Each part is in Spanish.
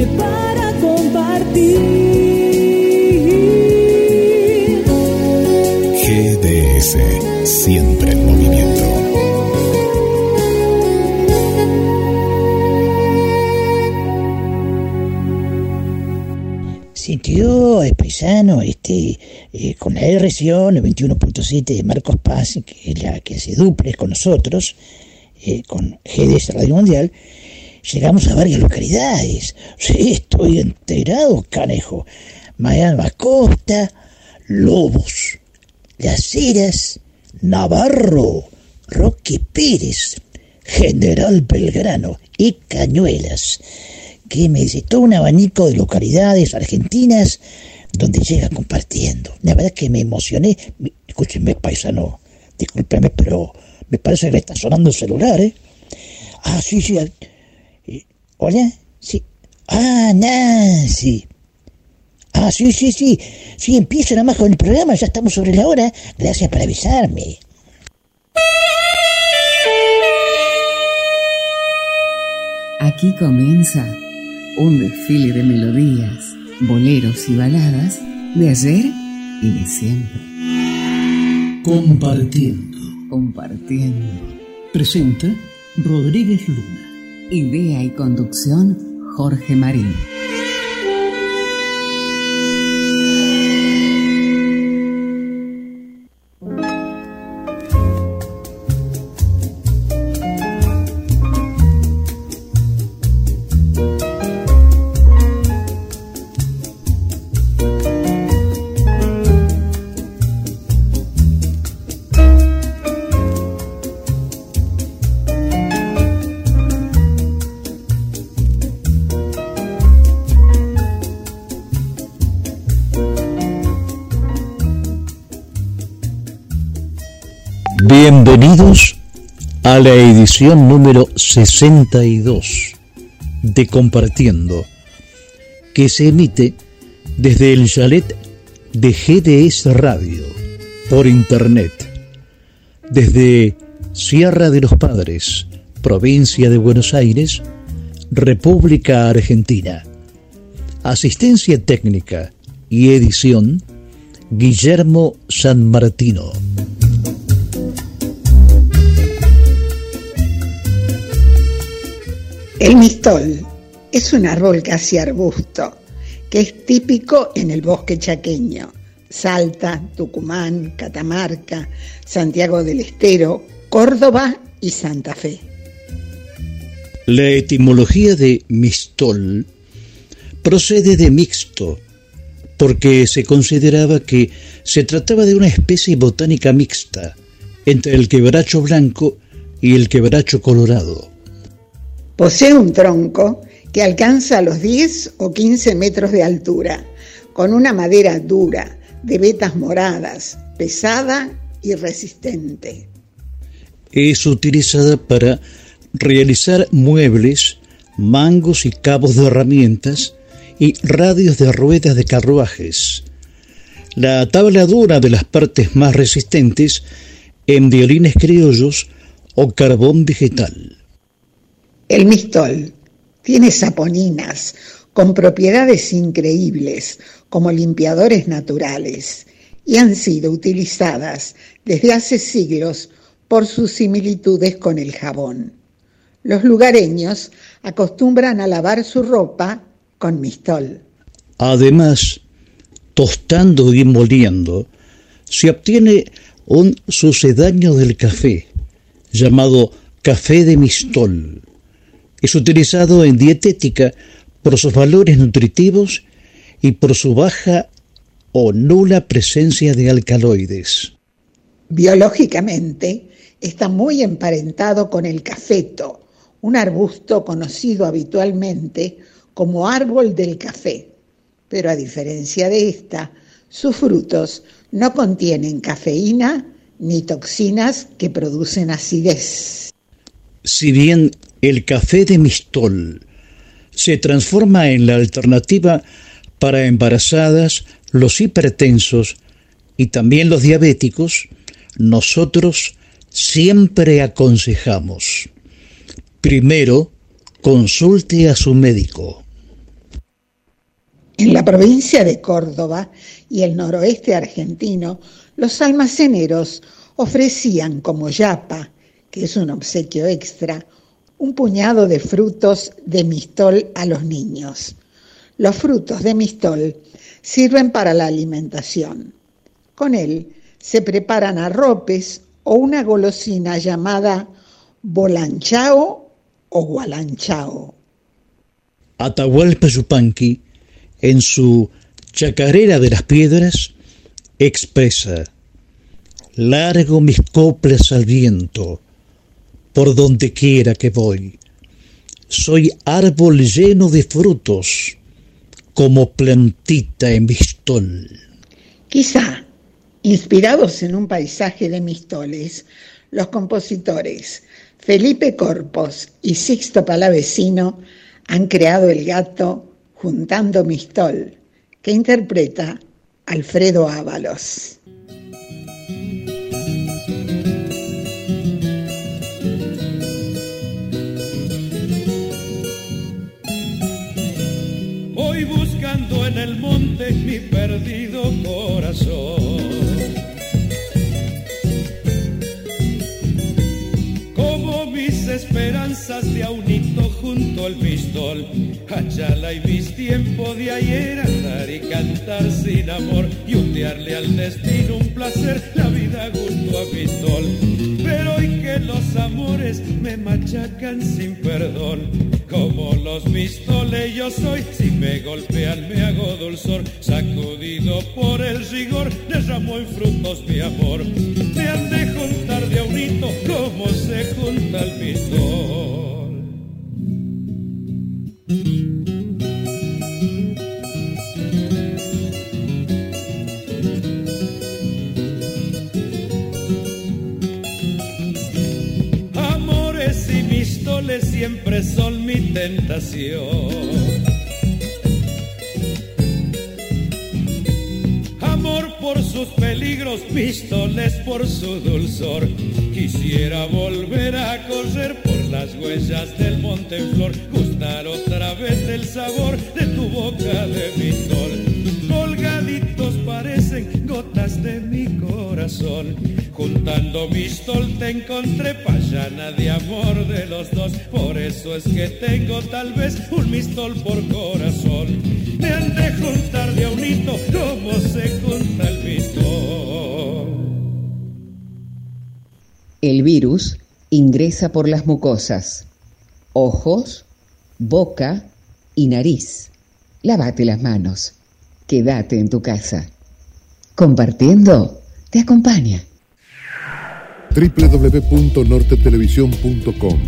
noche para compartir. GDS, siempre en movimiento. Sintió paisano este, eh, con la RCO 91.7 de Marcos Paz, que es la que hace duples con nosotros, eh, con GDS Radio Mundial, llegamos a varias localidades. Sí, estoy enterado, canejo. Miami Costa, Lobos, Las Heras, Navarro, Roque Pérez, General Belgrano y Cañuelas. Que me todo un abanico de localidades argentinas donde llega compartiendo. La verdad que me emocioné. Escúchenme, paisano, discúlpeme, pero me parece que le está sonando el celular, ¿eh? Ah, sí, sí. ¿Hola? Sí. Ah, Nancy. Ah, sí, sí, sí. Sí, empiezo nada más con el programa, ya estamos sobre la hora. Gracias por avisarme. Aquí comienza un desfile de melodías, boleros y baladas de ayer y de siempre. Compartiendo. Compartiendo. Presenta Rodríguez Luna. Idea y conducción Jorge Marín. Bienvenidos a la edición número 62 de Compartiendo, que se emite desde el chalet de GDS Radio por Internet, desde Sierra de los Padres, provincia de Buenos Aires, República Argentina. Asistencia técnica y edición, Guillermo San Martino. El mistol es un árbol casi arbusto que es típico en el bosque chaqueño, Salta, Tucumán, Catamarca, Santiago del Estero, Córdoba y Santa Fe. La etimología de mistol procede de mixto, porque se consideraba que se trataba de una especie botánica mixta entre el quebracho blanco y el quebracho colorado. Posee un tronco que alcanza los 10 o 15 metros de altura, con una madera dura, de vetas moradas, pesada y resistente. Es utilizada para realizar muebles, mangos y cabos de herramientas y radios de ruedas de carruajes. La tabla dura de las partes más resistentes en violines criollos o carbón vegetal. El mistol tiene saponinas con propiedades increíbles como limpiadores naturales y han sido utilizadas desde hace siglos por sus similitudes con el jabón. Los lugareños acostumbran a lavar su ropa con mistol. Además, tostando y moliendo, se obtiene un sucedáneo del café, llamado café de mistol es utilizado en dietética por sus valores nutritivos y por su baja o nula presencia de alcaloides. Biológicamente está muy emparentado con el cafeto, un arbusto conocido habitualmente como árbol del café, pero a diferencia de esta, sus frutos no contienen cafeína ni toxinas que producen acidez. Si bien el café de Mistol se transforma en la alternativa para embarazadas, los hipertensos y también los diabéticos, nosotros siempre aconsejamos. Primero, consulte a su médico. En la provincia de Córdoba y el noroeste argentino, los almaceneros ofrecían como yapa, que es un obsequio extra, un puñado de frutos de mistol a los niños. Los frutos de mistol sirven para la alimentación. Con él se preparan arropes o una golosina llamada bolanchao o gualanchao. Atahualpa Yupanqui, en su Chacarera de las Piedras, expresa, largo mis coplas al viento, por donde quiera que voy. Soy árbol lleno de frutos, como plantita en mistol. Quizá, inspirados en un paisaje de mistoles, los compositores Felipe Corpos y Sixto Palavecino han creado el gato Juntando Mistol, que interpreta Alfredo Ábalos. El monte mi perdido corazón. Esperanzas de aunito junto al pistol, Achala y mis tiempos de ayer andar y cantar sin amor y untearle al destino un placer la vida junto a pistol. Pero hoy que los amores me machacan sin perdón, como los pistoles yo soy, si me golpean me hago dulzor, sacudido por el rigor, derramo en frutos mi amor. Juntar de a unito como se junta el pistol. Amores y mistoles siempre son mi tentación. Por sus peligros, pistoles por su dulzor. Quisiera volver a correr por las huellas del monte flor, gustar otra vez del sabor de tu boca de pistol. Colgaditos gotas de mi corazón. Juntando mistol te encontré payana de amor de los dos. Por eso es que tengo tal vez un mistol por corazón. Me han de juntar de a unito como se junta el mistol. El virus ingresa por las mucosas, ojos, boca y nariz. Lávate las manos. Quédate en tu casa. Compartiendo te acompaña. www.nortetelevisión.com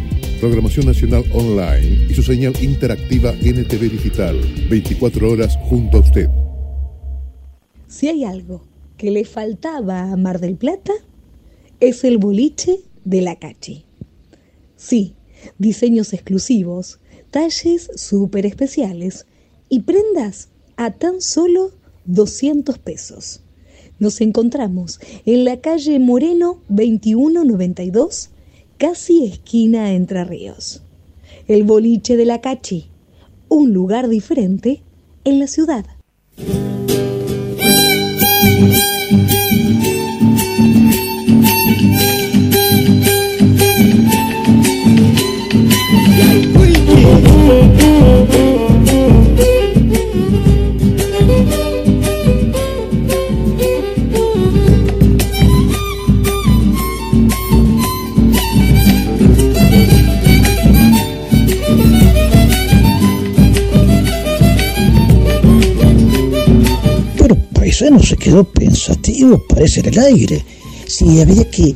Programación Nacional Online y su señal interactiva NTV Digital. 24 horas junto a usted. Si hay algo que le faltaba a Mar del Plata, es el boliche de la Cachi. Sí, diseños exclusivos, talles súper especiales y prendas a tan solo 200 pesos. Nos encontramos en la calle Moreno 2192, casi esquina Entre Ríos. El boliche de la Cachi, un lugar diferente en la ciudad. Paisano se quedó pensativo, parece en el aire. Sí, había que,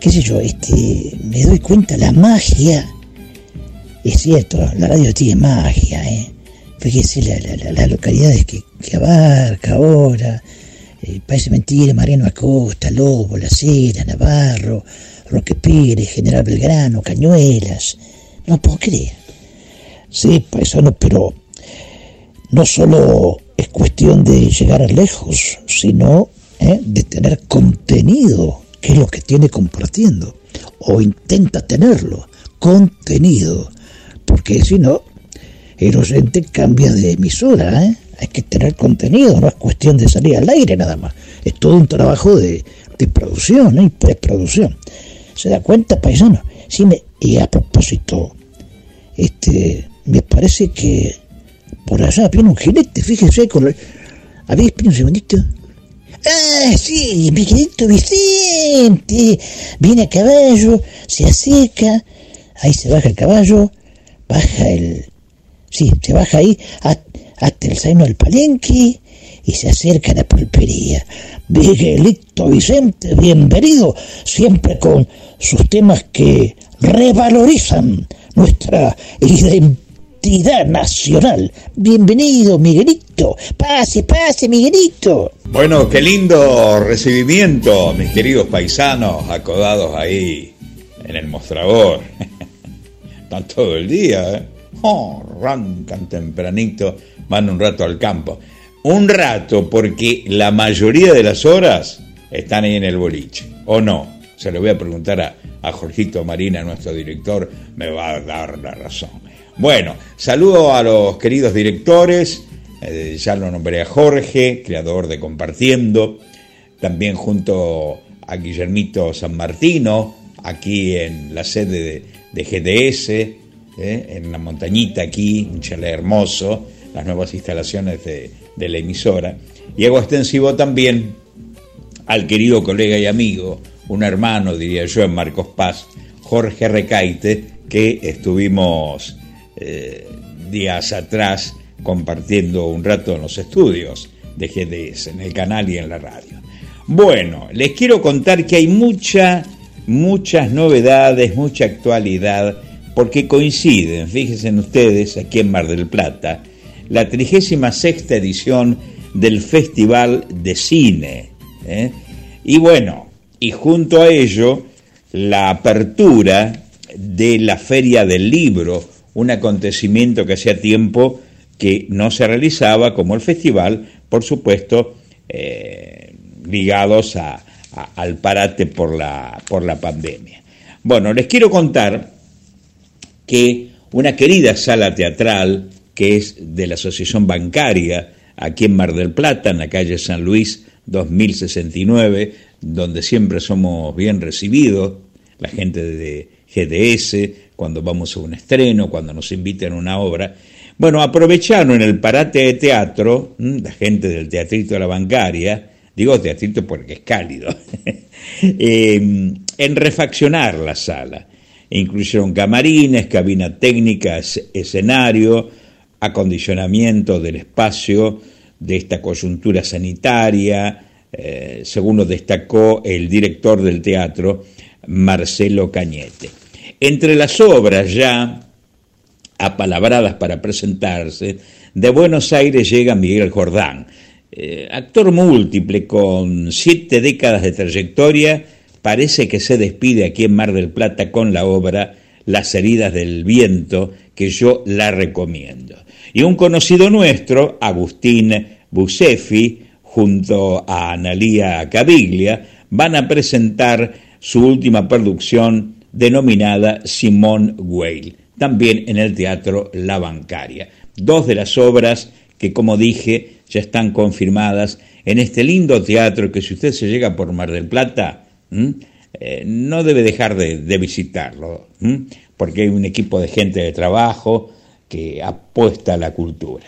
qué sé yo, este, me doy cuenta la magia. Es cierto, la radio tiene magia, ¿eh? Fíjese la- la- la- las localidades que, abarca ahora. Eh, parece mentira, Mariano Acosta, Lobo, La Cera, Navarro, Roque Pérez, General Belgrano, Cañuelas. No puedo creer. Sí, paisano, pero no solo es cuestión de llegar lejos, sino ¿eh? de tener contenido, que es lo que tiene compartiendo, o intenta tenerlo, contenido, porque si no, el oyente cambia de emisora, ¿eh? hay que tener contenido, no es cuestión de salir al aire nada más, es todo un trabajo de, producción y preproducción. ¿Se da cuenta, paisano? Sí, me, y a propósito, este, me parece que por allá viene un jinete, fíjese, con el... A ver, segundito. Ah, sí, mi Vicente. Viene a caballo, se acerca, ahí se baja el caballo, baja el... Sí, se baja ahí hasta el seno del palenque y se acerca a la pulpería. Miguelito Vicente, bienvenido, siempre con sus temas que revalorizan nuestra identidad nacional. Bienvenido, Miguelito. Pase, pase, Miguelito. Bueno, qué lindo recibimiento, mis queridos paisanos acodados ahí en el mostrador. Están todo el día, ¿eh? Oh, arrancan tempranito, van un rato al campo. Un rato porque la mayoría de las horas están ahí en el boliche, ¿o no? Se lo voy a preguntar a, a Jorgito Marina, nuestro director, me va a dar la razón. Bueno, saludo a los queridos directores, eh, ya lo nombré a Jorge, creador de Compartiendo, también junto a Guillermito San Martino, aquí en la sede de, GDS, eh, en la montañita aquí, un chale hermoso, las nuevas instalaciones de, de la emisora. Y hago extensivo también al querido colega y amigo un hermano, diría yo, en Marcos Paz, Jorge Recaite, que estuvimos eh, días atrás compartiendo un rato en los estudios de GDS, en el canal y en la radio. Bueno, les quiero contar que hay mucha, muchas novedades, mucha actualidad, porque coinciden, fíjense ustedes, aquí en Mar del Plata, la 36 edición del Festival de Cine. ¿eh? Y bueno, y junto a ello la apertura de la Feria del Libro, un acontecimiento que hacía tiempo que no se realizaba como el festival, por supuesto, eh, ligados a, al parate por la, por la pandemia. Bueno, les quiero contar que una querida sala teatral, que es de la Asociación Bancaria, aquí en Mar del Plata, en la calle San Luis 2069, donde siempre somos bien recibidos, la gente de GDS, cuando vamos a un estreno, cuando nos invitan a una obra. Bueno, aprovecharon el parate de teatro, la gente del Teatrito de la Bancaria, digo teatrito porque es cálido, em, en refaccionar la sala. Incluyeron camarines, cabina técnica, escenario, acondicionamiento del espacio de esta coyuntura sanitaria, eh, según lo destacó el director del teatro, Marcelo Cañete. Entre las obras ya apalabradas para presentarse, de Buenos Aires llega Miguel Jordán, eh, actor múltiple con siete décadas de trayectoria, parece que se despide aquí en Mar del Plata con la obra Las heridas del viento, que yo la recomiendo. Y un conocido nuestro, Agustín Bucefi, junto a Analía Caviglia, van a presentar su última producción denominada Simón Weil, también en el Teatro La Bancaria. Dos de las obras que, como dije, ya están confirmadas en este lindo teatro que si usted se llega por Mar del Plata, eh, no debe dejar de, visitarlo, porque hay un equipo de gente de trabajo que apuesta a la cultura.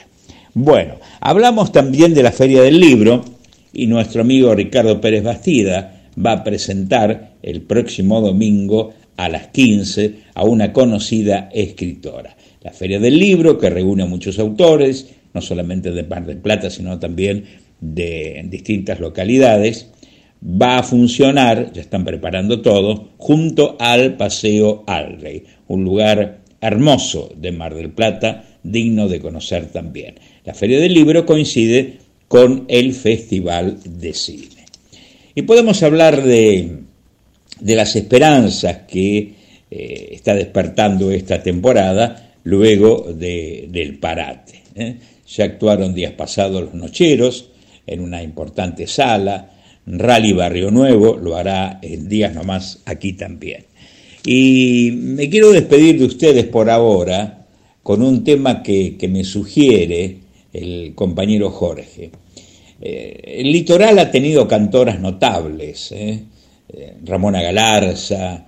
Bueno, hablamos también de la Feria del Libro y nuestro amigo Ricardo Pérez Bastida va a presentar el próximo domingo a las 15 a una conocida escritora. La Feria del Libro, que reúne a muchos autores, no solamente de Mar del Plata, sino también de distintas localidades, va a funcionar, ya están preparando todo, junto al Paseo al Rey, un lugar hermoso de Mar del Plata, digno de conocer también. La Feria del Libro coincide con el Festival de Cine. Y podemos hablar de, las esperanzas que eh, está despertando esta temporada luego del parate. ¿eh? Ya actuaron días pasados los Nocheros en una importante sala, Rally Barrio Nuevo lo hará en días nomás aquí también. Y me quiero despedir de ustedes por ahora con un tema que, que me sugiere el compañero Jorge. Eh, el litoral ha tenido cantoras notables, ¿eh? Eh, Ramona Galarza,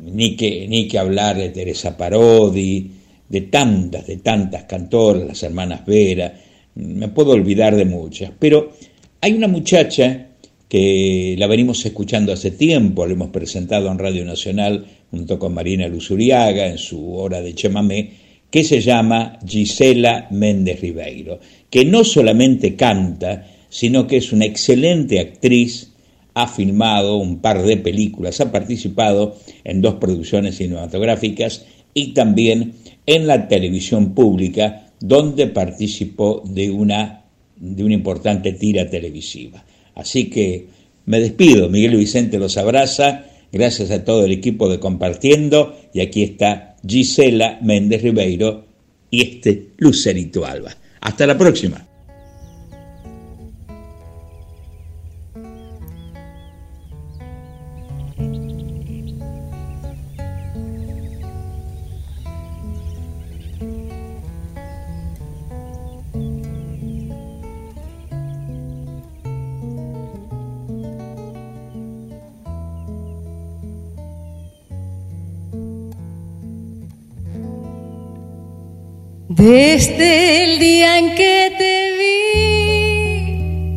ni, que, ni que hablar de Teresa Parodi, de tantas, de tantas cantoras, las hermanas Vera, me puedo olvidar de muchas, pero hay una muchacha que la venimos escuchando hace tiempo, la hemos presentado en Radio Nacional junto con Marina Luzuriaga en su hora de Chemamé, que se llama Gisela Méndez Ribeiro, que no solamente canta, sino que es una excelente actriz, ha filmado un par de películas, ha participado en dos producciones cinematográficas y también en la televisión pública, donde participó de una, de una importante tira televisiva. Así que me despido, Miguel Vicente los abraza, gracias a todo el equipo de Compartiendo, y aquí está Gisela Méndez Ribeiro y este Lucerito Alba. Hasta la próxima. Desde el día en que te vi,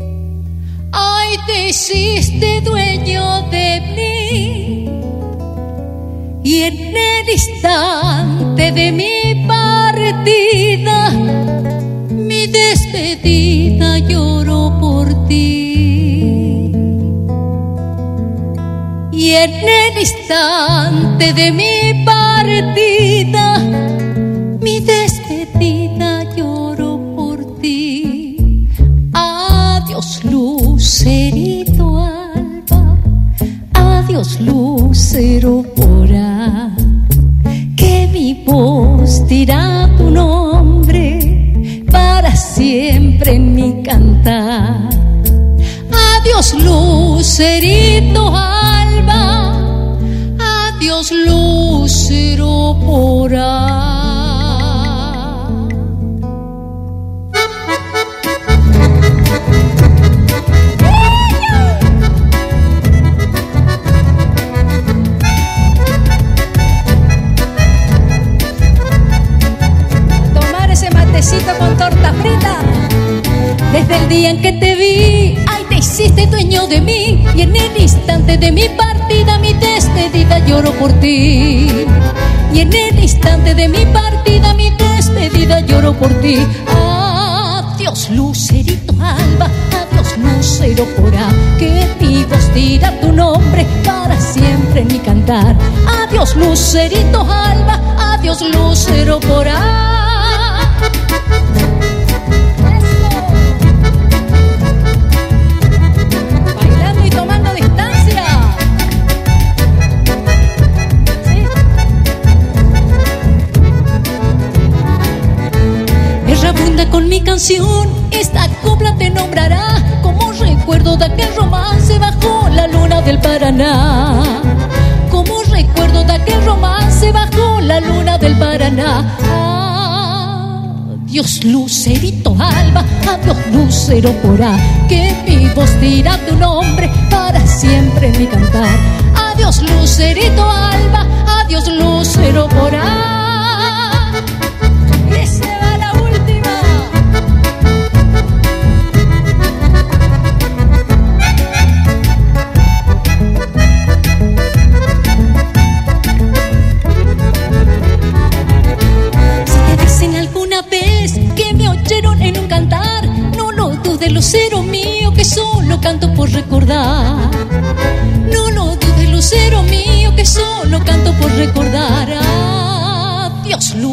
ay, te hiciste dueño de mí. Y en el instante de mi partida, mi despedida lloro por ti. Y en el instante de mi partida, mi despedida lucerito alba, adiós lucero porá, que mi voz dirá tu nombre para siempre en mi cantar. Adiós lucerito alba, adiós lucero porá. Desde el día en que te vi, ay, te hiciste dueño de mí. Y en el instante de mi partida, mi despedida, lloro por ti. Y en el instante de mi partida, mi despedida, lloro por ti. Adiós, lucerito alba, adiós, lucero porá. Que mi voz dirá tu nombre para siempre en mi cantar. Adiós, lucerito alba, adiós, lucero porá. Esta copla te nombrará como recuerdo de aquel romance bajo la luna del Paraná. Como recuerdo de aquel romance bajo la luna del Paraná. Adiós lucerito alba, adiós lucero porá, que mi voz dirá tu nombre para siempre mi cantar. Adiós lucerito alba, adiós lucero porá.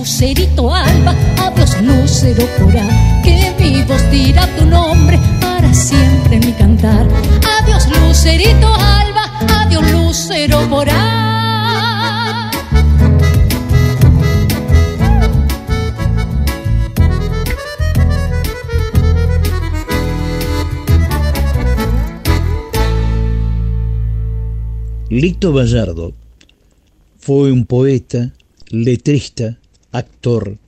Lucerito alba, adiós, lucero porá, que mi voz dirá tu nombre para siempre en mi cantar. Adiós, lucerito alba, adiós, lucero porá. Lito Gallardo fue un poeta, letrista, actor,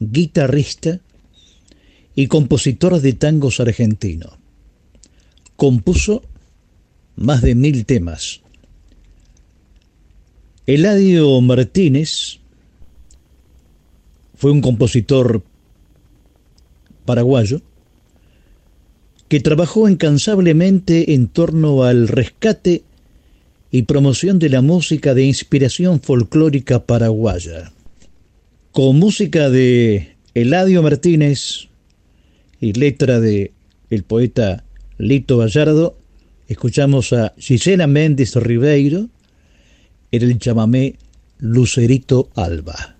guitarrista y compositor de tangos argentino. Compuso más de mil temas. Eladio Martínez fue un compositor paraguayo que trabajó incansablemente en torno al rescate y promoción de la música de inspiración folclórica paraguaya. Con música de Eladio Martínez y letra de el poeta Lito Gallardo, escuchamos a Gisela Méndez Ribeiro en el chamamé Lucerito Alba.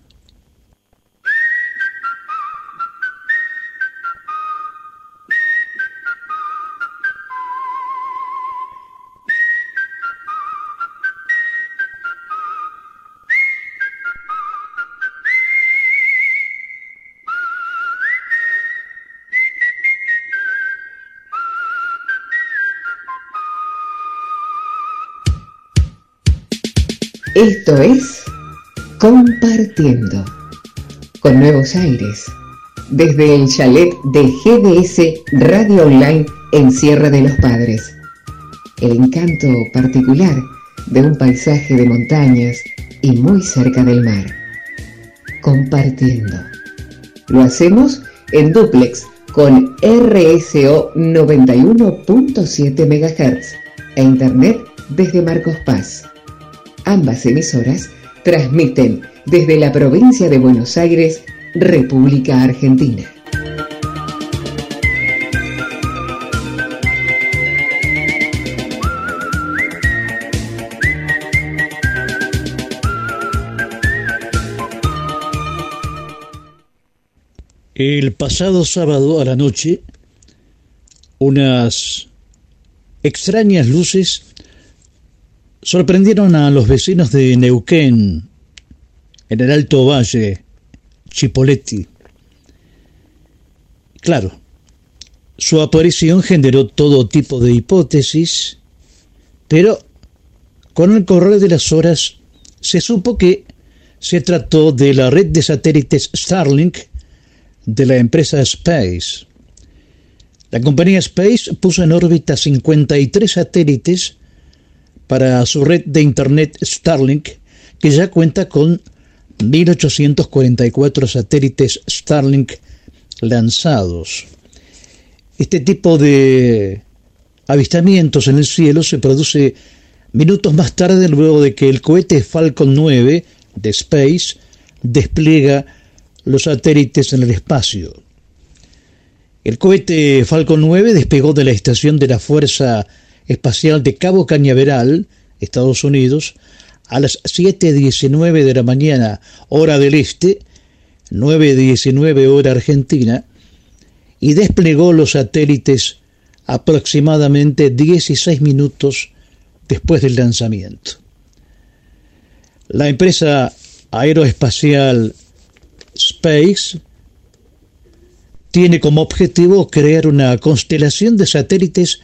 Esto es Compartiendo con nuevos aires desde el chalet de GDS Radio Online en Sierra de los Padres. El encanto particular de un paisaje de montañas y muy cerca del mar. Compartiendo. Lo hacemos en duplex con RSO 91.7 MHz e Internet desde Marcos Paz. Ambas emisoras transmiten desde la provincia de Buenos Aires, República Argentina. El pasado sábado a la noche, unas extrañas luces sorprendieron a los vecinos de Neuquén, en el Alto Valle, Chipoletti. Claro, su aparición generó todo tipo de hipótesis, pero con el correr de las horas se supo que se trató de la red de satélites Starlink de la empresa Space. La compañía Space puso en órbita 53 satélites para su red de Internet Starlink, que ya cuenta con 1.844 satélites Starlink lanzados. Este tipo de avistamientos en el cielo se produce minutos más tarde luego de que el cohete Falcon 9 de Space despliega los satélites en el espacio. El cohete Falcon 9 despegó de la estación de la Fuerza Espacial de Cabo Cañaveral, Estados Unidos, a las 7.19 de la mañana, hora del este, 9.19 hora argentina, y desplegó los satélites aproximadamente 16 minutos después del lanzamiento. La empresa aeroespacial Space tiene como objetivo crear una constelación de satélites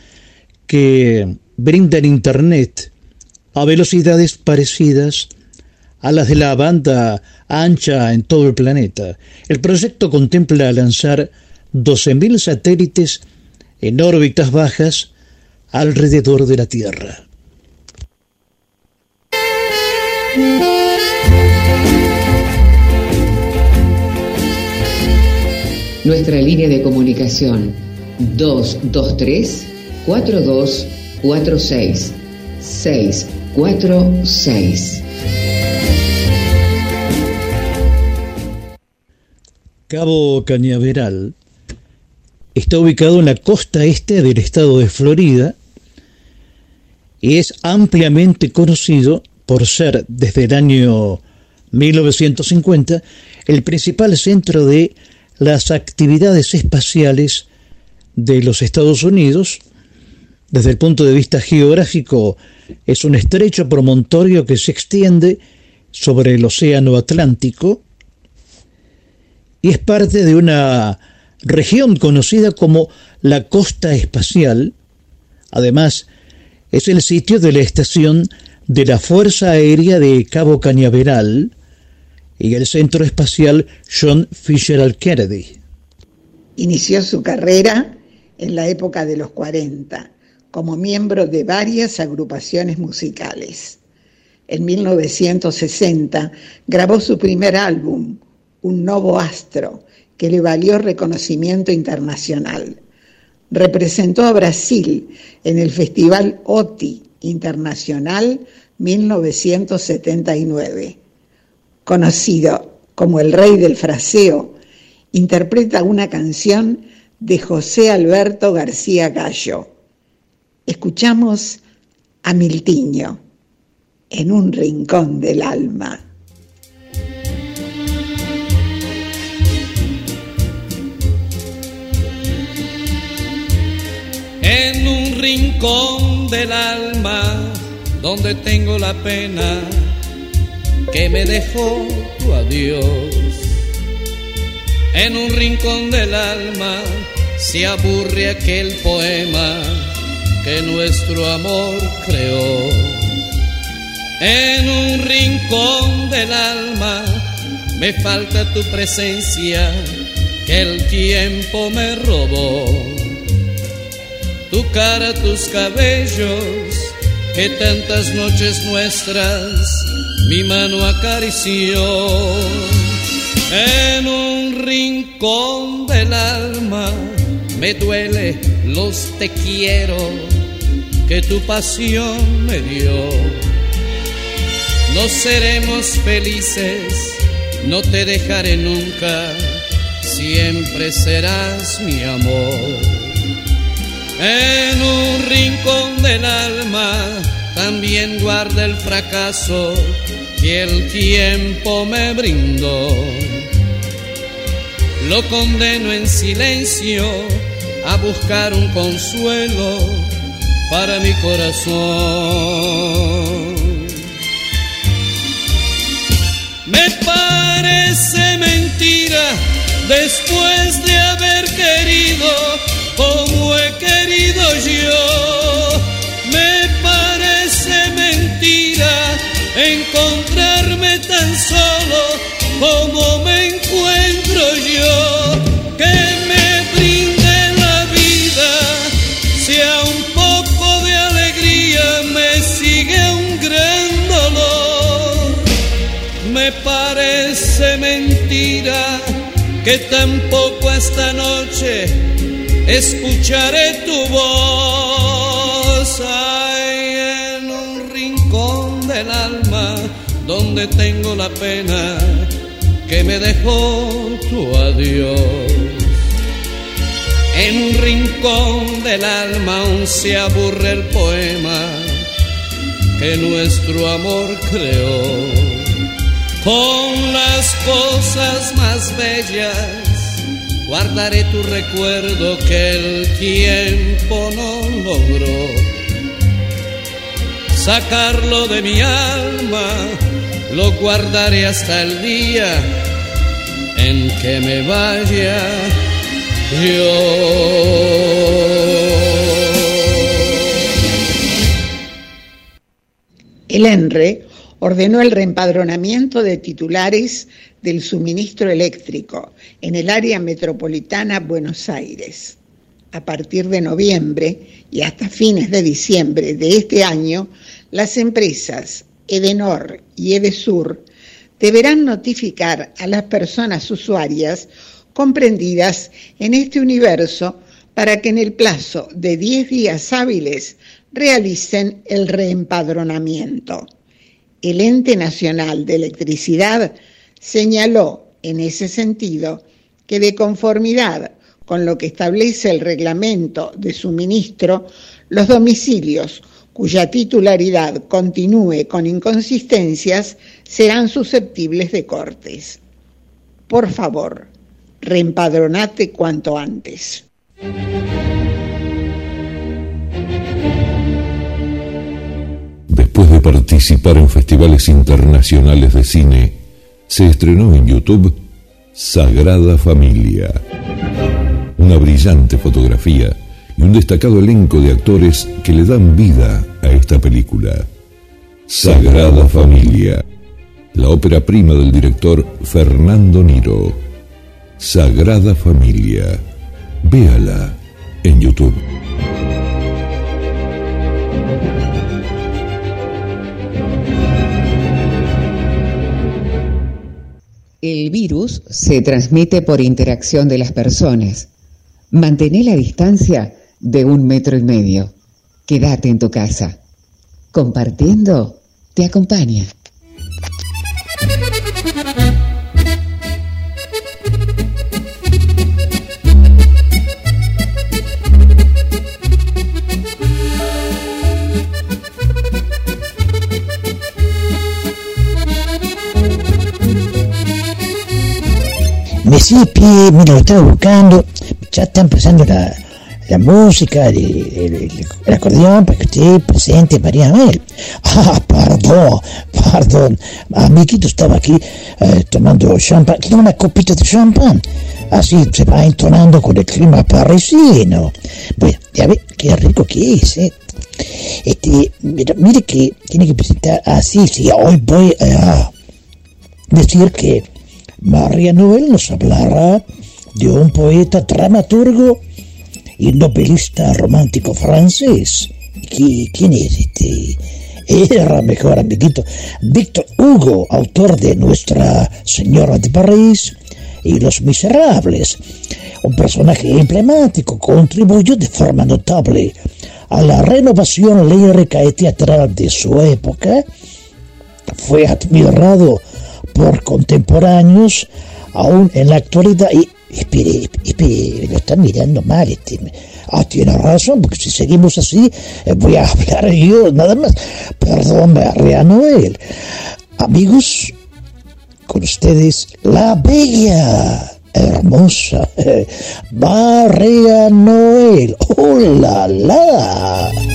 que brindan Internet a velocidades parecidas a las de la banda ancha en todo el planeta. El proyecto contempla lanzar 12.000 satélites en órbitas bajas alrededor de la Tierra. Nuestra línea de comunicación 223 4246 646. Cabo Cañaveral está ubicado en la costa este del estado de Florida y es ampliamente conocido por ser desde el año 1950 el principal centro de las actividades espaciales de los Estados Unidos desde el punto de vista geográfico, es un estrecho promontorio que se extiende sobre el Océano Atlántico y es parte de una región conocida como la costa espacial. Además, es el sitio de la estación de la Fuerza Aérea de Cabo Cañaveral y el Centro Espacial John Fisher Kennedy. Inició su carrera en la época de los 40 como miembro de varias agrupaciones musicales. En 1960 grabó su primer álbum, Un Novo Astro, que le valió reconocimiento internacional. Representó a Brasil en el Festival OTI Internacional 1979. Conocido como el rey del fraseo, interpreta una canción de José Alberto García Gallo. Escuchamos a Miltiño en un rincón del alma. En un rincón del alma donde tengo la pena que me dejó tu adiós. En un rincón del alma se aburre aquel poema que nuestro amor creó. En un rincón del alma me falta tu presencia que el tiempo me robó. Tu cara, tus cabellos, que tantas noches nuestras mi mano acarició. En un rincón del alma me duele los te quiero que tu pasión me dio. No seremos felices, no te dejaré nunca, siempre serás mi amor. En un rincón del alma también guarda el fracaso que el tiempo me brindó. Lo condeno en silencio a buscar un consuelo para mi corazón. Me parece mentira después de haber querido como he querido yo. Me parece mentira encontrarme tan solo como me encuentro yo. Que tampoco esta noche escucharé tu voz. Ay, en un rincón del alma donde tengo la pena que me dejó tu adiós. En un rincón del alma aún se aburre el poema que nuestro amor creó. Con las cosas más bellas guardaré tu recuerdo que el tiempo no logró. Sacarlo de mi alma, lo guardaré hasta el día en que me vaya El ENRE ordenó el reempadronamiento de titulares del suministro eléctrico en el área metropolitana Buenos Aires. A partir de noviembre y hasta fines de diciembre de este año, las empresas Edenor y Edesur deberán notificar a las personas usuarias comprendidas en este universo para que en el plazo de 10 días hábiles realicen el reempadronamiento. El Ente Nacional de Electricidad señaló en ese sentido que de conformidad con lo que establece el reglamento de suministro, los domicilios cuya titularidad continúe con inconsistencias serán susceptibles de cortes. Por favor, reempadronate cuanto antes. Después de participar en festivales internacionales de cine, se estrenó en YouTube Sagrada Familia. Una brillante fotografía y un destacado elenco de actores que le dan vida a esta película. Sagrada Familia, la ópera prima del director Fernando Niro. Sagrada Familia, Véala en YouTube. El virus se transmite por interacción de las personas. Mantén la distancia de un metro y medio. Quédate en tu casa. Compartiendo te acompaña. Me sigue pie, mira, lo estaba buscando. Ya está empezando la, la música, el, el, el, acordeón, para que usted presente María Mel. Ah, perdón, perdón. Amiguito estaba aquí eh, tomando champán. Quiero una copita de champán. Así se va entonando con el clima parisino. Bueno, ya ve qué rico que es, ¿eh? Este, mira, mire que tiene que presentar. Ah, sí, sí, hoy voy a decir que María Noel nos hablará de un poeta dramaturgo y novelista romántico francés. ¿Quién es este? Era mejor amiguito. Víctor Hugo, autor de Nuestra Señora de París y Los Miserables. Un personaje emblemático, contribuyó de forma notable a la renovación lírica y teatral de su época. Fue admirado por contemporáneos, aún en la actualidad. Y, espere, espere, lo están mirando mal. Este. Ah, tiene razón, porque si seguimos así, eh, voy a hablar yo nada más. Perdón, María Noel. Amigos, con ustedes, la bella, hermosa María Noel. ¡Hola, la!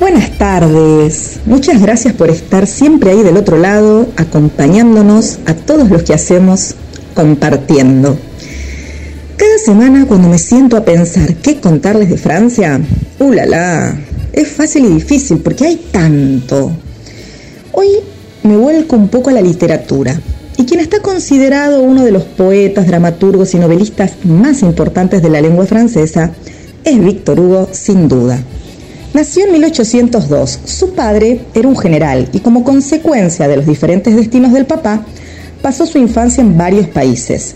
Buenas tardes, muchas gracias por estar siempre ahí del otro lado, acompañándonos a todos los que hacemos compartiendo. Cada semana cuando me siento a pensar qué contarles de Francia, ¡uh, la! Es fácil y difícil porque hay tanto. Hoy me vuelco un poco a la literatura y quien está considerado uno de los poetas, dramaturgos y novelistas más importantes de la lengua francesa es Víctor Hugo, sin duda. Nació en 1802. Su padre era un general y como consecuencia de los diferentes destinos del papá, pasó su infancia en varios países.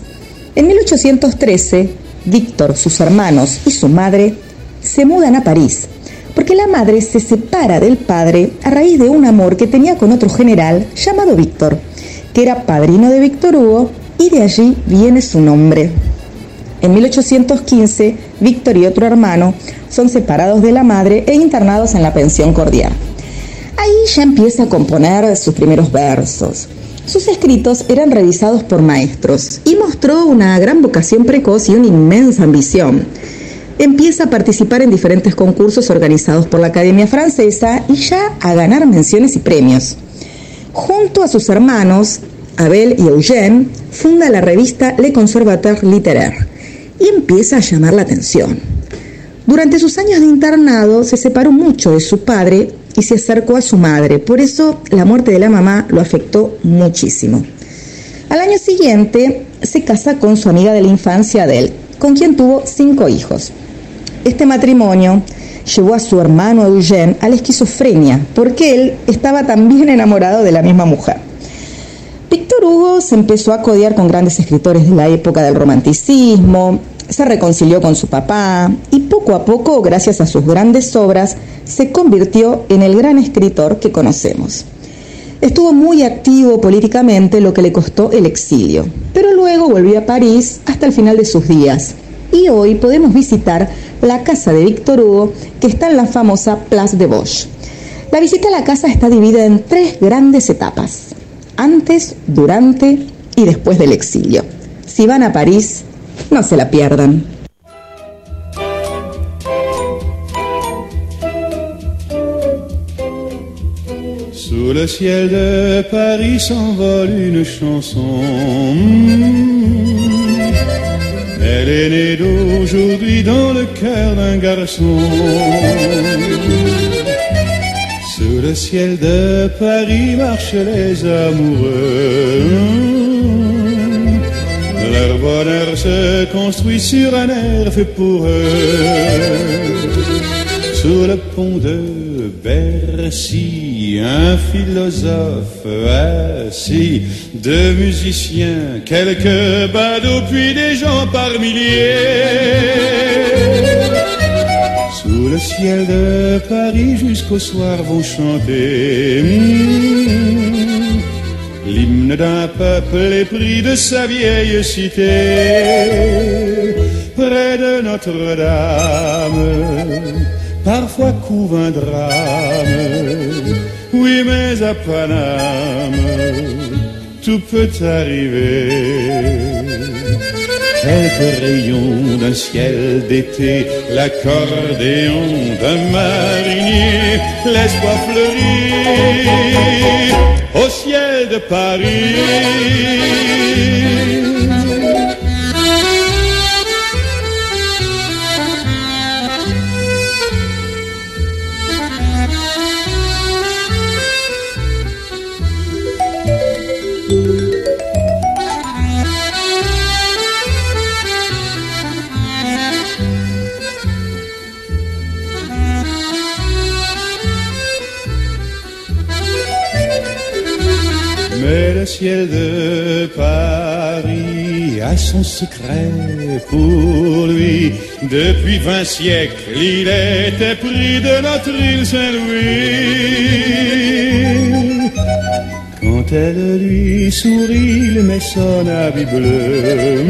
En 1813, Víctor, sus hermanos y su madre se mudan a París, porque la madre se separa del padre a raíz de un amor que tenía con otro general llamado Víctor, que era padrino de Víctor Hugo y de allí viene su nombre. En 1815, Víctor y otro hermano son separados de la madre e internados en la pensión cordial. Ahí ya empieza a componer sus primeros versos. Sus escritos eran revisados por maestros y mostró una gran vocación precoz y una inmensa ambición. Empieza a participar en diferentes concursos organizados por la Academia Francesa y ya a ganar menciones y premios. Junto a sus hermanos, Abel y Eugène, funda la revista Le Conservateur Littéraire y empieza a llamar la atención. Durante sus años de internado se separó mucho de su padre y se acercó a su madre, por eso la muerte de la mamá lo afectó muchísimo. Al año siguiente se casa con su amiga de la infancia Adele, con quien tuvo cinco hijos. Este matrimonio llevó a su hermano Eugène a la esquizofrenia, porque él estaba también enamorado de la misma mujer. Víctor Hugo se empezó a codiar con grandes escritores de la época del romanticismo, se reconcilió con su papá y poco a poco, gracias a sus grandes obras, se convirtió en el gran escritor que conocemos. Estuvo muy activo políticamente, lo que le costó el exilio, pero luego volvió a París hasta el final de sus días. Y hoy podemos visitar la casa de Víctor Hugo, que está en la famosa Place de Bosch. La visita a la casa está dividida en tres grandes etapas antes, durante y después del exilio. Si van a París, no se la pierdan. Sous le ciel de Paris s'envole une chanson. Elle est née d'aujourd'hui dans le cœur d'un garçon. Sous le ciel de Paris marchent les amoureux. Leur bonheur se construit sur un air fait pour eux. Sous le pont de Bercy, un philosophe assis, deux musiciens, quelques badauds, puis des gens par milliers. Sous le ciel de Paris jusqu'au soir vont chanter hmm, l'hymne d'un peuple épris de sa vieille cité. Près de Notre-Dame, parfois couvre un drame. Oui, mais à Paname, tout peut arriver quelques rayons d'un ciel d'été, l'accordéon d'un marinier, laisse-moi fleurir au ciel de Paris. Ciel de Paris a son secret pour lui. Depuis vingt siècles, il était pris de notre île Saint-Louis. Quand elle lui sourit, il met son habit bleu.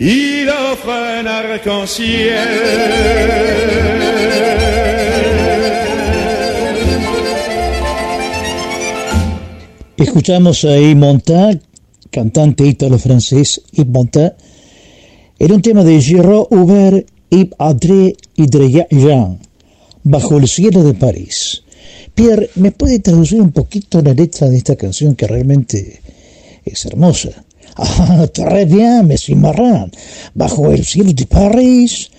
il offre un arc-en-ciel. Escuchamos a Yves Montand, cantante ítalo-francés Yves Montand, en un tema de Giraud Hubert, Yves Adré y Jean, Bajo el cielo de París. Pierre, ¿me puede traducir un poquito la letra de esta canción que realmente es hermosa? Très bien, Monsieur Marin. Bajo el cielo de París,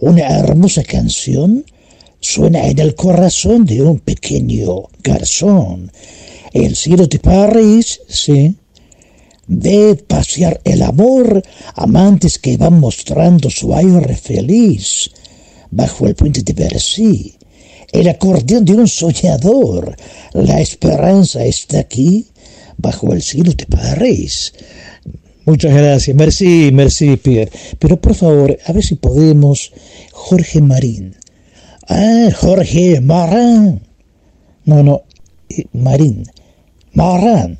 una hermosa canción suena en el corazón de un pequeño garzón el cielo de París, sí. Ve pasear el amor, amantes que van mostrando su aire feliz bajo el puente de Bercy. El acordeón de un soñador, la esperanza está aquí, bajo el cielo de París. Muchas gracias, merci, merci, Pierre. Pero por favor, a ver si podemos, Jorge Marín. Ah, Jorge Marín. No, no, eh, Marín. Marin.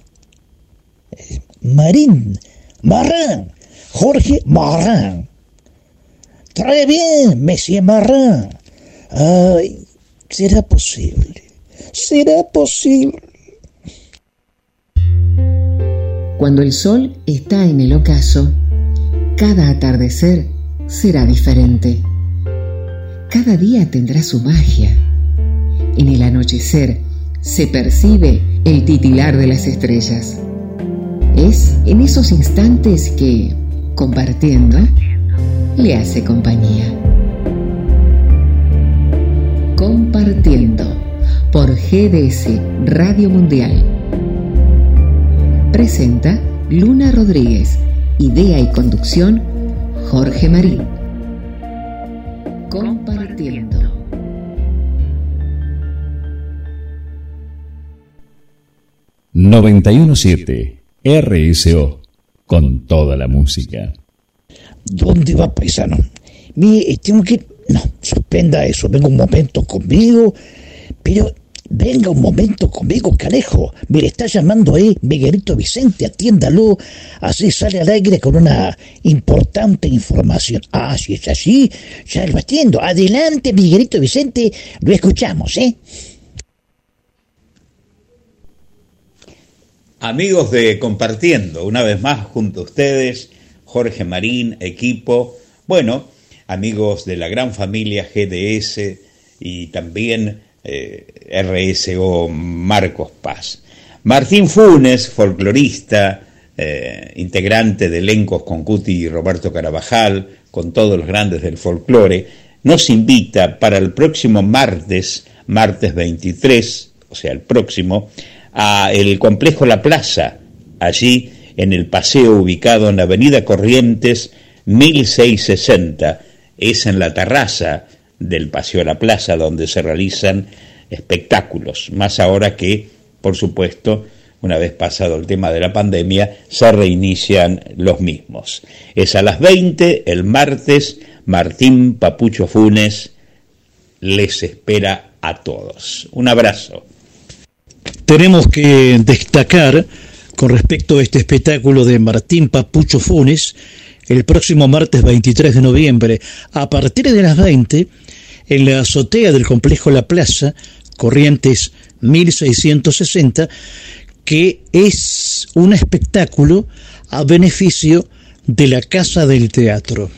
Marín. Marin. Jorge Marin. Très bien, Monsieur Marin. Ay, será posible. Será posible. Cuando el sol está en el ocaso, cada atardecer será diferente. Cada día tendrá su magia. En el anochecer, se percibe el titilar de las estrellas. Es en esos instantes que, compartiendo, le hace compañía. Compartiendo por GDS Radio Mundial. Presenta Luna Rodríguez. Idea y conducción Jorge Marín. Compartiendo. 917 RSO con toda la música. ¿Dónde va, paisano? Mire, tengo que... No, suspenda eso. Venga un momento conmigo. Pero venga un momento conmigo, canejo. Mire, está llamando ahí Miguelito Vicente. Atiéndalo. Así sale al aire con una importante información. Ah, si es así, ya lo atiendo. Adelante, Miguelito Vicente. Lo escuchamos, ¿eh? Amigos de Compartiendo, una vez más junto a ustedes, Jorge Marín, equipo, bueno, amigos de la gran familia GDS y también eh, RSO Marcos Paz. Martín Funes, folclorista, eh, integrante de elencos con Cuti y Roberto Carabajal, con todos los grandes del folclore, nos invita para el próximo martes, martes 23, o sea, el próximo, a el complejo La Plaza, allí en el paseo ubicado en la Avenida Corrientes 1660, es en la terraza del Paseo La Plaza donde se realizan espectáculos, más ahora que, por supuesto, una vez pasado el tema de la pandemia, se reinician los mismos. Es a las 20, el martes, Martín Papucho Funes les espera a todos. Un abrazo. Tenemos que destacar con respecto a este espectáculo de Martín Papucho Funes, el próximo martes 23 de noviembre, a partir de las 20, en la azotea del complejo La Plaza, Corrientes 1660, que es un espectáculo a beneficio de la Casa del Teatro.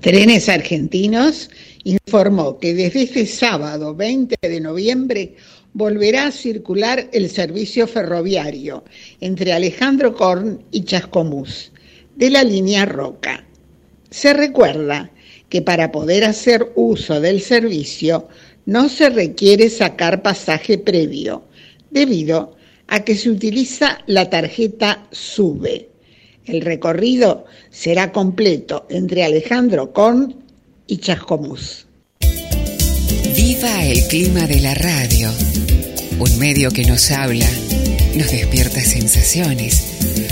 Trenes Argentinos informó que desde este sábado 20 de noviembre volverá a circular el servicio ferroviario entre Alejandro Korn y Chascomús de la línea Roca. Se recuerda que para poder hacer uso del servicio no se requiere sacar pasaje previo, debido a que se utiliza la tarjeta SUBE. El recorrido será completo entre Alejandro Korn y Chascomús. Viva el clima de la radio, un medio que nos habla, nos despierta sensaciones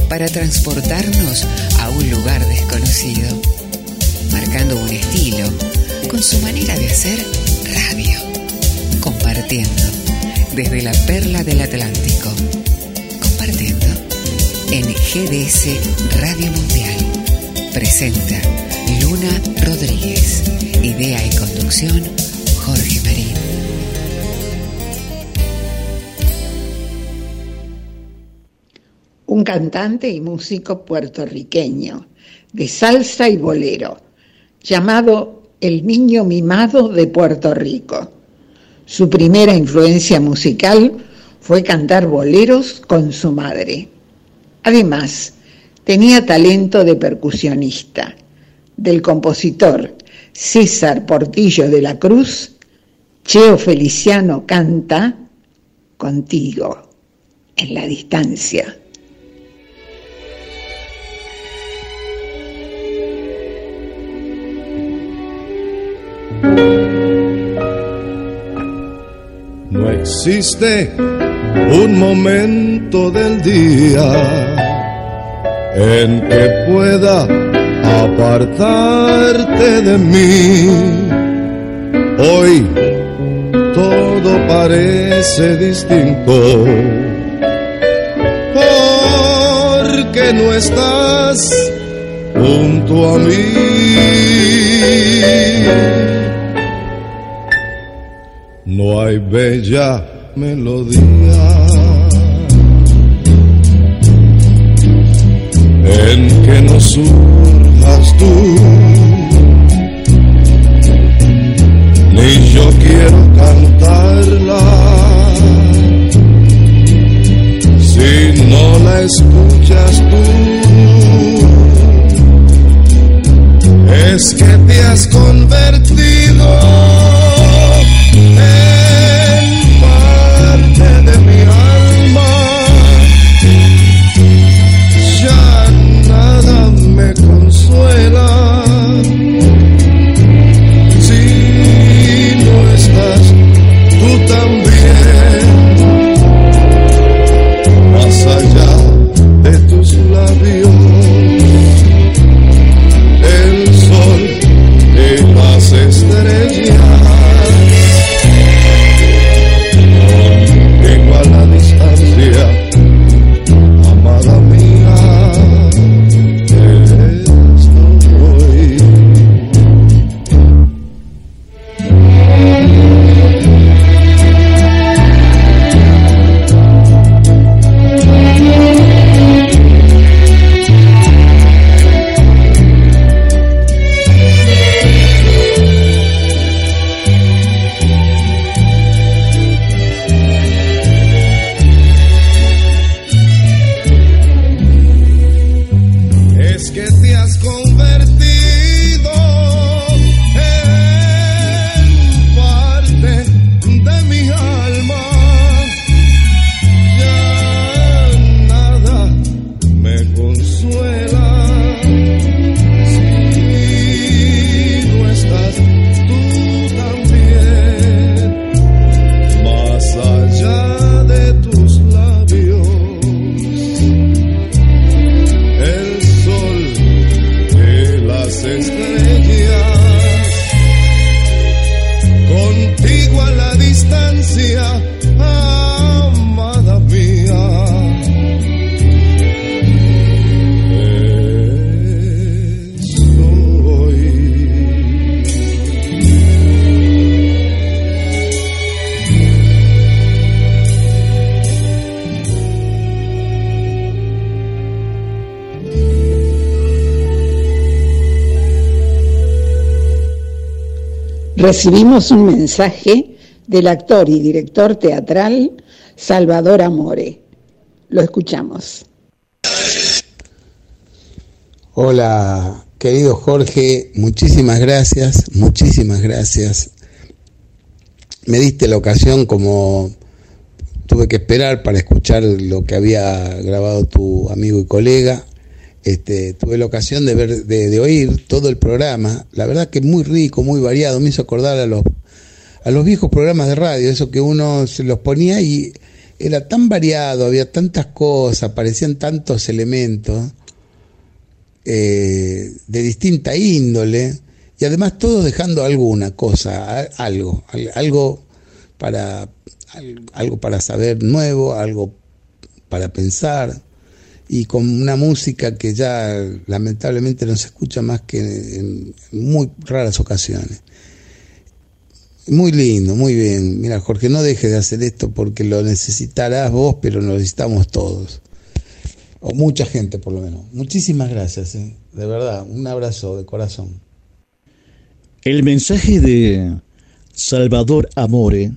para transportarnos a un lugar desconocido, marcando un estilo con su manera de hacer radio, compartiendo desde la perla del Atlántico, compartiendo en GDS Radio Mundial. Presenta Luna Rodríguez, idea y conducción Jorge Marín. Un cantante y músico puertorriqueño de salsa y bolero, llamado el niño mimado de Puerto Rico. Su primera influencia musical fue cantar boleros con su madre. Además, tenía talento de percusionista. Del compositor César Portillo de la Cruz Cheo Feliciano canta Contigo en la distancia. No existe un momento del día en que pueda apartarte de mí. Hoy todo parece distinto. Porque no estás junto a mí. No hay bella melodía. En que no surjas tú. Ni yo quiero cantarla. Si no la escuchas tú, es que te has convertido recibimos un mensaje del actor y director teatral Salvador Amore. Lo escuchamos. Hola, querido Jorge, muchísimas gracias, muchísimas gracias. Me diste la ocasión como tuve que esperar para escuchar lo que había grabado tu amigo y colega. Este, tuve la ocasión de ver, de, oír todo el programa. La verdad que muy rico, muy variado. Me hizo acordar a los, a los viejos programas de radio, eso que uno se los ponía y era tan variado, había tantas cosas, aparecían tantos elementos eh, de distinta índole y además todos dejando alguna cosa, algo, algo para, algo para saber nuevo, algo para pensar y con una música que ya lamentablemente no se escucha más que en muy raras ocasiones. Muy lindo, muy bien. Mira, Jorge, no dejes de hacer esto porque lo necesitarás vos, pero lo necesitamos todos o mucha gente por lo menos. Muchísimas gracias, ¿eh? de verdad, un abrazo de corazón. El mensaje de Salvador Amore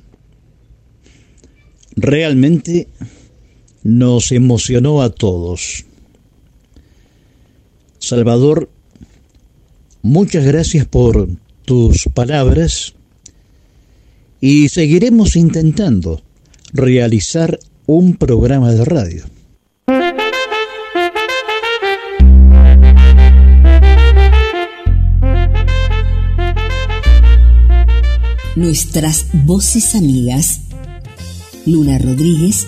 realmente nos emocionó a todos. Salvador, muchas gracias por tus palabras y seguiremos intentando realizar un programa de radio. nuestras voces amigas. Luna Rodríguez,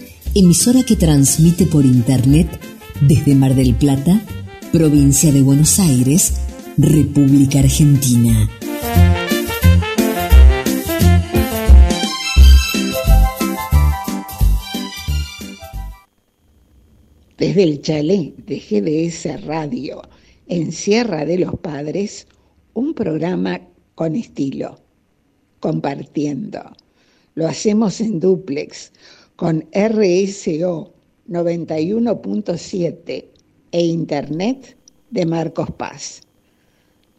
emisora que transmite por Internet desde Mar del Plata, provincia de Buenos Aires, República Argentina. Desde el chalet de GDS Radio en Sierra de los Padres, un programa con estilo compartiendo. Lo hacemos en duplex con RSO 91.7 e Internet de Marcos Paz.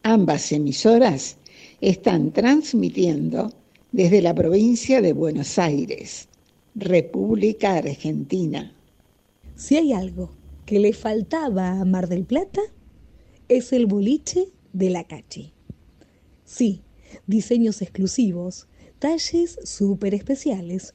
Ambas emisoras están transmitiendo desde la provincia de Buenos Aires, República Argentina. Si hay algo que le faltaba a Mar del Plata, es el boliche de la Cachi. Sí, diseños exclusivos, talles súper especiales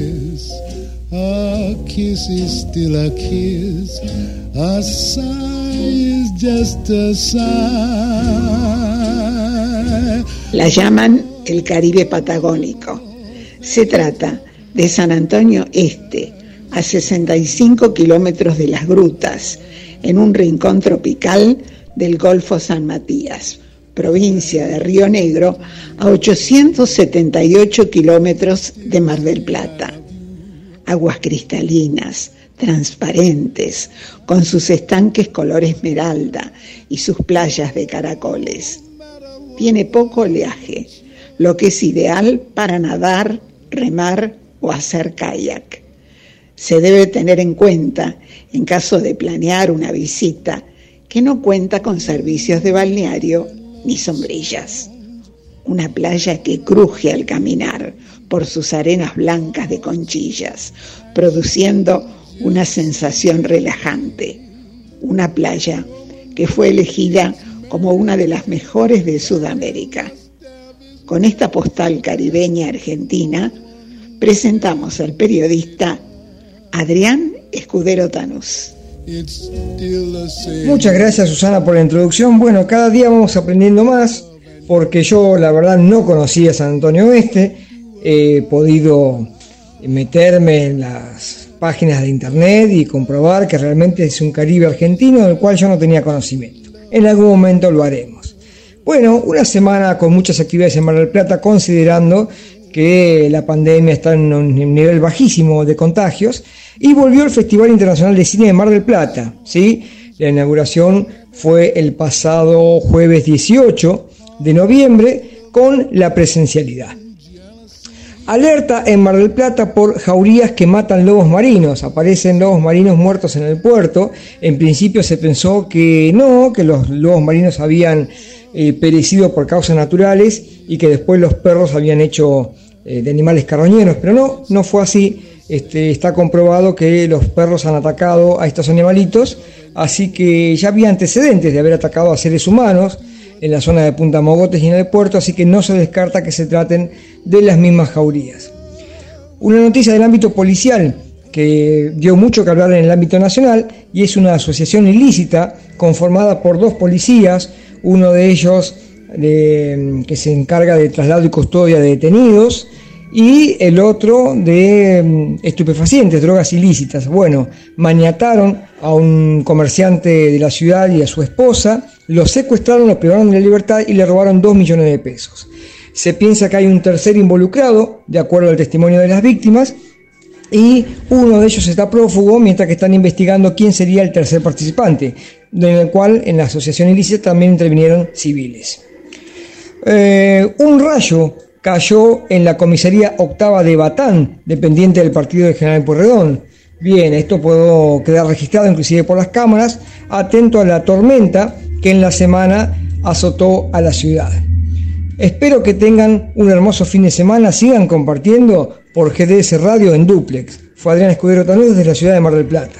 Kiss is still a kiss. A sigh is just a sigh. La llaman el Caribe Patagónico. Se trata de San Antonio Este, a 65 kilómetros de las grutas, en un rincón tropical del Golfo San Matías, provincia de Río Negro, a 878 kilómetros de Mar del Plata. Aguas cristalinas, transparentes, con sus estanques color esmeralda y sus playas de caracoles. Tiene poco oleaje, lo que es ideal para nadar, remar o hacer kayak. Se debe tener en cuenta, en caso de planear una visita, que no cuenta con servicios de balneario ni sombrillas. Una playa que cruje al caminar por sus arenas blancas de conchillas, produciendo una sensación relajante. Una playa que fue elegida como una de las mejores de Sudamérica. con esta postal caribeña argentina, presentamos al periodista Adrián Escudero Tanús. Muchas gracias Susana por la introducción. Bueno, cada día vamos aprendiendo más porque yo la verdad no conocía San Antonio Oeste. He podido meterme en las páginas de internet y comprobar que realmente es un Caribe argentino del cual yo no tenía conocimiento. En algún momento lo haremos. Bueno, una semana con muchas actividades en Mar del Plata, considerando que la pandemia está en un nivel bajísimo de contagios, y volvió el Festival Internacional de Cine de Mar del Plata. ¿sí? La inauguración fue el pasado jueves 18 de noviembre con la presencialidad. Alerta en Mar del Plata por jaurías que matan lobos marinos. Aparecen lobos marinos muertos en el puerto. En principio se pensó que no, que los lobos marinos habían eh, perecido por causas naturales y que después los perros habían hecho eh, de animales carroñeros, pero no, no fue así. Este, está comprobado que los perros han atacado a estos animalitos, así que ya había antecedentes de haber atacado a seres humanos en la zona de Punta Mogotes y en el puerto, así que no se descarta que se traten de las mismas jaurías. Una noticia del ámbito policial que dio mucho que hablar en el ámbito nacional y es una asociación ilícita conformada por dos policías, uno de ellos eh, que se encarga de traslado y custodia de detenidos y el otro de mm, estupefacientes, drogas ilícitas. Bueno, maniataron a un comerciante de la ciudad y a su esposa, lo secuestraron, lo privaron de la libertad y le robaron dos millones de pesos. Se piensa que hay un tercer involucrado, de acuerdo al testimonio de las víctimas, y uno de ellos está prófugo, mientras que están investigando quién sería el tercer participante, en el cual en la asociación ilícita también intervinieron civiles. Eh, un rayo cayó en la comisaría octava de Batán, dependiente del partido de General Porredón. Bien, esto puedo quedar registrado inclusive por las cámaras, atento a la tormenta que en la semana azotó a la ciudad. Espero que tengan un hermoso fin de semana, sigan compartiendo por GDS Radio en Duplex. Fue Adrián Escudero Tanú desde la ciudad de Mar del Plata.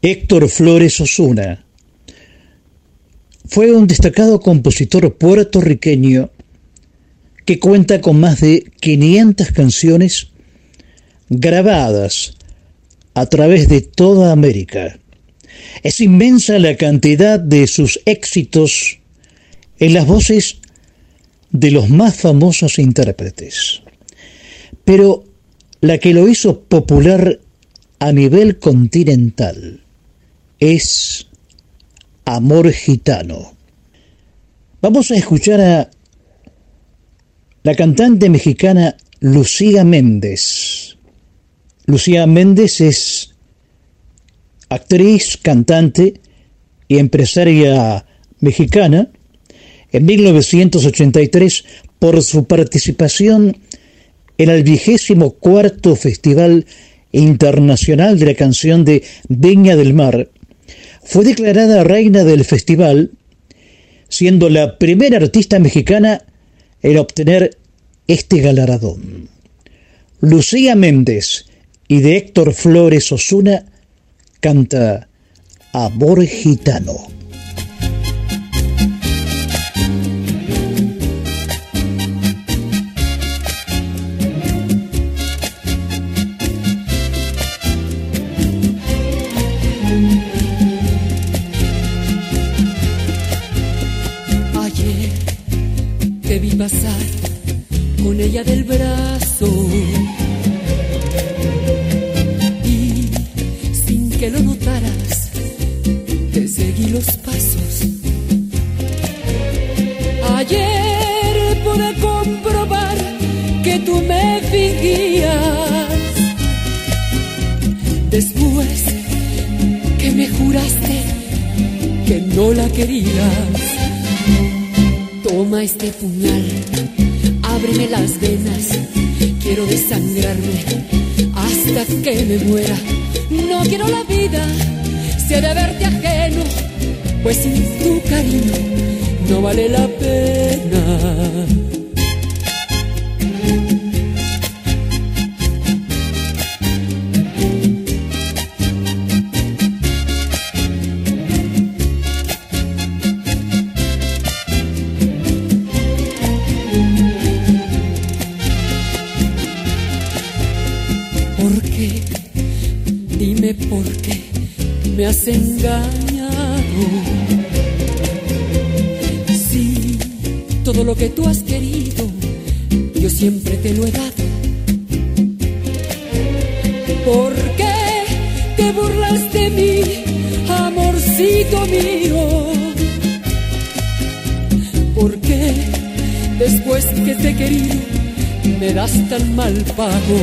Héctor Flores Osuna fue un destacado compositor puertorriqueño que cuenta con más de 500 canciones grabadas a través de toda América. Es inmensa la cantidad de sus éxitos en las voces de los más famosos intérpretes. Pero la que lo hizo popular a nivel continental es Amor Gitano. Vamos a escuchar a la cantante mexicana Lucía Méndez. Lucía Méndez es actriz, cantante y empresaria mexicana. En 1983, por su participación en el vigésimo cuarto Festival Internacional de la Canción de Viña del Mar, fue declarada reina del festival, siendo la primera artista mexicana en obtener este galardón. Lucía Méndez y de Héctor Flores Osuna canta Amor Gitano. Que no la querías, toma este puñal, ábreme las venas, quiero desangrarme hasta que me muera. No quiero la vida, si de verte ajeno, pues sin tu cariño no vale la pena. Tú has querido, yo siempre te lo he dado. ¿Por qué te burlas de mí, amorcito mío? ¿Por qué después que te querido me das tan mal pago?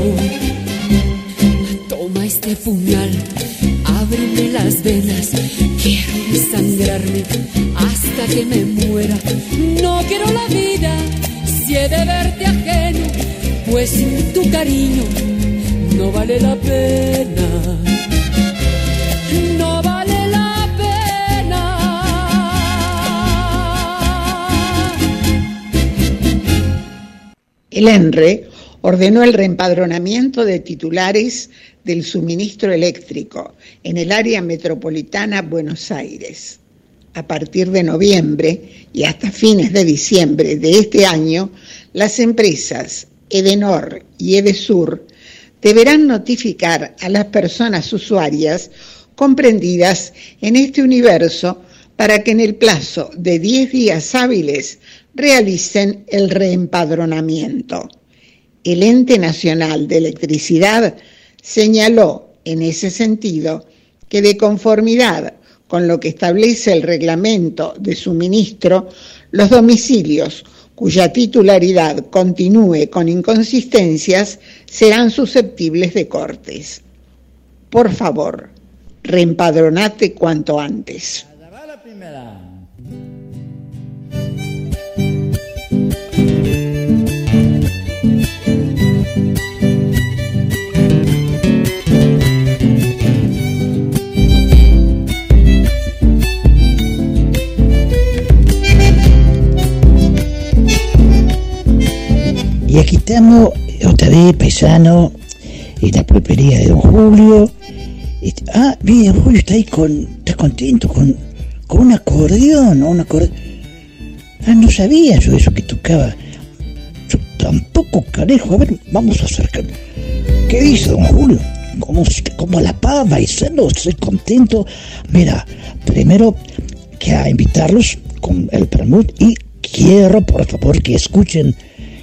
El ordenó el reempadronamiento de titulares del suministro eléctrico en el área metropolitana Buenos Aires. A partir de noviembre y hasta fines de diciembre de este año, las empresas Edenor y Edesur deberán notificar a las personas usuarias comprendidas en este universo para que en el plazo de 10 días hábiles realicen el reempadronamiento. El Ente Nacional de Electricidad señaló en ese sentido que de conformidad con lo que establece el reglamento de suministro, los domicilios cuya titularidad continúe con inconsistencias serán susceptibles de cortes. Por favor, reempadronate cuanto antes. Y aquí estamos otra vez, paisano, en la propiedad de don Julio. ah, bien, Julio está ahí con, está contento con, con un acordeón. Un acordeón. Ah, no sabía yo eso que tocaba. Yo tampoco, carejo. A ver, vamos a acercar. ¿Qué dice don Julio? Como, como la pava, y estoy contento. Mira, primero que a invitarlos con el permut y quiero, por favor, que escuchen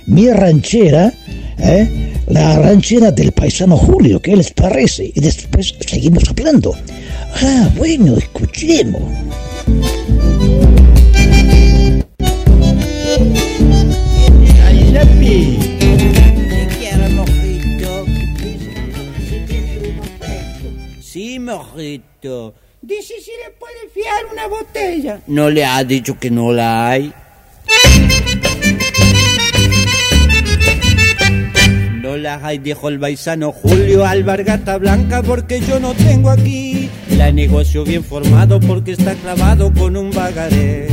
mi ranchera, ¿eh? la ranchera del paisano Julio, ¿qué les parece? Y después seguimos hablando. Ah, bueno, escuchemos. Ay, Sí, mojito. Dice si le puede fiar una botella. No le ha dicho que no la hay. No las hay, dijo el paisano Julio Albargata Blanca, porque yo no tengo aquí. La negocio bien formado porque está clavado con un bagaré.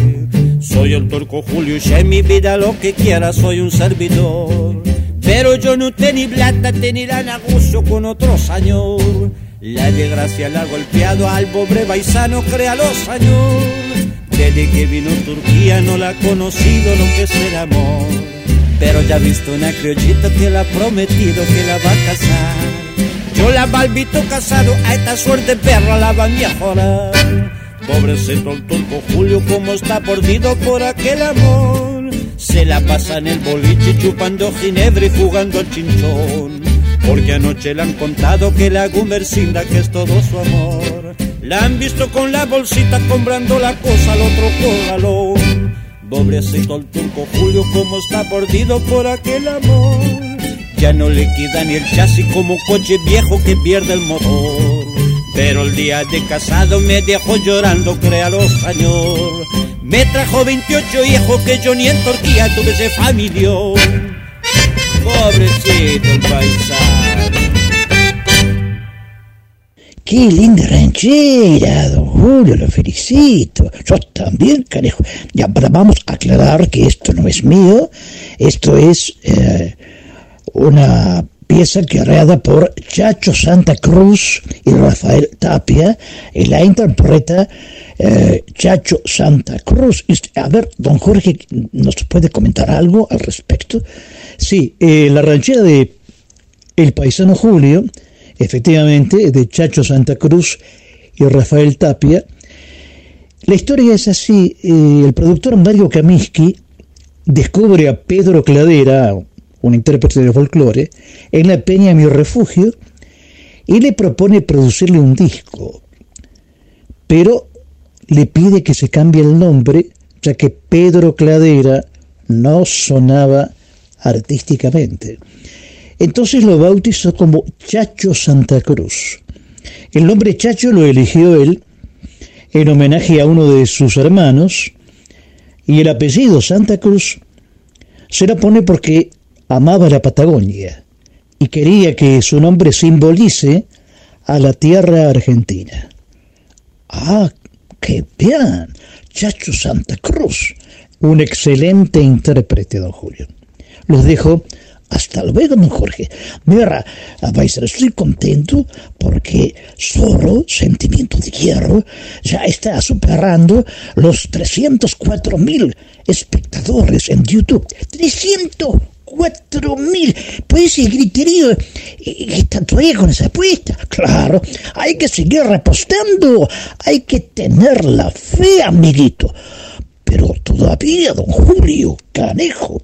Soy el turco Julio y en mi vida lo que quiera, soy un servidor. Pero yo no tengo plata, tenirán agucio con otros años. La desgracia la ha golpeado al pobre paisano, crea los años. Desde que vino Turquía no la ha conocido lo que es el amor. Pero ya ha visto una criollita que la ha prometido que la va a casar. Yo la balbito casado, a esta suerte perra la va a mejorar. Pobrecito el turco Julio, como está perdido por aquel amor. Se la pasa en el boliche chupando ginebra y jugando al chinchón. Porque anoche le han contado que la gumercinda que es todo su amor. La han visto con la bolsita comprando la cosa al otro corralón. Pobrecito el turco Julio, como está perdido por aquel amor. Ya no le queda ni el chasis como coche viejo que pierde el motor. Pero el día de casado me dejó llorando, créalo señor. Me trajo 28 hijos que yo ni en Turquía tuve ese familio. Pobrecito el paisano. Qué linda ranchera, don Julio, lo felicito. Yo también, carejo. Ya, vamos a aclarar que esto no es mío, esto es eh, una pieza creada por Chacho Santa Cruz y Rafael Tapia, y la interpreta eh, Chacho Santa Cruz. A ver, don Jorge, ¿nos puede comentar algo al respecto? Sí, eh, la ranchera de El Paisano Julio efectivamente, de Chacho Santa Cruz y Rafael Tapia. La historia es así, eh, el productor Mario Kaminsky descubre a Pedro Cladera, un intérprete de folclore, en la peña Mi Refugio y le propone producirle un disco, pero le pide que se cambie el nombre, ya que Pedro Cladera no sonaba artísticamente. Entonces lo bautizó como Chacho Santa Cruz. El nombre Chacho lo eligió él en homenaje a uno de sus hermanos y el apellido Santa Cruz se lo pone porque amaba la Patagonia y quería que su nombre simbolice a la tierra argentina. Ah, qué bien, Chacho Santa Cruz. Un excelente intérprete, don Julio. Los dejo hasta luego, don Jorge. Mira, vais a estoy contento porque solo Sentimiento de Hierro ya está superando los 304 mil espectadores en YouTube. 304 mil. Puede seguir querido está todavía con esa apuesta. Claro, hay que seguir repostando. Hay que tener la fe, amiguito. Pero todavía, don Julio, canejo.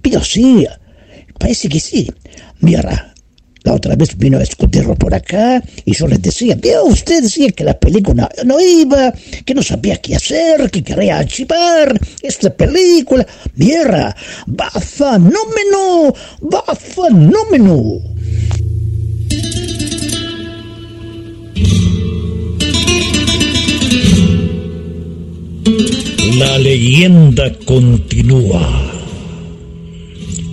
Pero sí, Parece que sí. Mira, la otra vez vino a discutirlo por acá y yo les decía, vio, usted decía que la película no iba, que no sabía qué hacer, que quería archivar esta película. Mira, va fenómeno, va fenómeno. La leyenda continúa.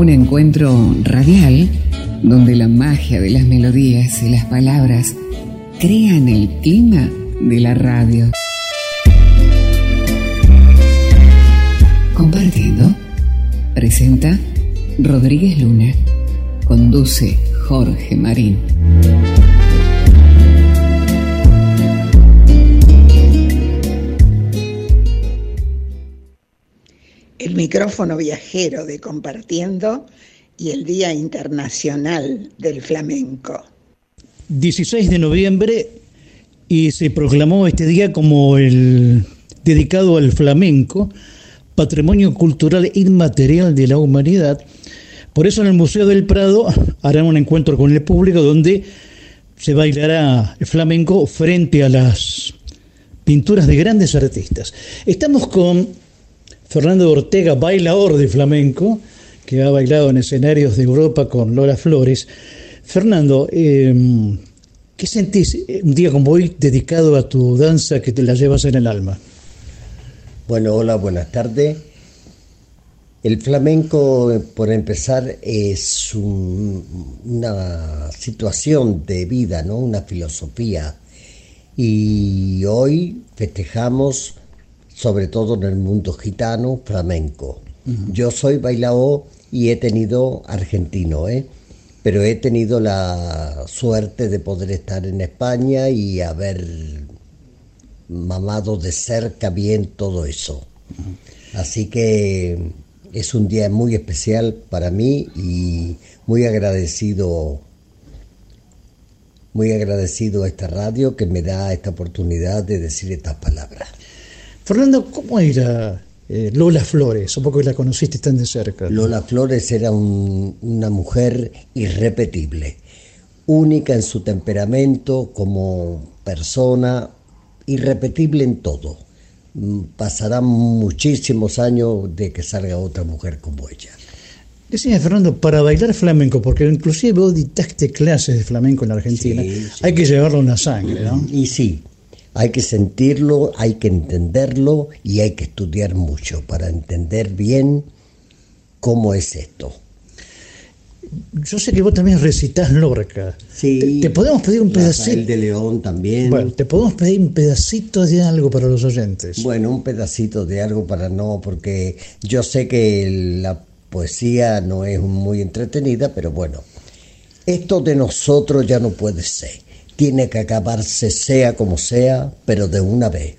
un encuentro radial donde la magia de las melodías y las palabras crean el clima de la radio. Compartiendo, presenta Rodríguez Luna, conduce Jorge Marín. El micrófono viajero de Compartiendo y el Día Internacional del Flamenco. 16 de noviembre y se proclamó este día como el dedicado al flamenco, patrimonio cultural inmaterial de la humanidad. Por eso en el Museo del Prado harán un encuentro con el público donde se bailará el flamenco frente a las pinturas de grandes artistas. Estamos con Fernando Ortega, bailador de flamenco, que ha bailado en escenarios de Europa con Lola Flores. Fernando, em, ¿qué sentís un día como hoy dedicado a tu danza que te la llevas en el alma? Bueno, hola, buenas tardes. El flamenco, por empezar, es una situación de vida, ¿no? Una filosofía. Y hoy festejamos sobre todo en el mundo gitano, flamenco. Yo soy bailador y he tenido argentino, ¿eh? pero he tenido la suerte de poder estar en España y haber mamado de cerca bien todo eso. Así que es un día muy especial para mí y muy agradecido muy agradecido a esta radio que me da esta oportunidad de decir estas palabras. Fernando, ¿cómo era eh, Lola Flores? Supongo que la conociste tan de cerca. Lola Flores era un- una mujer irrepetible, única en su temperamento como persona, irrepetible en todo. Mm, Pasarán muchísimos años de que salga otra mujer como ella. Decía Fernando, para bailar flamenco, porque inclusive vos dictaste clases de flamenco en la Argentina, hay que llevarlo en la sangre, ¿no? Y sí, hay que sentirlo, hay que entenderlo y hay que estudiar mucho para entender bien cómo es esto. Yo sé que vos también recitas Lorca. Sí. Te, te podemos pedir un pedacito. de León también. Bueno, te podemos pedir un pedacito de algo para los oyentes. Bueno, un pedacito de algo para no, porque yo sé que la poesía no es muy entretenida, pero bueno, esto de nosotros ya no puede ser. Tiene que acabarse sea como sea, pero de una vez.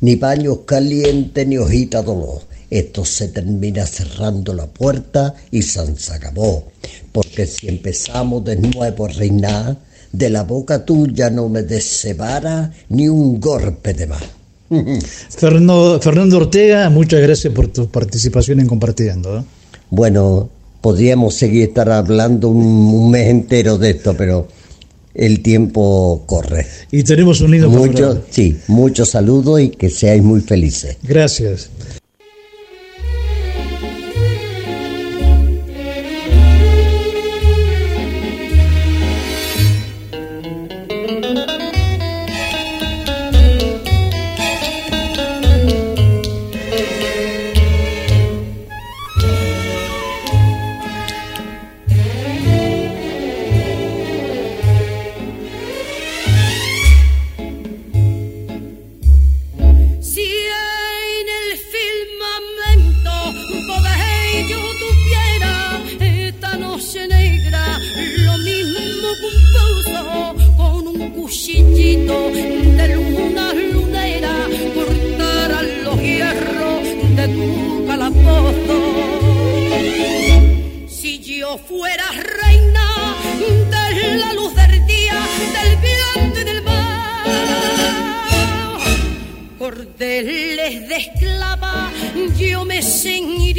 Ni baños calientes ni hojita dolor. Esto se termina cerrando la puerta y se acabó. Porque si empezamos de nuevo a reinar, de la boca tuya no me desebara ni un golpe de más. Fernando, Fernando Ortega, muchas gracias por tu participación en Compartiendo. ¿eh? Bueno, podríamos seguir estar hablando un, un mes entero de esto, pero el tiempo corre. Y tenemos un lindo Mucho, programa. sí, muchos saludos y que seáis muy felices. Gracias. Cordeles de yo me ceñiría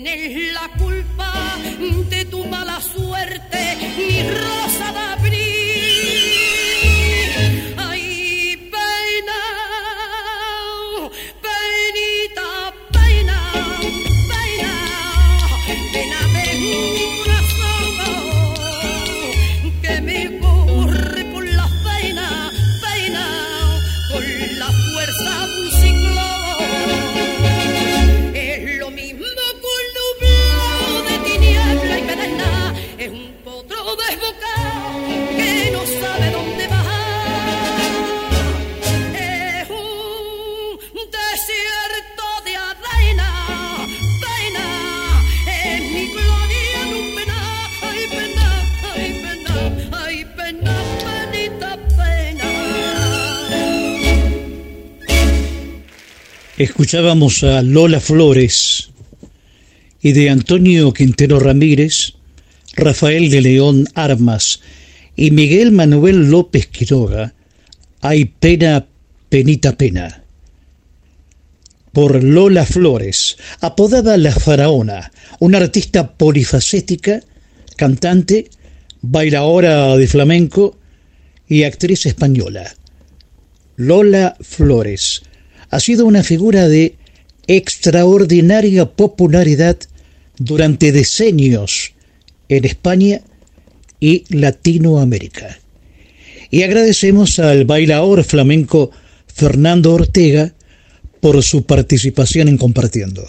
tienes la culpa de tu mala suerte, mi rosa de abril. Escuchábamos a Lola Flores y de Antonio Quintero Ramírez, Rafael de León Armas y Miguel Manuel López Quiroga, Hay pena, penita pena. Por Lola Flores, apodada La Faraona, una artista polifacética, cantante, bailaora de flamenco y actriz española. Lola Flores ha sido una figura de extraordinaria popularidad durante decenios en España y Latinoamérica. Y agradecemos al bailaor flamenco Fernando Ortega por su participación en Compartiendo.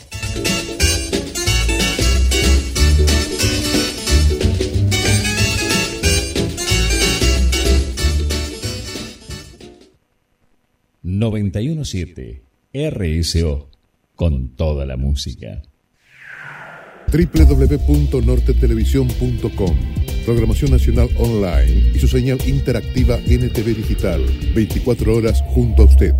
917 RSO con toda la música. www.nortetelevisión.com Programación Nacional Online y su señal interactiva NTV Digital, 24 horas junto a usted.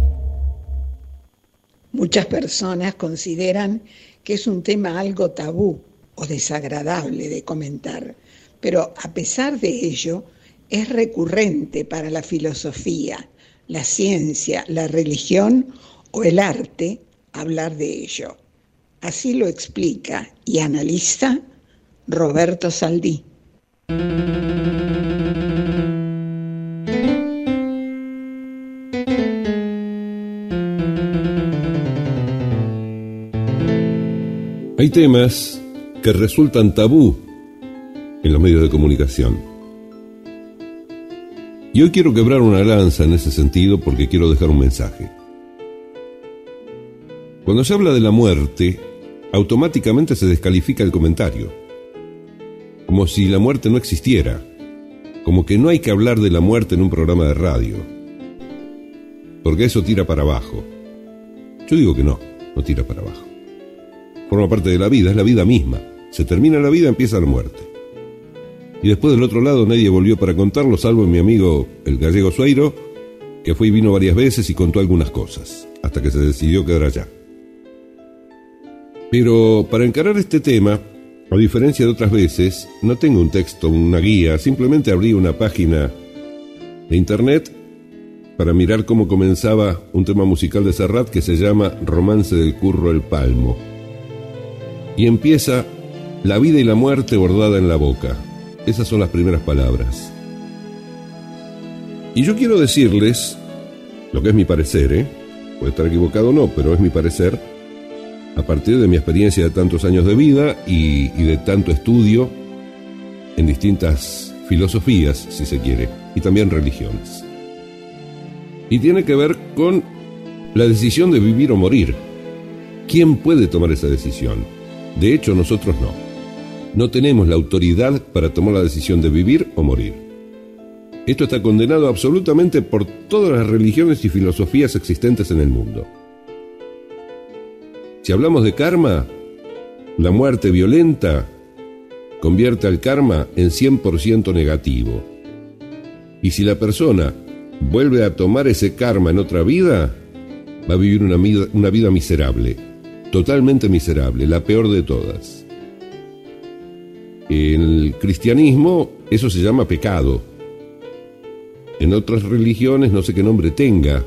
Muchas personas consideran que es un tema algo tabú o desagradable de comentar, pero a pesar de ello es recurrente para la filosofía, la ciencia, la religión o el arte hablar de ello. Así lo explica y analiza Roberto Saldí. Hay temas que resultan tabú en los medios de comunicación. Y hoy quiero quebrar una lanza en ese sentido porque quiero dejar un mensaje. Cuando se habla de la muerte, automáticamente se descalifica el comentario, como si la muerte no existiera, como que no hay que hablar de la muerte en un programa de radio, porque eso tira para abajo. Yo digo que no, no tira para abajo. Forma parte de la vida, es la vida misma. Se termina la vida, empieza la muerte. Y después del otro lado nadie volvió para contarlo, salvo mi amigo el gallego Sueiro, que fue y vino varias veces y contó algunas cosas, hasta que se decidió quedar allá. Pero para encarar este tema, a diferencia de otras veces, no tengo un texto, una guía, simplemente abrí una página de internet para mirar cómo comenzaba un tema musical de Serrat que se llama Romance del Curro el Palmo. Y empieza La vida y la muerte bordada en la boca. Esas son las primeras palabras. Y yo quiero decirles lo que es mi parecer, ¿eh? puede estar equivocado o no, pero es mi parecer, a partir de mi experiencia de tantos años de vida y, y de tanto estudio en distintas filosofías, si se quiere, y también religiones. Y tiene que ver con la decisión de vivir o morir. ¿Quién puede tomar esa decisión? De hecho, nosotros no no tenemos la autoridad para tomar la decisión de vivir o morir. Esto está condenado absolutamente por todas las religiones y filosofías existentes en el mundo. Si hablamos de karma, la muerte violenta convierte al karma en 100% negativo. Y si la persona vuelve a tomar ese karma en otra vida, va a vivir una vida, una vida miserable, totalmente miserable, la peor de todas. En el cristianismo eso se llama pecado. En otras religiones no sé qué nombre tenga.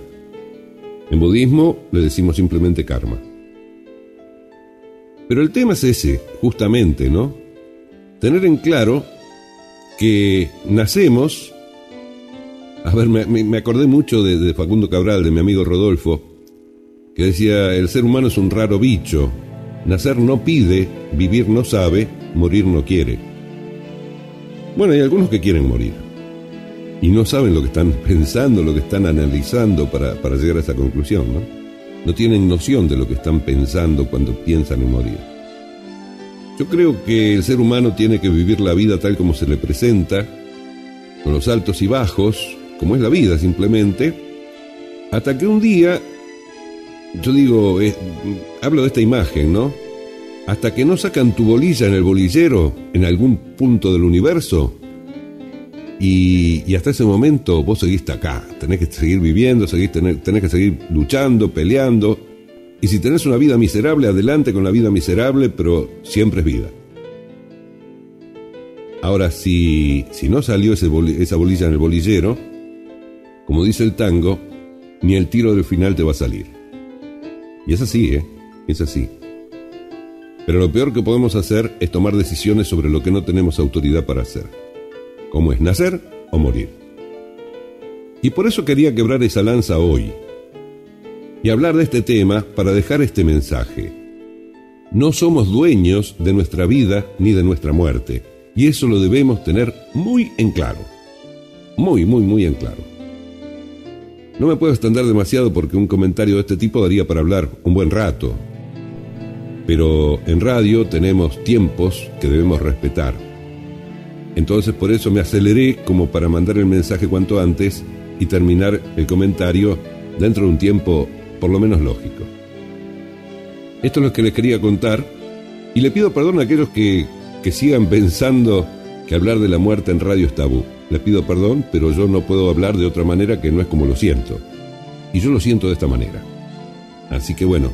En budismo le decimos simplemente karma. Pero el tema es ese, justamente, ¿no? Tener en claro que nacemos, a ver, me, acordé mucho de Facundo Cabral, de mi amigo Rodolfo, que decía, el ser humano es un raro bicho, nacer no pide, vivir no sabe, morir no quiere. Bueno, hay algunos que quieren morir y no saben lo que están pensando, lo que están analizando para, para llegar a esa conclusión, ¿no? No tienen noción de lo que están pensando cuando piensan en morir. Yo creo que el ser humano tiene que vivir la vida tal como se le presenta, con los altos y bajos, como es la vida simplemente, hasta que un día, yo digo, eh, hablo de esta imagen, ¿no? Hasta que no sacan tu bolilla en el bolillero, en algún punto del universo, y, hasta ese momento vos seguiste acá, tenés que seguir viviendo, seguís, tener- tenés que seguir luchando, peleando, y si tenés una vida miserable, adelante con la vida miserable, pero siempre es vida. Ahora, si, si no salió esa bolilla en el bolillero, como dice el tango, ni el tiro del final te va a salir. Y es así, ¿eh? Es así. Pero lo peor que podemos hacer es tomar decisiones sobre lo que no tenemos autoridad para hacer. Como es nacer o morir. Y por eso quería quebrar esa lanza hoy. Y hablar de este tema para dejar este mensaje. No somos dueños de nuestra vida ni de nuestra muerte. Y eso lo debemos tener muy en claro. Muy, muy, muy en claro. No me puedo extender demasiado porque un comentario de este tipo daría para hablar un buen rato. Pero en radio tenemos tiempos que debemos respetar. Entonces por eso me aceleré como para mandar el mensaje cuanto antes y terminar el comentario dentro de un tiempo por lo menos lógico. Esto es lo que les quería contar y le pido perdón a aquellos que, que sigan pensando que hablar de la muerte en radio es tabú. Les pido perdón, pero yo no puedo hablar de otra manera que no es como lo siento. Y yo lo siento de esta manera. Así que bueno,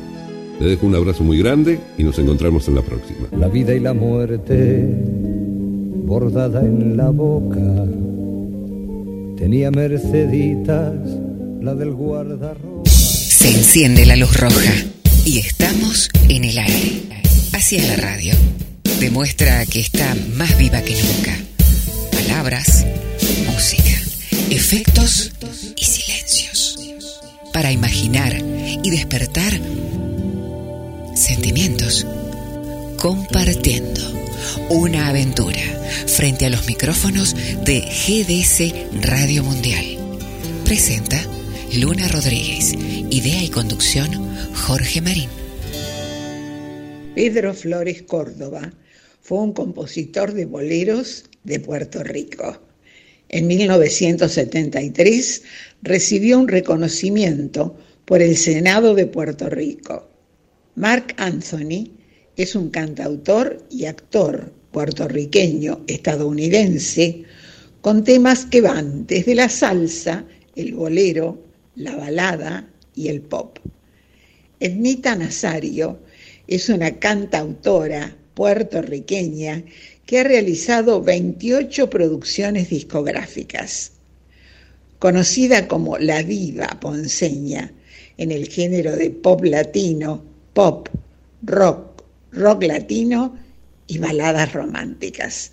les dejo un abrazo muy grande y nos encontramos en la próxima. La vida y la muerte bordada en la boca. Tenía Merceditas, la del guardarropa. Se enciende la luz roja y estamos en el aire. Así es la radio. Demuestra que está más viva que nunca. Palabras, música, efectos y silencios. Para imaginar y despertar sentimientos. Compartiendo una aventura frente a los micrófonos de GDS Radio Mundial. Presenta Luna Rodríguez. Idea y conducción Jorge Marín. Pedro Flores Córdoba fue un compositor de boleros de Puerto Rico. En 1973 recibió un reconocimiento por el Senado de Puerto Rico. Mark Anthony es un cantautor y actor puertorriqueño estadounidense con temas que van desde la salsa, el bolero, la balada y el pop. Ednita Nazario es una cantautora puertorriqueña que ha realizado 28 producciones discográficas. Conocida como la diva ponceña en el género de pop latino, pop, rock, rock latino y baladas románticas.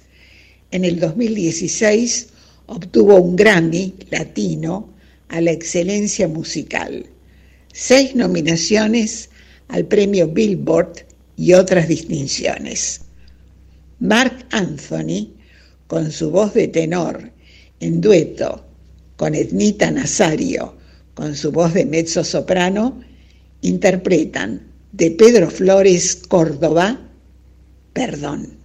En el 2016 obtuvo un Grammy latino a la excelencia musical, seis nominaciones al premio Billboard y otras distinciones. Mark Anthony, con su voz de tenor, en dueto con Ednita Nazario, con su voz de mezzo soprano, interpretan de Pedro Flores Córdoba, Perdón.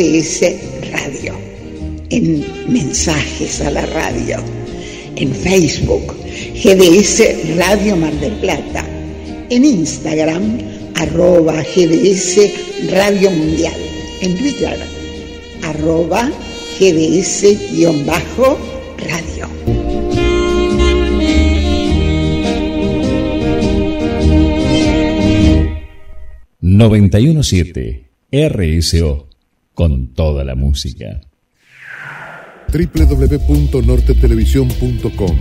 GDS Radio, en Mensajes a la Radio, en Facebook, GDS Radio Mar del Plata, en Instagram, arroba GDS Radio Mundial, en Twitter, arroba GDS-radio. 917 RSO con toda la música. www.nortetelevisión.com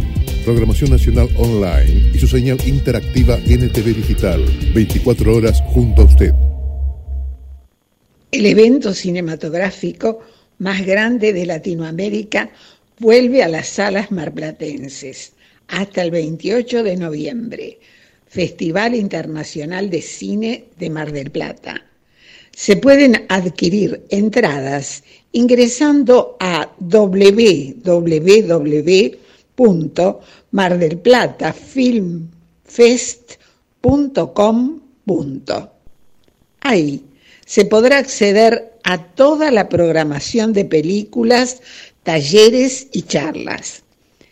Programación Nacional Online y su señal interactiva NTV Digital. 24 horas junto a usted. El evento cinematográfico más grande de Latinoamérica vuelve a las salas marplatenses hasta el 28 de noviembre. Festival Internacional de Cine de Mar del Plata. Se pueden adquirir entradas ingresando a www.mardelplatafilmfest.com. Ahí se podrá acceder a toda la programación de películas, talleres y charlas.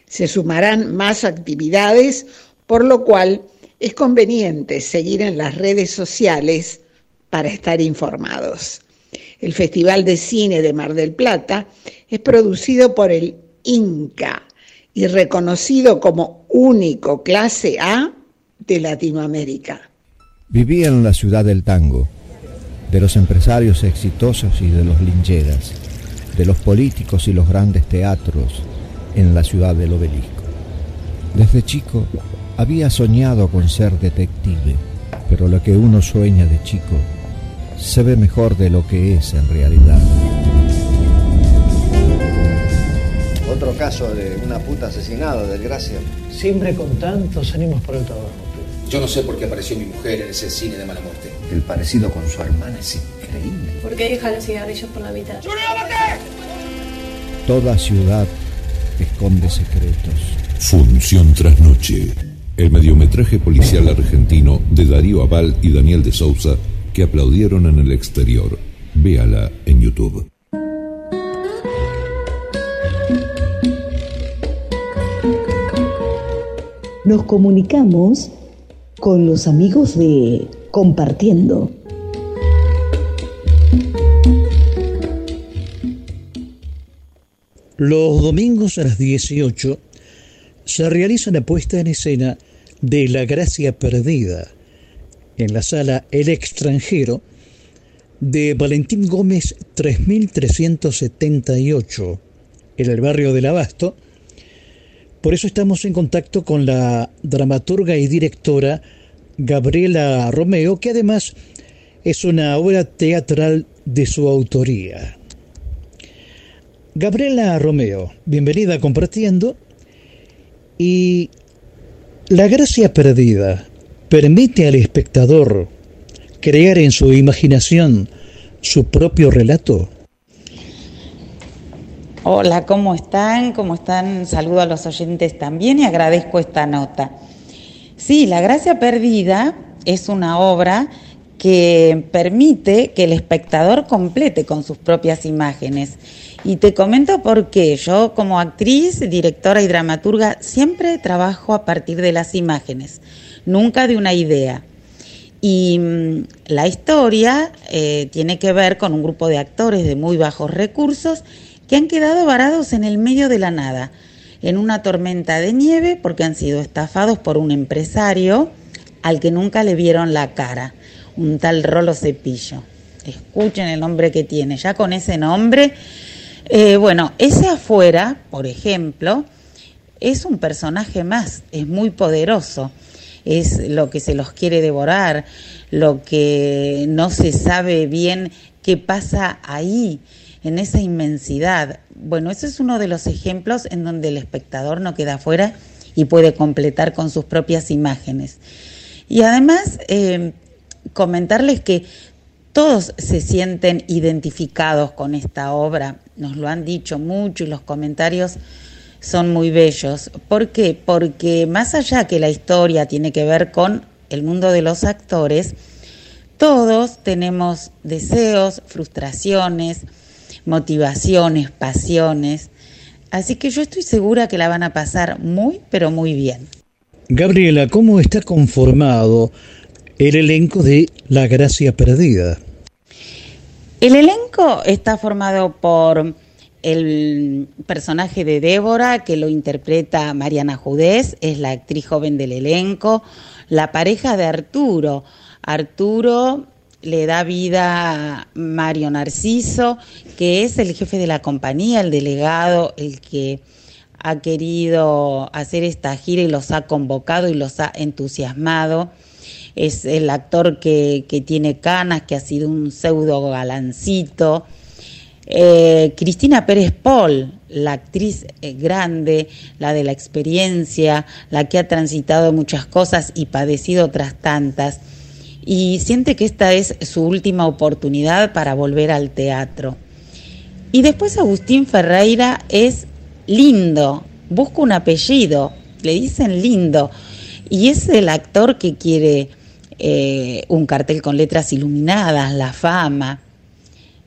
Se sumarán más actividades, por lo cual es conveniente seguir en las redes sociales para estar informados. El Festival de Cine de Mar del Plata es producido por el INCA y reconocido como único clase A de Latinoamérica. Vivía en la ciudad del tango, de los empresarios exitosos y de los lincheras, de los políticos y los grandes teatros en la ciudad del obelisco. Desde chico había soñado con ser detective, pero lo que uno sueña de chico se ve mejor de lo que es en realidad. Otro caso de una puta asesinada, desgracia. Siempre con tantos ánimos por el trabajo. Yo no sé por qué apareció mi mujer en ese cine de mala muerte. El parecido con su hermana es increíble. ¿Por qué deja los cigarrillos por la mitad? Toda ciudad esconde secretos. Función tras noche. El mediometraje policial argentino de Darío Aval y Daniel de Sousa que aplaudieron en el exterior. Véala en YouTube. Nos comunicamos con los amigos de Compartiendo. Los domingos a las 18 se realiza la puesta en escena de La Gracia Perdida en la sala El extranjero de Valentín Gómez 3378 en el barrio del Abasto. Por eso estamos en contacto con la dramaturga y directora Gabriela Romeo, que además es una obra teatral de su autoría. Gabriela Romeo, bienvenida Compartiendo. Y la gracia perdida permite al espectador crear en su imaginación su propio relato. Hola, ¿cómo están? ¿Cómo están? Saludo a los oyentes también y agradezco esta nota. Sí, La Gracia Perdida es una obra que permite que el espectador complete con sus propias imágenes. Y te comento por qué. Yo como actriz, directora y dramaturga siempre trabajo a partir de las imágenes, nunca de una idea. Y mm, la historia eh, tiene que ver con un grupo de actores de muy bajos recursos que han quedado varados en el medio de la nada, en una tormenta de nieve porque han sido estafados por un empresario al que nunca le vieron la cara, un tal Rolo Cepillo. Escuchen el nombre que tiene, ya con ese nombre. Eh, bueno, ese afuera, por ejemplo, es un personaje más, es muy poderoso, es lo que se los quiere devorar, lo que no se sabe bien qué pasa ahí, en esa inmensidad. Bueno, ese es uno de los ejemplos en donde el espectador no queda fuera y puede completar con sus propias imágenes. Y además, eh, comentarles que todos se sienten identificados con esta obra, nos lo han dicho mucho y los comentarios son muy bellos. ¿Por qué? Porque más allá que la historia tiene que ver con el mundo de los actores, todos tenemos deseos, frustraciones, motivaciones, pasiones. Así que yo estoy segura que la van a pasar muy, pero muy bien. Gabriela, ¿cómo está conformado el elenco de La Gracia Perdida? El elenco está formado por el personaje de Débora, que lo interpreta Mariana Judez, es la actriz joven del elenco, la pareja de Arturo. Arturo le da vida a Mario Narciso, que es el jefe de la compañía, el delegado, el que ha querido hacer esta gira y los ha convocado y los ha entusiasmado. Es el actor que, tiene canas, que ha sido un pseudo galancito. Eh, Cristina Pérez Paul, la actriz eh, grande, la de la experiencia, la que ha transitado muchas cosas y padecido otras tantas y siente que esta es su última oportunidad para volver al teatro. Y después Agustín Ferreira es lindo, busca un apellido, le dicen lindo, y es el actor que quiere eh, un cartel con letras iluminadas, la fama.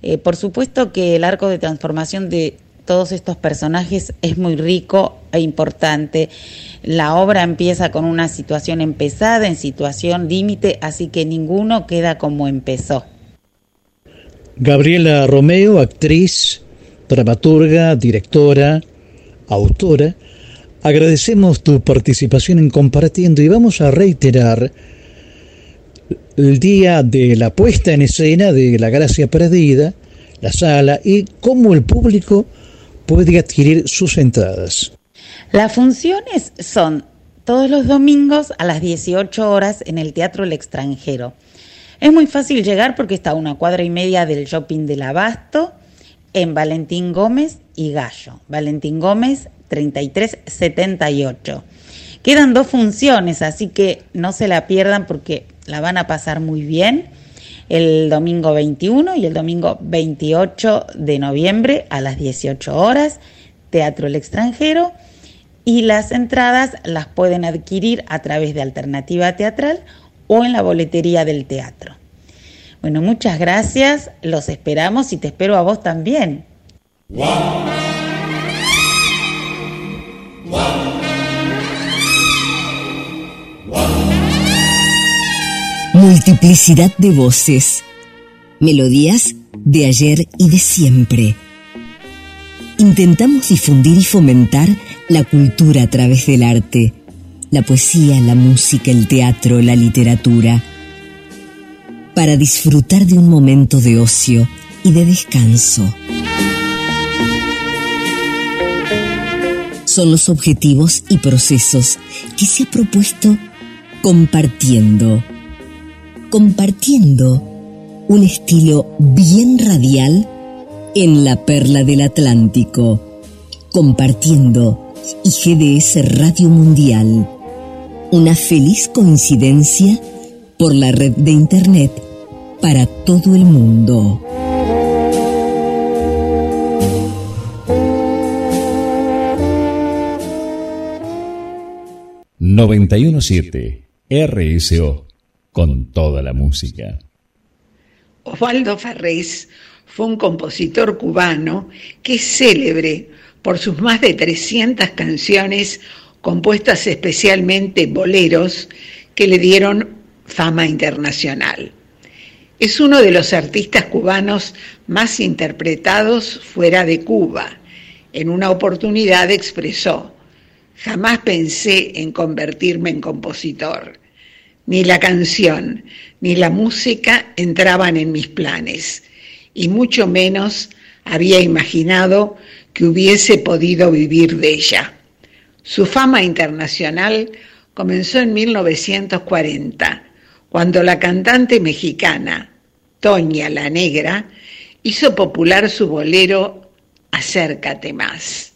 Eh, por supuesto que el arco de transformación de todos estos personajes es muy rico e importante. La obra empieza con una situación empezada, en situación límite, así que ninguno queda como empezó. Gabriela Romeo, actriz, dramaturga, directora, autora, agradecemos tu participación en Compartiendo y vamos a reiterar el día de la puesta en escena de La Gracia Perdida, la sala y cómo el público puede adquirir sus entradas. Las funciones son todos los domingos a las 18 horas en el Teatro El Extranjero. Es muy fácil llegar porque está a una cuadra y media del shopping del Abasto en Valentín Gómez y Gallo. Valentín Gómez 3378. Quedan dos funciones, así que no se la pierdan porque la van a pasar muy bien. El domingo 21 y el domingo 28 de noviembre a las 18 horas, Teatro El Extranjero y las entradas las pueden adquirir a través de Alternativa Teatral o en la boletería del teatro. Bueno, muchas gracias, los esperamos y te espero a vos también. Multiplicidad de voces, melodías de ayer y de siempre. Intentamos difundir y fomentar la cultura a través del arte, la poesía, la música, el teatro, la literatura, para disfrutar de un momento de ocio y de descanso. Son los objetivos y procesos que se ha propuesto compartiendo. Compartiendo un estilo bien radial en la perla del Atlántico. Compartiendo y GDS Radio Mundial. Una feliz coincidencia por la red de Internet para todo el mundo. ...917... RSO... ...con toda la música. Osvaldo Farrés fue un compositor cubano que es célebre por sus más de 300 canciones compuestas especialmente boleros que le dieron fama internacional. Es uno de los artistas cubanos más interpretados fuera de Cuba. En una oportunidad expresó, jamás pensé en convertirme en compositor. Ni la canción ni la música entraban en mis planes, y mucho menos había imaginado que hubiese podido vivir de ella. Su fama internacional comenzó en 1940, cuando la cantante mexicana Toña la Negra hizo popular su bolero Acércate más.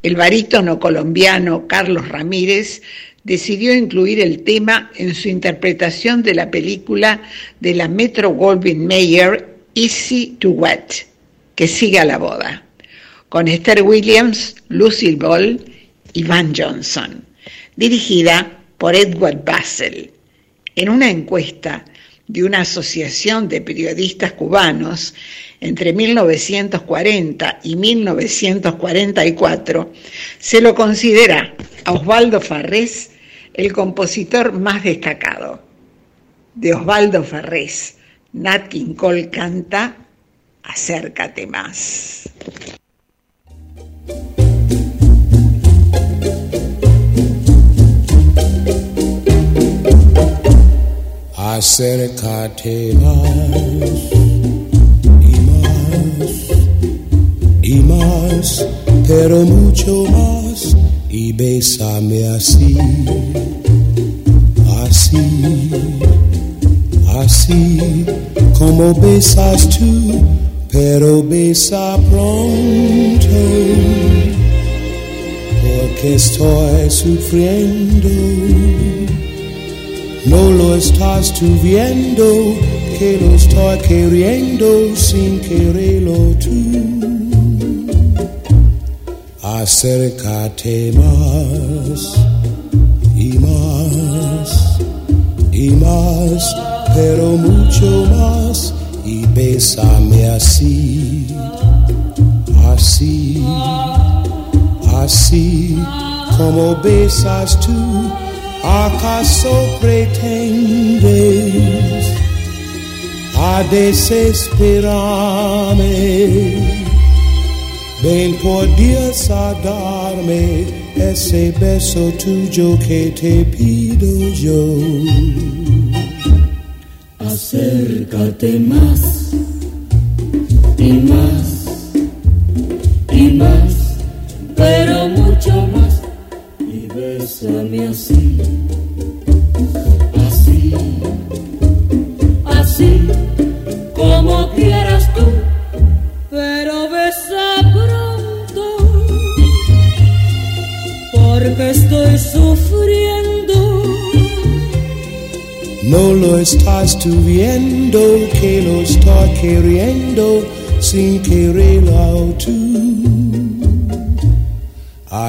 El barítono colombiano Carlos Ramírez decidió incluir el tema en su interpretación de la película de la Metro Goldwyn Mayer Easy to Wet, que siga la boda, con Esther Williams, Lucille Ball y Van Johnson, dirigida por Edward Basel. En una encuesta de una asociación de periodistas cubanos entre 1940 y 1944, se lo considera a Osvaldo Farrés el compositor más destacado. De Osvaldo Farrés, Nat King Cole canta Acércate más. acércate más y más y más, pero mucho más bésame así, así, así. Como besas tú, pero besa pronto, porque estoy sufriendo. No lo estás tú viendo, que lo estoy queriendo sin quererlo tú. Acércate más y más y más, pero mucho más. Y bésame así, así, así. Como besas tú ¿Acaso pretendes a desesperarme? Ven por Dios a darme ese beso tuyo que te pido yo. Acércate más y más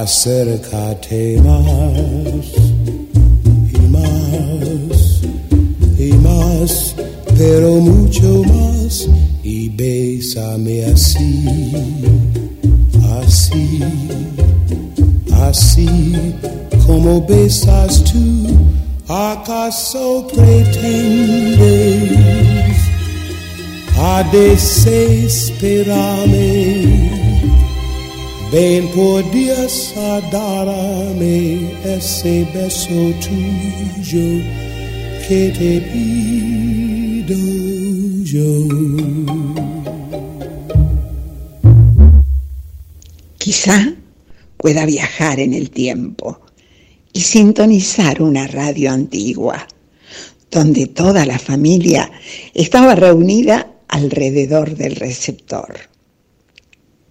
Acércate más y más y más pero mucho más y bésame así, así, así como besas tú. ¿Acaso pretendes a desesperarme? Ven a darme ese beso tuyo que te pido yo. Quizá pueda viajar en el tiempo y sintonizar una radio antigua, donde toda la familia estaba reunida alrededor del receptor.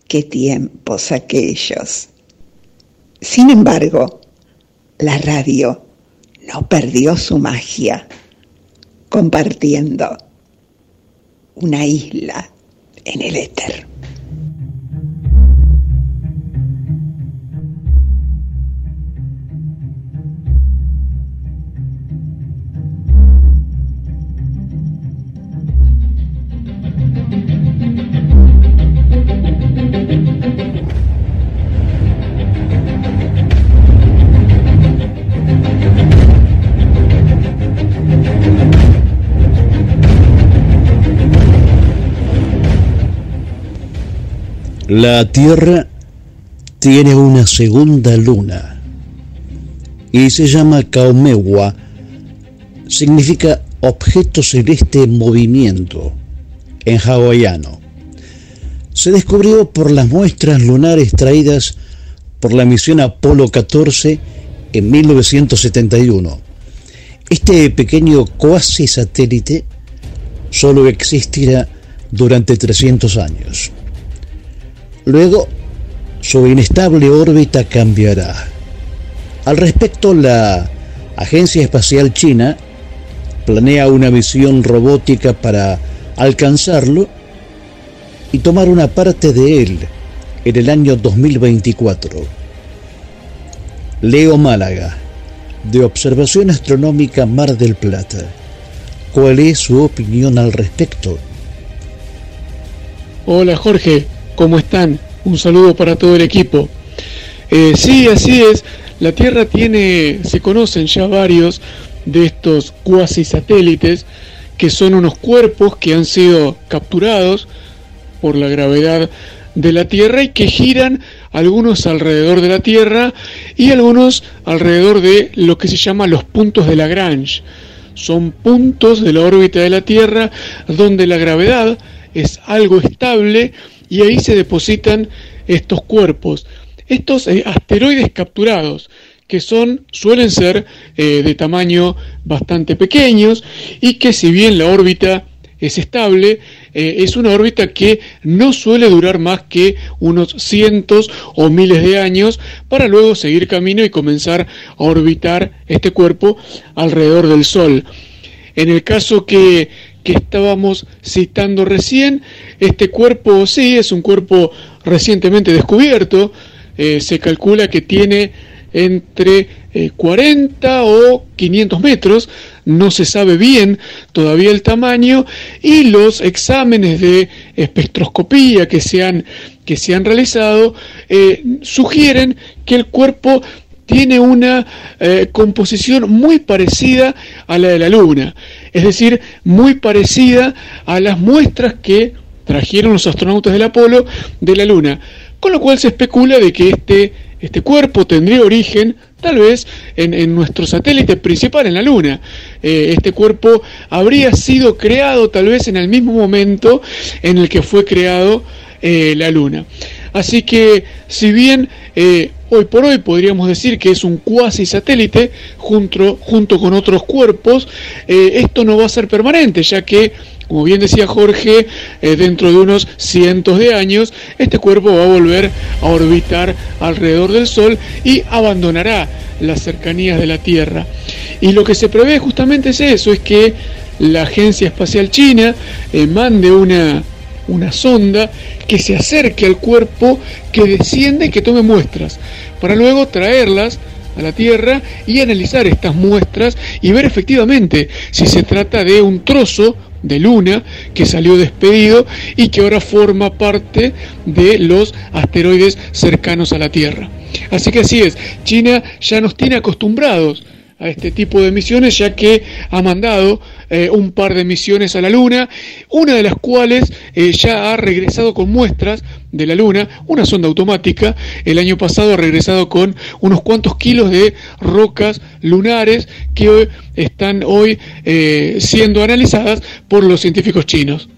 Qué tiempos aquellos. Sin embargo, la radio no perdió su magia, compartiendo una isla en el éter. La Tierra tiene una segunda luna y se llama Kaumewa. Significa objeto celeste en movimiento en hawaiano. Se descubrió por las muestras lunares traídas por la misión Apolo 14 en 1971. Este pequeño cuasi satélite solo existirá durante 300 años. Luego, su inestable órbita cambiará. Al respecto, la Agencia Espacial China planea una misión robótica para alcanzarlo y tomar una parte de él en el año 2024. Leo Málaga, de Observación Astronómica Mar del Plata. ¿Cuál es su opinión al respecto? Hola Jorge, ¿cómo están? Un saludo para todo el equipo. Eh, sí, así es. La Tierra tiene, se conocen ya varios de estos cuasi satélites que son unos cuerpos que han sido capturados por la gravedad de la Tierra y que giran algunos alrededor de la Tierra y algunos alrededor de lo que se llama los puntos de Lagrange. Son puntos de la órbita de la Tierra donde la gravedad es algo estable y ahí se depositan estos cuerpos. Estos eh, asteroides capturados que son, suelen ser eh, de tamaño bastante pequeños y que si bien la órbita es estable, eh, es una órbita que no suele durar más que unos cientos o miles de años para luego seguir camino y comenzar a orbitar este cuerpo alrededor del Sol. En el caso que, que estábamos citando recién, este cuerpo sí es un cuerpo recientemente descubierto, eh, se calcula que tiene entre 40 eh, o 500 metros, no se sabe bien todavía el tamaño. Y los exámenes de espectroscopía que se han, que se han realizado eh, sugieren que el cuerpo tiene una eh, composición muy parecida a la de la Luna, es decir, muy parecida a las muestras que trajeron los astronautas del Apolo de la Luna, con lo cual se especula de que este este cuerpo tendría origen tal vez en, nuestro satélite principal, en la Luna. Eh, este cuerpo habría sido creado tal vez en el mismo momento en el que fue creado eh, la Luna. Así que si bien eh, hoy por hoy podríamos decir que es un cuasi satélite junto, junto con otros cuerpos, esto no va a ser permanente, ya que como bien decía Jorge, eh, dentro de unos cientos de años, este cuerpo va a volver a orbitar alrededor del Sol y abandonará las cercanías de la Tierra. Y lo que se prevé justamente es eso, es que la Agencia Espacial China eh, mande una, una sonda que se acerque al cuerpo, que desciende y que tome muestras, para luego traerlas a la Tierra y analizar estas muestras y ver efectivamente si se trata de un trozo de Luna que salió despedido y que ahora forma parte de los asteroides cercanos a la Tierra. Así que así es, China ya nos tiene acostumbrados a este tipo de misiones ya que ha mandado eh, un par de misiones a la Luna, una de las cuales eh, ya ha regresado con muestras de la Luna, una sonda automática, el año pasado ha regresado con unos cuantos kilos de rocas lunares que están hoy eh, siendo analizadas por los científicos chinos.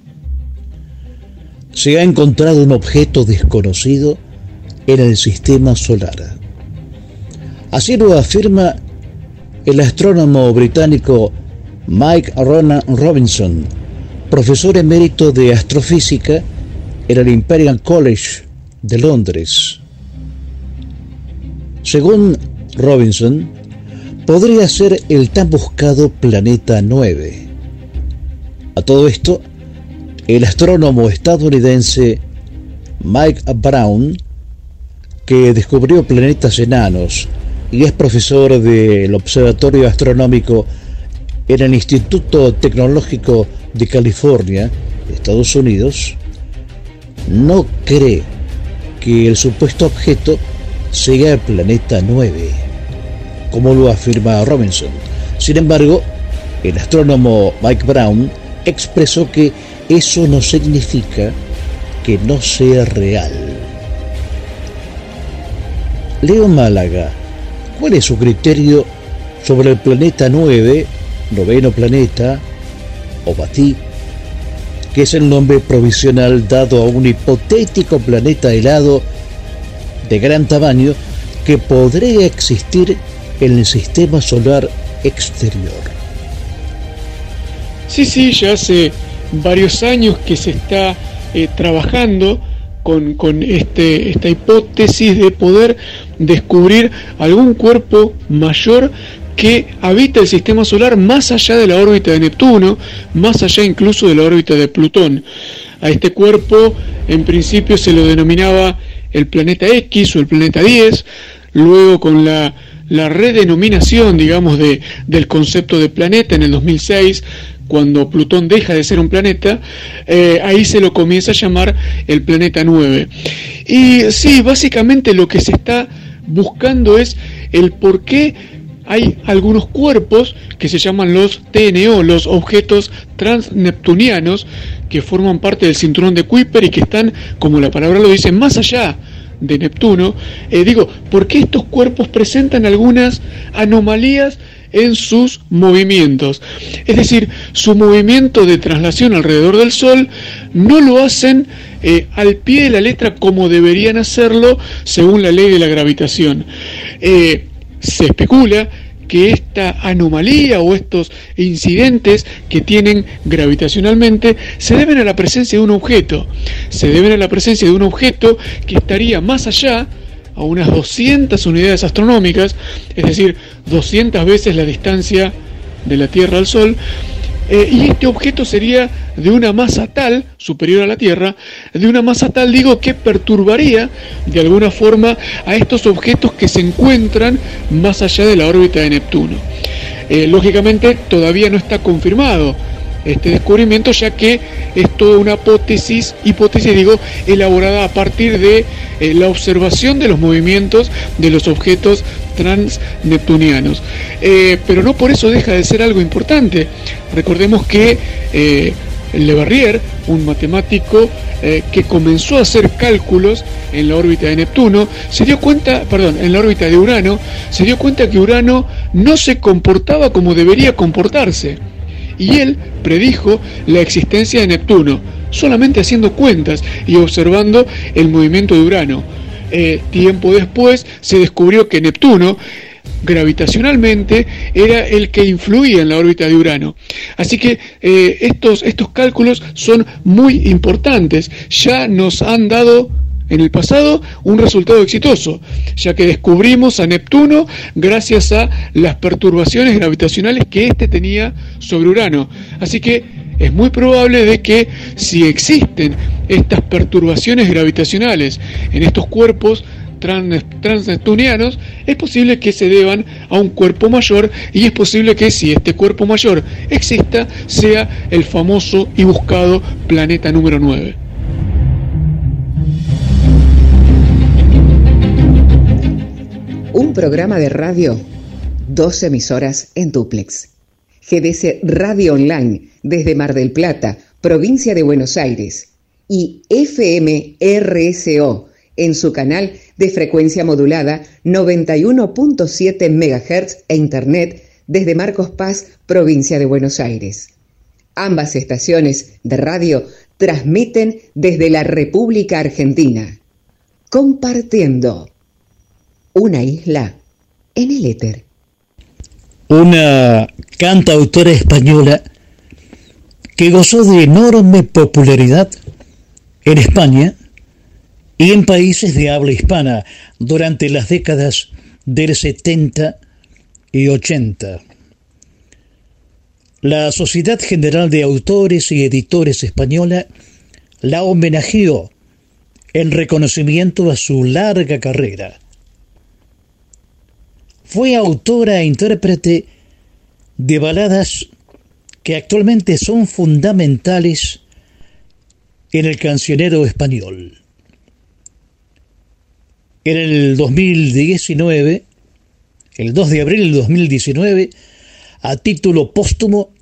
Se ha encontrado un objeto desconocido en el sistema solar. Así lo afirma el astrónomo británico Mike Ronan Robinson, profesor emérito de astrofísica en el Imperial College de Londres. Según Robinson, podría ser el tan buscado Planeta 9. A todo esto, el astrónomo estadounidense Mike Brown, que descubrió planetas enanos y es profesor del Observatorio Astronómico en el Instituto Tecnológico de California, Estados Unidos, no cree que el supuesto objeto sea el planeta 9, como lo afirma Robinson. Sin embargo, El astrónomo Mike Brown expresó que eso no significa que no sea real. Leo Málaga, ¿cuál es su criterio sobre el planeta 9, noveno planeta, o que es el nombre provisional dado a un hipotético planeta helado de gran tamaño que podría existir en el sistema solar exterior? Sí, sí, ya hace varios años que se está eh, trabajando con, con este, esta hipótesis de poder descubrir algún cuerpo mayor que habita el sistema solar más allá de la órbita de Neptuno, más allá incluso de la órbita de Plutón. A este cuerpo en principio se lo denominaba el planeta X o el planeta 10, luego con la, la redenominación, digamos, de, del concepto de planeta en el 2006, cuando Plutón deja de ser un planeta, eh, ahí se lo comienza a llamar el planeta 9. Y sí, básicamente lo que se está buscando es el por qué hay algunos cuerpos que se llaman los TNO, los objetos transneptunianos, que forman parte del cinturón de Kuiper y que están, como la palabra lo dice, más allá de Neptuno. Eh, digo, ¿por qué estos cuerpos presentan algunas anomalías en sus movimientos. Es decir, su movimiento de traslación alrededor del Sol no lo hacen eh, al pie de la letra como deberían hacerlo según la ley de la gravitación. Eh, se especula que esta anomalía o estos incidentes que tienen gravitacionalmente se deben a la presencia de un objeto, se deben a la presencia de un objeto que estaría más allá a unas 200 unidades astronómicas, es decir, 200 veces la distancia de la Tierra al Sol, eh, y este objeto sería de una masa tal, superior a la Tierra, de una masa tal, digo, que perturbaría de alguna forma a estos objetos que se encuentran más allá de la órbita de Neptuno. Eh, lógicamente todavía no está confirmado este descubrimiento, ya que es toda una hipótesis, digo, elaborada a partir de eh, la observación de los movimientos de los objetos transneptunianos. Eh, pero no por eso deja de ser algo importante. Recordemos que eh, Le Verrier, un matemático que comenzó a hacer cálculos en la órbita de Neptuno, se dio cuenta, perdón, en la órbita de Urano, se dio cuenta que Urano no se comportaba como debería comportarse y él predijo la existencia de Neptuno, solamente haciendo cuentas y observando el movimiento de Urano. Eh, tiempo después se descubrió que Neptuno gravitacionalmente era el que influía en la órbita de Urano. Así que eh, estos, estos cálculos son muy importantes. Ya nos han dado en el pasado un resultado exitoso, ya que descubrimos a Neptuno gracias a las perturbaciones gravitacionales que éste tenía sobre Urano. Así que es muy probable de que si existen estas perturbaciones gravitacionales en estos cuerpos transneptunianos, es posible que se deban a un cuerpo mayor y es posible que si este cuerpo mayor exista, sea el famoso y buscado planeta número 9. Un programa de radio, dos emisoras en duplex. GDC Radio Online desde Mar del Plata, provincia de Buenos Aires, y FM RSO en su canal de frecuencia modulada 91.7 MHz e Internet desde Marcos Paz, provincia de Buenos Aires. Ambas estaciones de radio transmiten desde la República Argentina, compartiendo una isla en el éter. Una cantautora española que gozó de enorme popularidad en España y en países de habla hispana durante las décadas del 70 y 80. La Sociedad General de Autores y Editores Española la homenajeó en reconocimiento a su larga carrera fue autora e intérprete de baladas que actualmente son fundamentales en el cancionero español. En el 2019, el 2 de abril del 2019, a título póstumo,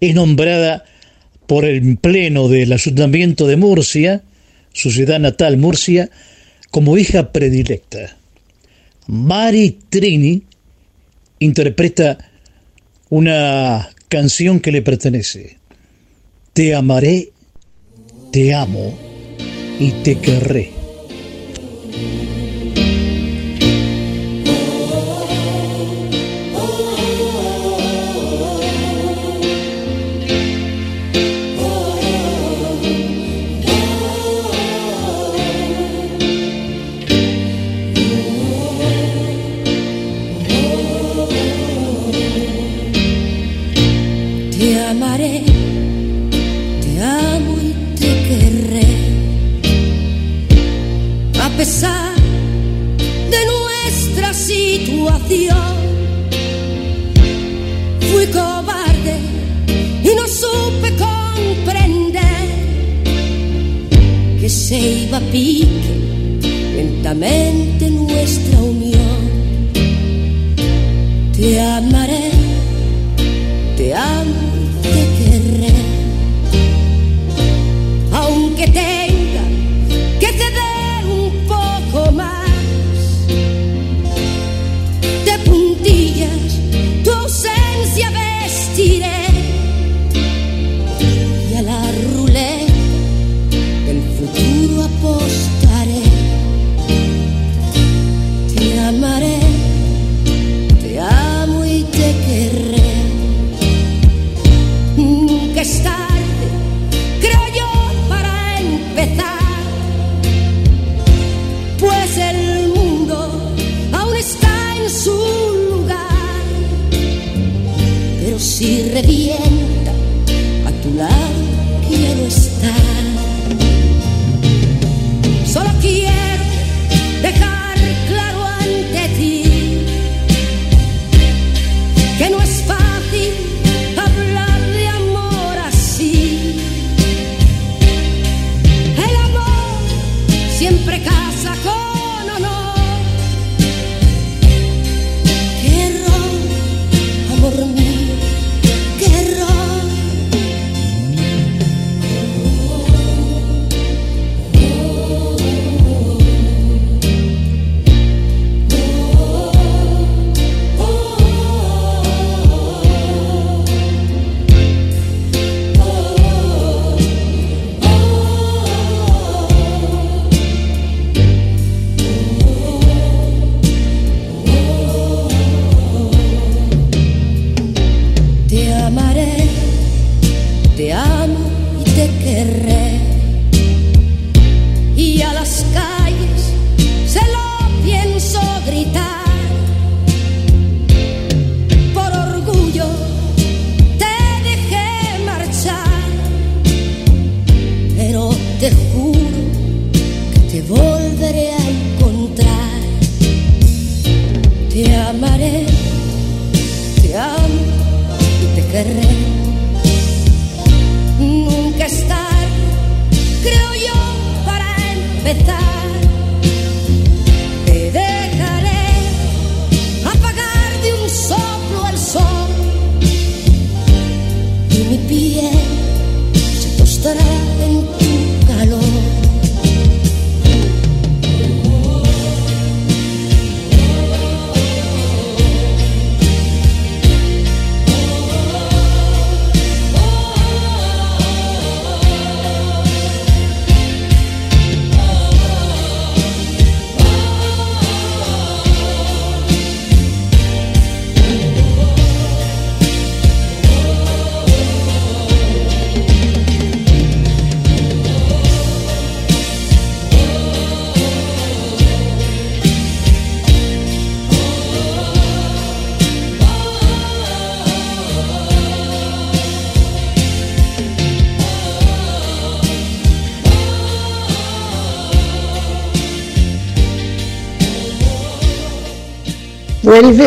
es nombrada por el Pleno del Ayuntamiento de Murcia, su ciudad natal Murcia, como hija predilecta. Mari Trini interpreta una canción que le pertenece. Te amaré, te amo y te querré.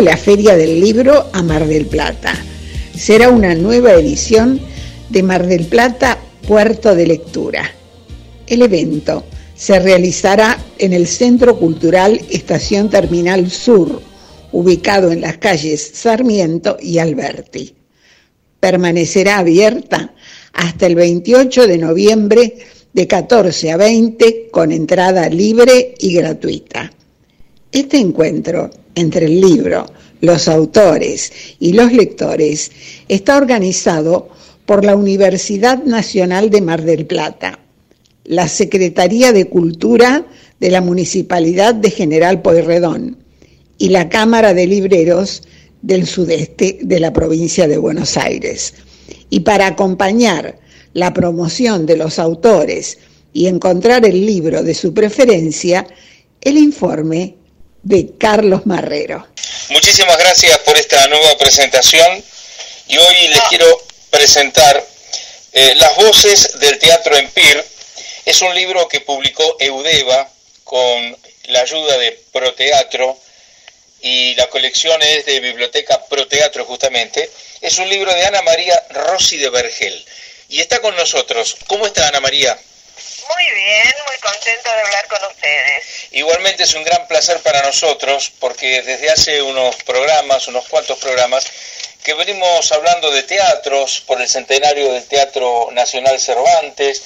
la Feria del Libro a Mar del Plata. Será una nueva edición de Mar del Plata Puerto de Lectura. El evento se realizará en el Centro Cultural Estación Terminal Sur, ubicado en las calles Sarmiento y Alberti. Permanecerá abierta hasta el 28 de noviembre de 14 a 20 con entrada libre y gratuita. Este encuentro entre el libro, los autores y los lectores está organizado por la Universidad Nacional de Mar del Plata, la Secretaría de Cultura de la Municipalidad de General Pueyrredón y la Cámara de Libreros del Sudeste de la provincia de Buenos Aires. Y para acompañar la promoción de los autores y encontrar el libro de su preferencia, el informe de Carlos Marrero. Muchísimas gracias por esta nueva presentación y hoy les quiero presentar eh, Las voces del teatro Empir. Es un libro que publicó Eudeva con la ayuda de Proteatro y la colección es de Biblioteca Proteatro justamente. Es un libro de Ana María Rossi de Vergel y está con nosotros. ¿Cómo está Ana María? Muy bien, muy contento de hablar con ustedes. Igualmente es un gran placer para nosotros porque desde hace unos programas, unos cuantos programas, que venimos hablando de teatros por el centenario del Teatro Nacional Cervantes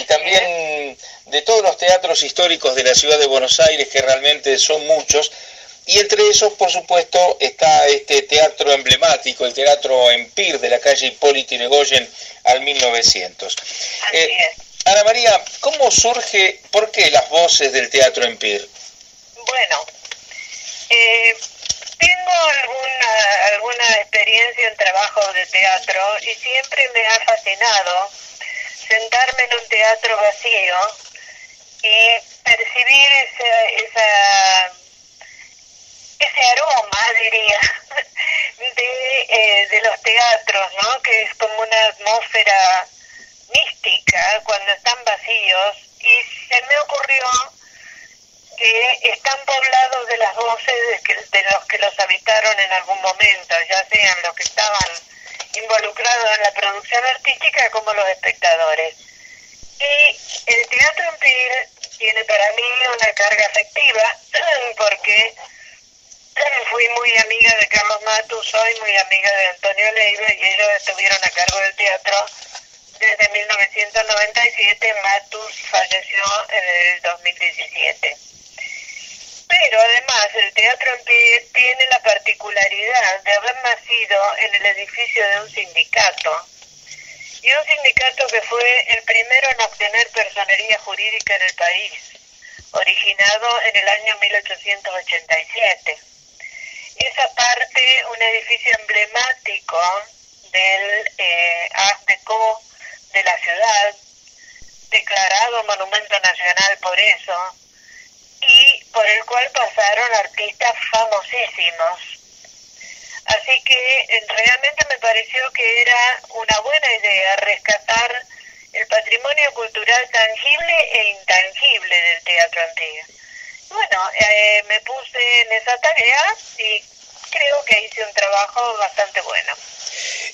y también de todos los teatros históricos de la ciudad de Buenos Aires, que realmente son muchos, y entre esos, por supuesto, está este teatro emblemático, el Teatro Empir de la calle Hipólito Yrigoyen al 1900. Eh, Ana María, ¿cómo surge, por qué las voces del Teatro Empir? Bueno, eh, tengo alguna, alguna experiencia en trabajo de teatro y siempre me ha fascinado sentarme en un teatro vacío y percibir esa, esa ese aroma, diría, de, eh, de los teatros, ¿no? Que es como una atmósfera mística cuando están vacíos y se me ocurrió que están poblados de las voces de, los que los habitaron en algún momento, ya sean los que estaban involucrados en la producción artística como los espectadores. Y el teatro Empir tiene para mí una carga afectiva porque fui muy amiga de Carlos Matus, soy muy amiga de Antonio Leiva y ellos estuvieron a cargo del teatro desde 1997. Matus falleció en el 2017. Pero además el teatro en pie tiene la particularidad de haber nacido en el edificio de un sindicato. Y un sindicato que fue el primero en obtener personería jurídica en el país, originado en el año 1887 esa parte, un edificio emblemático del eh, de la ciudad, declarado Monumento Nacional por eso, y por el cual pasaron artistas famosísimos. Así que eh, realmente me pareció que era una buena idea rescatar el patrimonio cultural tangible e intangible del teatro antiguo. Bueno, eh, me puse en esa tarea y creo que hice un trabajo bastante bueno.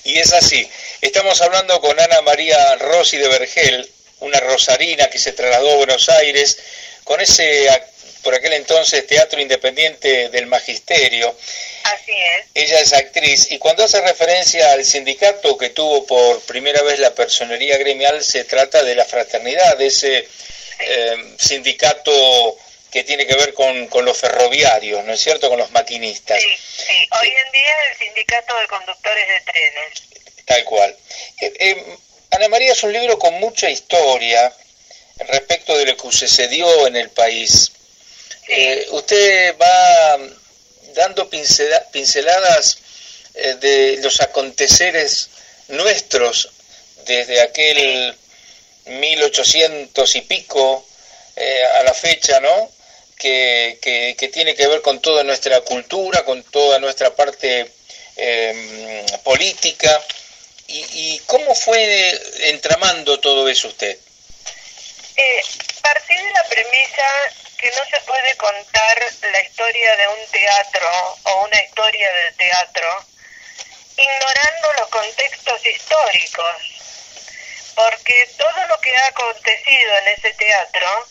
Y es así. Estamos hablando con Ana María Rossi de Vergel, una rosarina que se trasladó a Buenos Aires con ese, por aquel entonces, Teatro Independiente del Magisterio. Así es. Ella es actriz y cuando hace referencia al sindicato que tuvo por primera vez la personería gremial, se trata de la fraternidad, de ese eh, sindicato que tiene que ver con, con, los ferroviarios, ¿no es cierto?, con los maquinistas. Sí, sí. Hoy en día es el sindicato de conductores de trenes. Tal cual. Eh, eh, Ana María es un libro con mucha historia respecto de lo que sucedió en el país. Eh, usted va dando pinceladas de los aconteceres nuestros desde aquel 1800 y pico a la fecha, ¿no? Que, que, tiene que ver con toda nuestra cultura, con toda nuestra parte em, política. Y, cómo fue entramando todo eso usted? Eh, partí de la premisa que no se puede contar la historia de un teatro o una historia del teatro ignorando los contextos históricos, porque todo lo que ha acontecido en ese teatro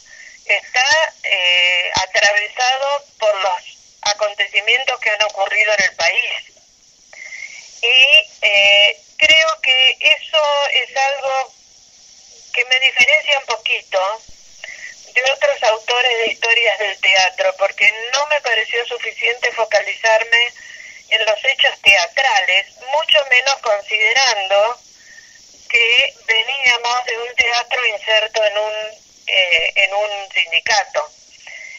está eh, atravesado por los acontecimientos que han ocurrido en el país. Y eh, creo que eso es algo que me diferencia un poquito de otros autores de historias del teatro, porque no me pareció suficiente focalizarme en los hechos teatrales, mucho menos considerando que veníamos de un teatro inserto en un eh, en un sindicato.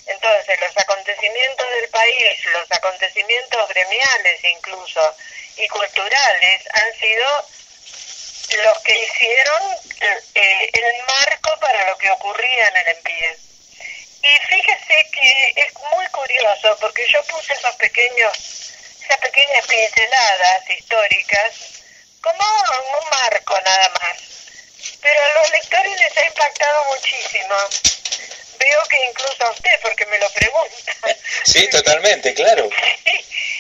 Entonces, los acontecimientos del país, los acontecimientos gremiales incluso, y culturales, han sido los que hicieron eh, el marco para lo que ocurría en el EMPIE. Y fíjese que es muy curioso porque yo puse esos pequeños, esas pequeñas pinceladas históricas como un marco nada más. Pero a los lectores les ha impactado muchísimo. Veo que incluso a usted, porque me lo pregunta. Sí, totalmente, claro.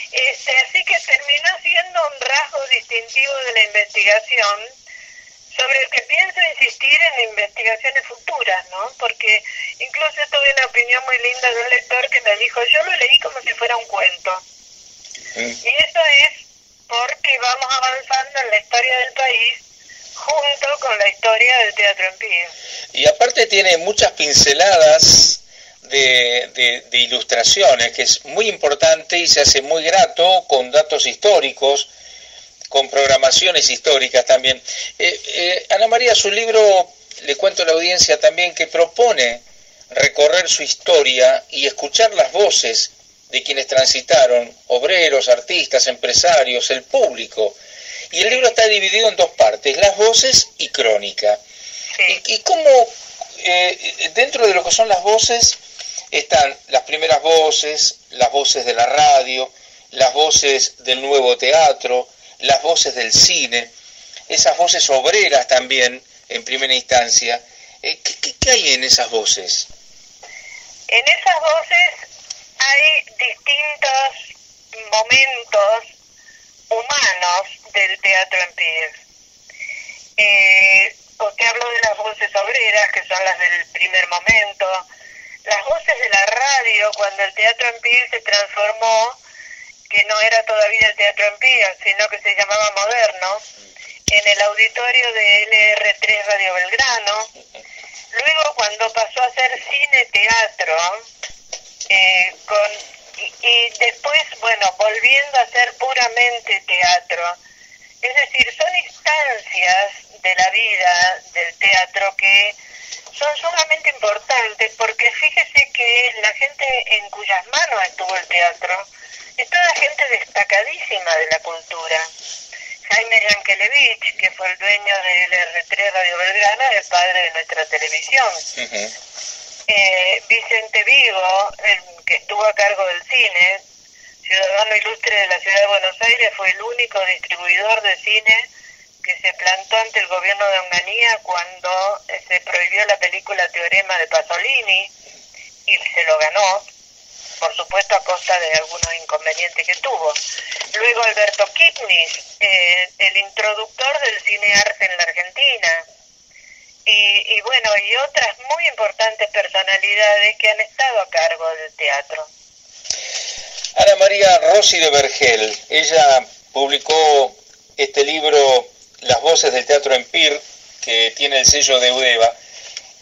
Este, así que terminó siendo un rasgo distintivo de la investigación sobre el que pienso insistir en investigaciones futuras, ¿no? Porque incluso tuve una opinión muy linda de un lector que me dijo, yo lo leí como si fuera un cuento. Mm. Y eso es porque vamos avanzando en la historia del país junto con la historia del teatro en. Y aparte tiene muchas pinceladas de, de, de, ilustraciones, que es muy importante y se hace muy grato con datos históricos, con programaciones históricas también. Eh, eh, Ana María, su libro, le cuento a la audiencia también, que propone recorrer su historia y escuchar las voces de quienes transitaron, obreros, artistas, empresarios, el público. Y el libro está dividido en dos partes, las voces y crónica. Y, y cómo eh, dentro de lo que son las voces están las primeras voces, las voces de la radio, las voces del nuevo teatro, las voces del cine, esas voces obreras también, en primera instancia. Eh, ¿qué, qué, qué hay en esas voces? En esas voces hay distintos momentos humanos del teatro en pie. Eh, te hablo de las voces obreras, que son las del primer momento, las voces de la radio, cuando el teatro en pie se transformó, que no era todavía el teatro en pie, sino que se llamaba moderno, en el auditorio de LR3 Radio Belgrano. Luego, cuando pasó a ser cine-teatro, eh, con, y, después, bueno, volviendo a ser puramente teatro. Es decir, son instancias de la vida del teatro que son sumamente importantes porque fíjese que la gente en cuyas manos estuvo el teatro es toda gente destacadísima de la cultura. Jaime Yankelevich, que fue el dueño del R3 Radio Belgrano, es el padre de nuestra televisión. Eh, Vicente Vigo, el que estuvo a cargo del cine, ciudadano ilustre de la ciudad de Buenos Aires, fue el único distribuidor de cine que se plantó ante el gobierno de Onganía cuando se prohibió la película Teorema de Pasolini y se lo ganó, por supuesto a costa de algunos inconvenientes que tuvo. Luego Alberto Kipnis, eh, el introductor del cine arte en la Argentina, y, y, bueno, y otras muy importantes personalidades que han estado a cargo del teatro. Ana María Rossi de Vergel, ella publicó este libro Las voces del teatro Empir, que tiene el sello de Udeva,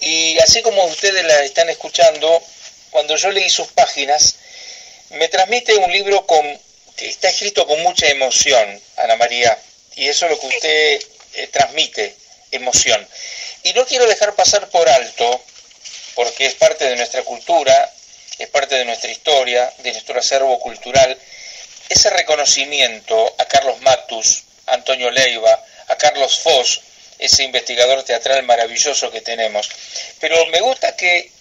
y así como ustedes la están escuchando, cuando yo leí sus páginas, me transmite un libro con, que está escrito con mucha emoción, Ana María, y eso es lo que usted eh, transmite, emoción. Y no quiero dejar pasar por alto, porque es parte de nuestra cultura, es parte de nuestra historia, de nuestro acervo cultural, ese reconocimiento a Carlos Matus, a Antonio Leiva, a Carlos Foss, ese investigador teatral maravilloso que tenemos. Pero me gusta que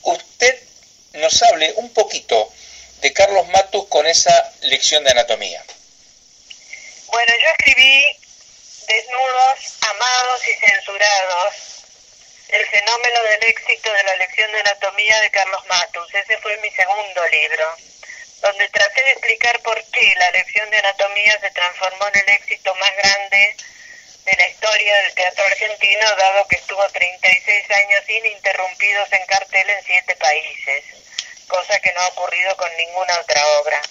usted nos hable un poquito de Carlos Matus con esa lección de anatomía. Bueno, yo escribí Desnudos, Amados y Censurados, el fenómeno del éxito de la lección de anatomía de Carlos Matus. Ese fue mi segundo libro, donde traté de explicar por qué la lección de anatomía se transformó en el éxito más grande de la historia del teatro argentino, dado que estuvo 36 años ininterrumpidos en cartel en siete países, cosa que no ha ocurrido con ninguna otra obra.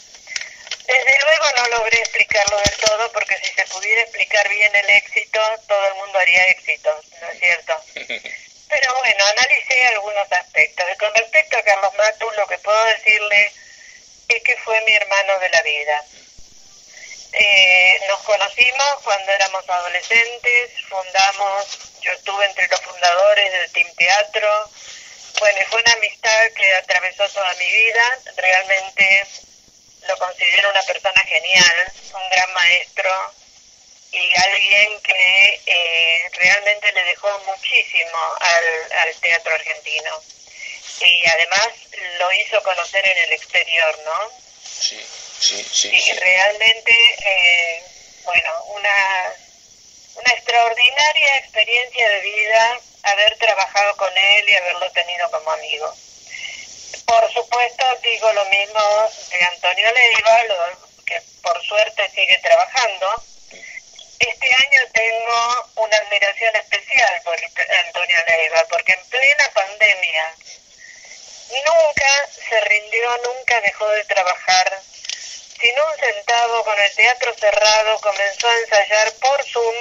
Logré explicarlo del todo porque si se pudiera explicar bien el éxito, todo el mundo haría éxito, ¿no es cierto? Pero bueno, analicé algunos aspectos. Y con respecto a Carlos Matus, lo que puedo decirle es que fue mi hermano de la vida. Eh, nos conocimos cuando éramos adolescentes, fundamos, yo estuve entre los fundadores del Team Teatro. Bueno, y fue una amistad que atravesó toda mi vida. Realmente lo considero una persona genial, un gran maestro y alguien que eh, realmente le dejó muchísimo al, al teatro argentino. Y además lo hizo conocer en el exterior, ¿no? Sí, sí, sí. Y realmente, eh, bueno, una, una extraordinaria experiencia de vida haber trabajado con él y haberlo tenido como amigo. Por supuesto, digo lo mismo de Antonio Leiva, que por suerte sigue trabajando. Este año tengo una admiración especial por Antonio Leiva, porque en plena pandemia nunca se rindió, nunca dejó de trabajar. Sin un centavo, con el teatro cerrado, comenzó a ensayar por Zoom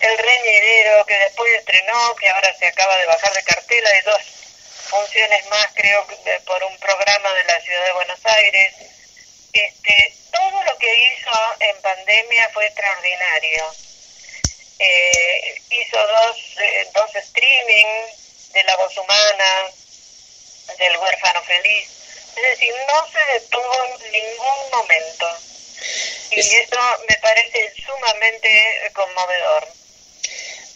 El Reñidero, que después estrenó, que ahora se acaba de bajar de cartela, de dos funciones más, creo, por un programa de la ciudad de Buenos Aires. Este, todo lo que hizo en pandemia fue extraordinario. Eh, hizo dos, eh, dos streaming de La Voz Humana, del Huérfano Feliz. Es decir, no se detuvo en ningún momento. Y eso me parece sumamente conmovedor.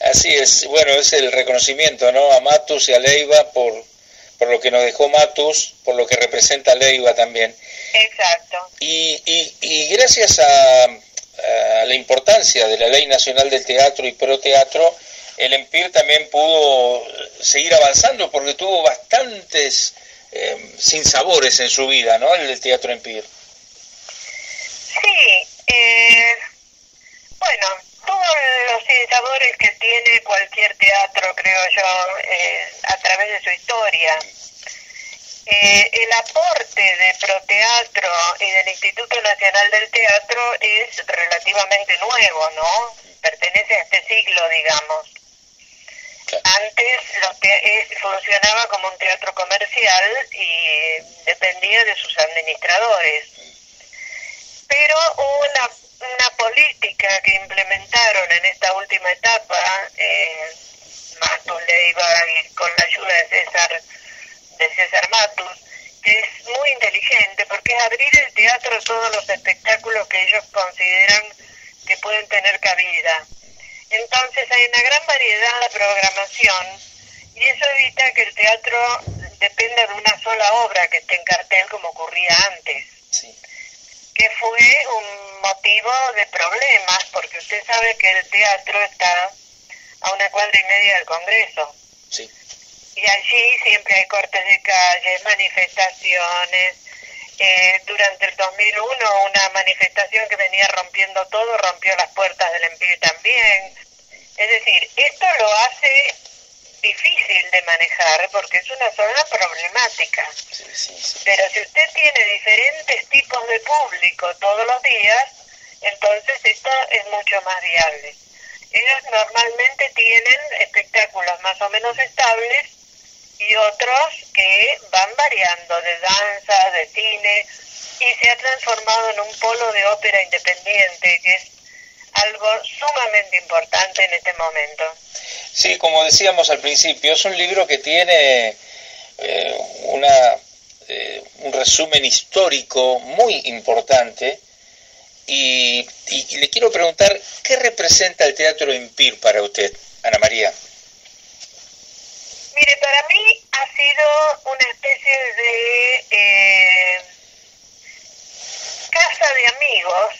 Así es, bueno, es el reconocimiento, ¿no? A Matus y a Leiva por, por lo que nos dejó Matus, por lo que representa Leiva también. Exacto. Y, y, y gracias a, a, la importancia de la Ley Nacional del Teatro y Pro Teatro, el EMPIR también pudo seguir avanzando porque tuvo bastantes eh, sinsabores en su vida, ¿no? El del Teatro EMPIR. Sí, eh, bueno, todos los sinsabores que tiene cualquier teatro, creo yo, eh, a través de su historia. Eh, el aporte de Proteatro y del Instituto Nacional del Teatro es relativamente nuevo, ¿no? Pertenece a este siglo, digamos. Antes lo te funcionaba como un teatro comercial y dependía de sus administradores. Pero hubo una, una política que implementaron en esta última etapa, eh, Matus Leiva y con la ayuda de César, de César Matus, que es muy inteligente porque es abrir el teatro a todos los espectáculos que ellos consideran que pueden tener cabida entonces hay una gran variedad de programación y eso evita que el teatro dependa de una sola obra que esté en cartel como ocurría antes. Que fue un motivo de problemas porque usted sabe que el teatro está a una cuadra y media del Congreso. Y allí siempre hay cortes de calles, manifestaciones, eh, durante el 2001 una manifestación que venía rompiendo todo, rompió las puertas del EMPIR también. Es decir, esto lo hace difícil de manejar porque es una zona problemática. Pero si usted tiene diferentes tipos de público todos los días, entonces esto es mucho más viable. Ellos normalmente tienen espectáculos más o menos estables y otros que van variando de danza, de cine, y se ha transformado en un polo de ópera independiente, que es algo sumamente importante en este momento. Sí, como decíamos al principio, es un libro que tiene eh, una, eh, un resumen histórico muy importante y, y, le quiero preguntar, ¿qué representa el Teatro Impir para usted, Ana María? Mire, para mí ha sido una especie de eh, casa de amigos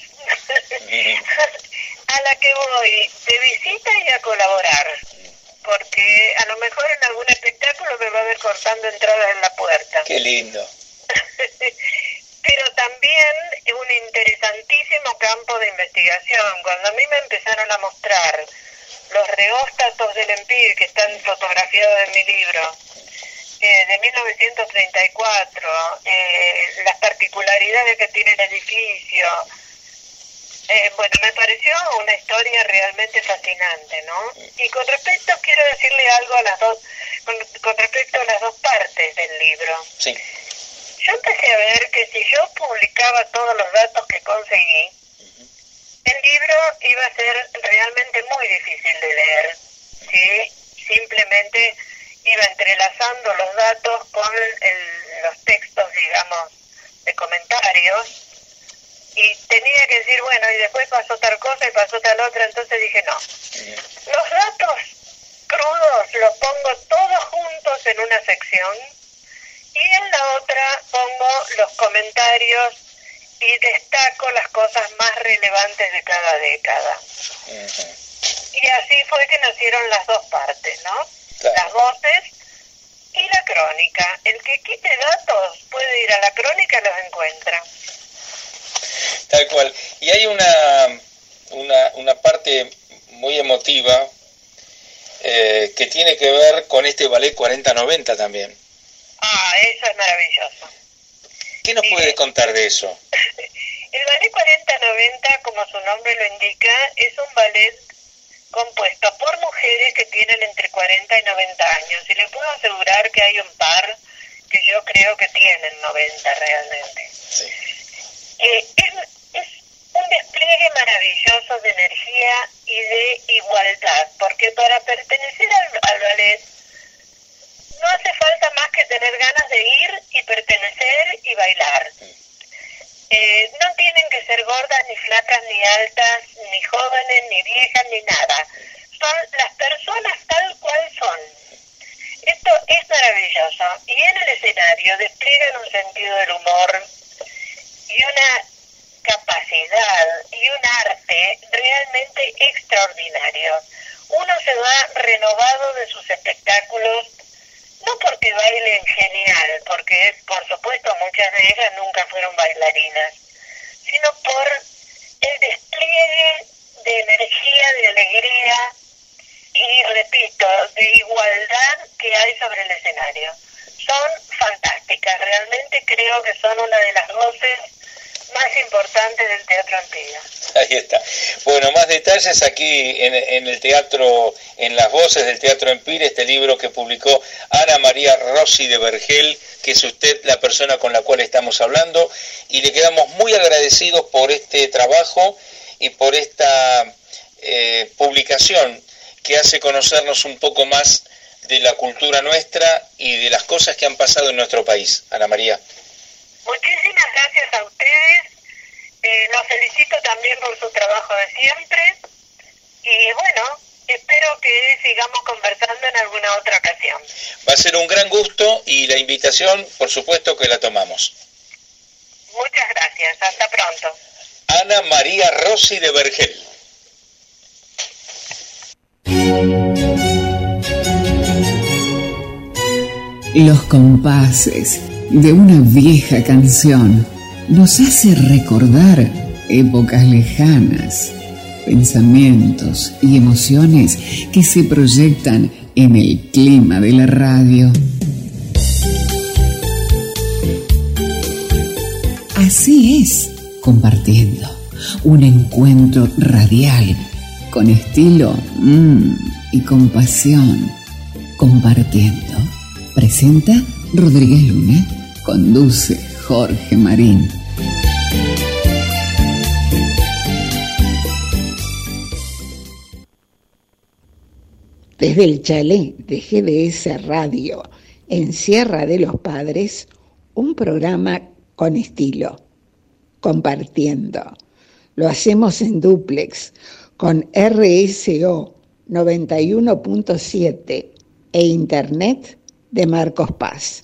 a la que voy de visita y a colaborar. Porque a lo mejor en algún espectáculo me va a ver cortando entradas en la puerta. Qué lindo. Pero también es un interesantísimo campo de investigación. Cuando a mí me empezaron a mostrar los reóstatos del EMPIR que están fotografiados en mi libro, eh, de 1934, eh, las particularidades que tiene el edificio. Eh, bueno, me pareció una historia realmente fascinante, ¿no? Y con respecto, quiero decirle algo a las dos, con, con respecto a las dos partes del libro. Sí. Yo empecé a ver que si yo publicaba todos los datos que conseguí, el libro iba a ser realmente muy difícil de leer. ¿sí? Simplemente iba entrelazando los datos con el- los textos, digamos, de comentarios y tenía que decir, bueno, y después pasó tal cosa y pasó tal otra, entonces dije, no. Los datos crudos los pongo todos juntos en una sección y en la otra pongo los comentarios y destaco las cosas más relevantes de cada década. Y así fue que nacieron las dos partes, ¿no? Las voces y la crónica. El que quite datos puede ir a la crónica y los encuentra. Tal cual. Y hay una, una, una parte muy emotiva eh, que tiene que ver con este ballet 40-90 también. Ah, eso es maravilloso. ¿Qué nos puede contar de eso? El ballet 40-90, como su nombre lo indica, es un ballet compuesto por mujeres que tienen entre 40 y 90 años. Y le puedo asegurar que hay un par que yo creo que tienen 90 realmente. Eh, es, un despliegue maravilloso de energía y de igualdad, porque para pertenecer al, al ballet no hace falta más que tener ganas de ir y pertenecer y bailar. Eh, no tienen que ser gordas, ni flacas, ni altas, ni jóvenes, ni viejas, ni nada. Son las personas tal cual son. Esto es maravilloso. Y en el escenario despliegan un sentido del humor y una capacidad y un arte realmente extraordinario. Uno se va renovado de sus espectáculos no porque bailen genial, porque por supuesto muchas de ellas nunca fueron bailarinas, sino por el despliegue de energía, de alegría y, repito, de igualdad que hay sobre el escenario. Son fantásticas, realmente creo que son una de las voces más importantes del teatro antiguo. Ahí está. Bueno, más detalles aquí en, en el teatro, en las voces del Teatro Empire, este libro que publicó Ana María Rossi de Vergel, que es usted la persona con la cual estamos hablando, y le quedamos muy agradecidos por este trabajo y por esta eh, publicación que hace conocernos un poco más de la cultura nuestra y de las cosas que han pasado en nuestro país. Ana María. Muchísimas gracias a ustedes. Eh, los felicito también por su trabajo de siempre. Y bueno, espero que sigamos conversando en alguna otra ocasión. Va a ser un gran gusto y la invitación, por supuesto que la tomamos. Muchas gracias. Hasta pronto. Ana María Rossi de Vergel. Los compases de una vieja canción nos hace recordar épocas lejanas, pensamientos y emociones que se proyectan en el clima de la radio. Así es, compartiendo un encuentro radial con estilo mm, y compasión, compartiendo. Presenta Rodríguez Luna, conduce Jorge Marín. Desde el chalet de GDS Radio en Sierra de los Padres, un programa con estilo, compartiendo. Lo hacemos en duplex con RSO 91.7 e Internet de Marcos Paz.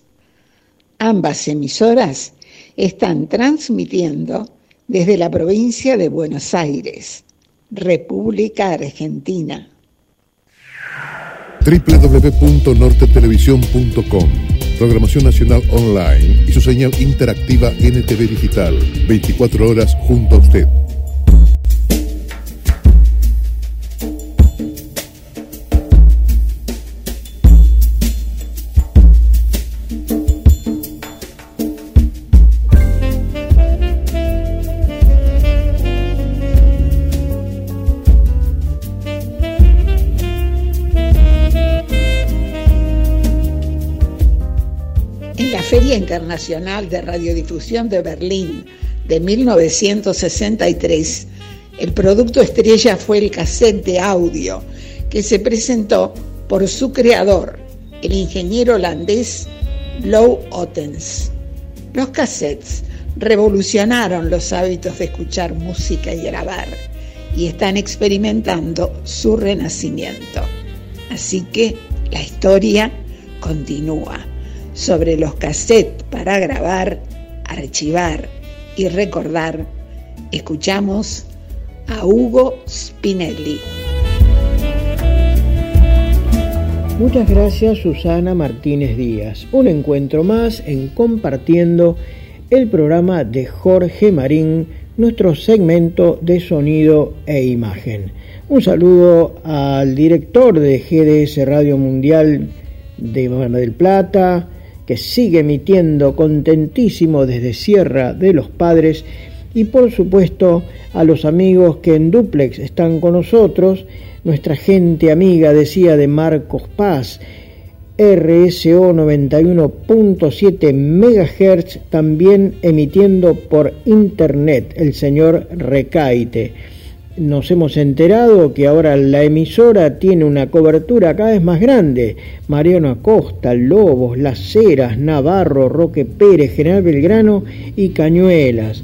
Ambas emisoras están transmitiendo desde la provincia de Buenos Aires, República Argentina. www.nortetelevisión.com Programación Nacional Online y su señal interactiva NTV Digital. 24 horas junto a usted. Internacional de Radiodifusión de Berlín de 1963, el producto estrella fue el cassette de audio que se presentó por su creador, el ingeniero holandés Lou Ottens. Los cassettes revolucionaron los hábitos de escuchar música y grabar y están experimentando su renacimiento. Así que la historia continúa sobre los cassettes para grabar, archivar y recordar. Escuchamos a Hugo Spinelli. Muchas gracias Susana Martínez Díaz. Un encuentro más en compartiendo el programa de Jorge Marín, nuestro segmento de sonido e imagen. Un saludo al director de GDS Radio Mundial de Mar del Plata, que sigue emitiendo contentísimo desde Sierra de los Padres, y por supuesto a los amigos que en Duplex están con nosotros, nuestra gente amiga decía de Marcos Paz, RSO 91.7 MHz, también emitiendo por internet el señor Recaite. Nos hemos enterado que ahora la emisora tiene una cobertura cada vez más grande. Mariano Acosta, Lobos, Las Heras, Navarro, Roque Pérez, General Belgrano y Cañuelas.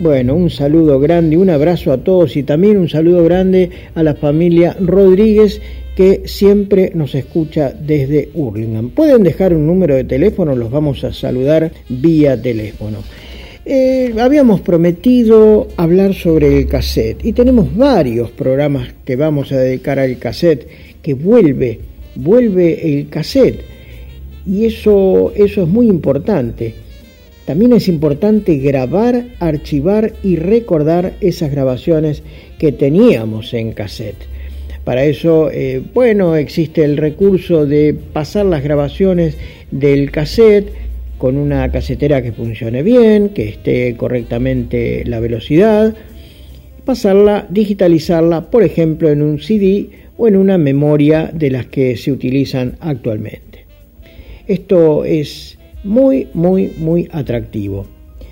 Bueno, un saludo grande, un abrazo a todos y también un saludo grande a la familia Rodríguez que siempre nos escucha desde Hurlingham. Pueden dejar un número de teléfono, los vamos a saludar vía teléfono. Eh, habíamos prometido hablar sobre el cassette y tenemos varios programas que vamos a dedicar al cassette, que vuelve, vuelve el cassette. Y eso, eso es muy importante. También es importante grabar, archivar y recordar esas grabaciones que teníamos en cassette. Para eso, eh, bueno, existe el recurso de pasar las grabaciones del cassette con una casetera que funcione bien, que esté correctamente la velocidad, pasarla, digitalizarla, por ejemplo, en un CD o en una memoria de las que se utilizan actualmente. Esto es muy, muy, muy atractivo.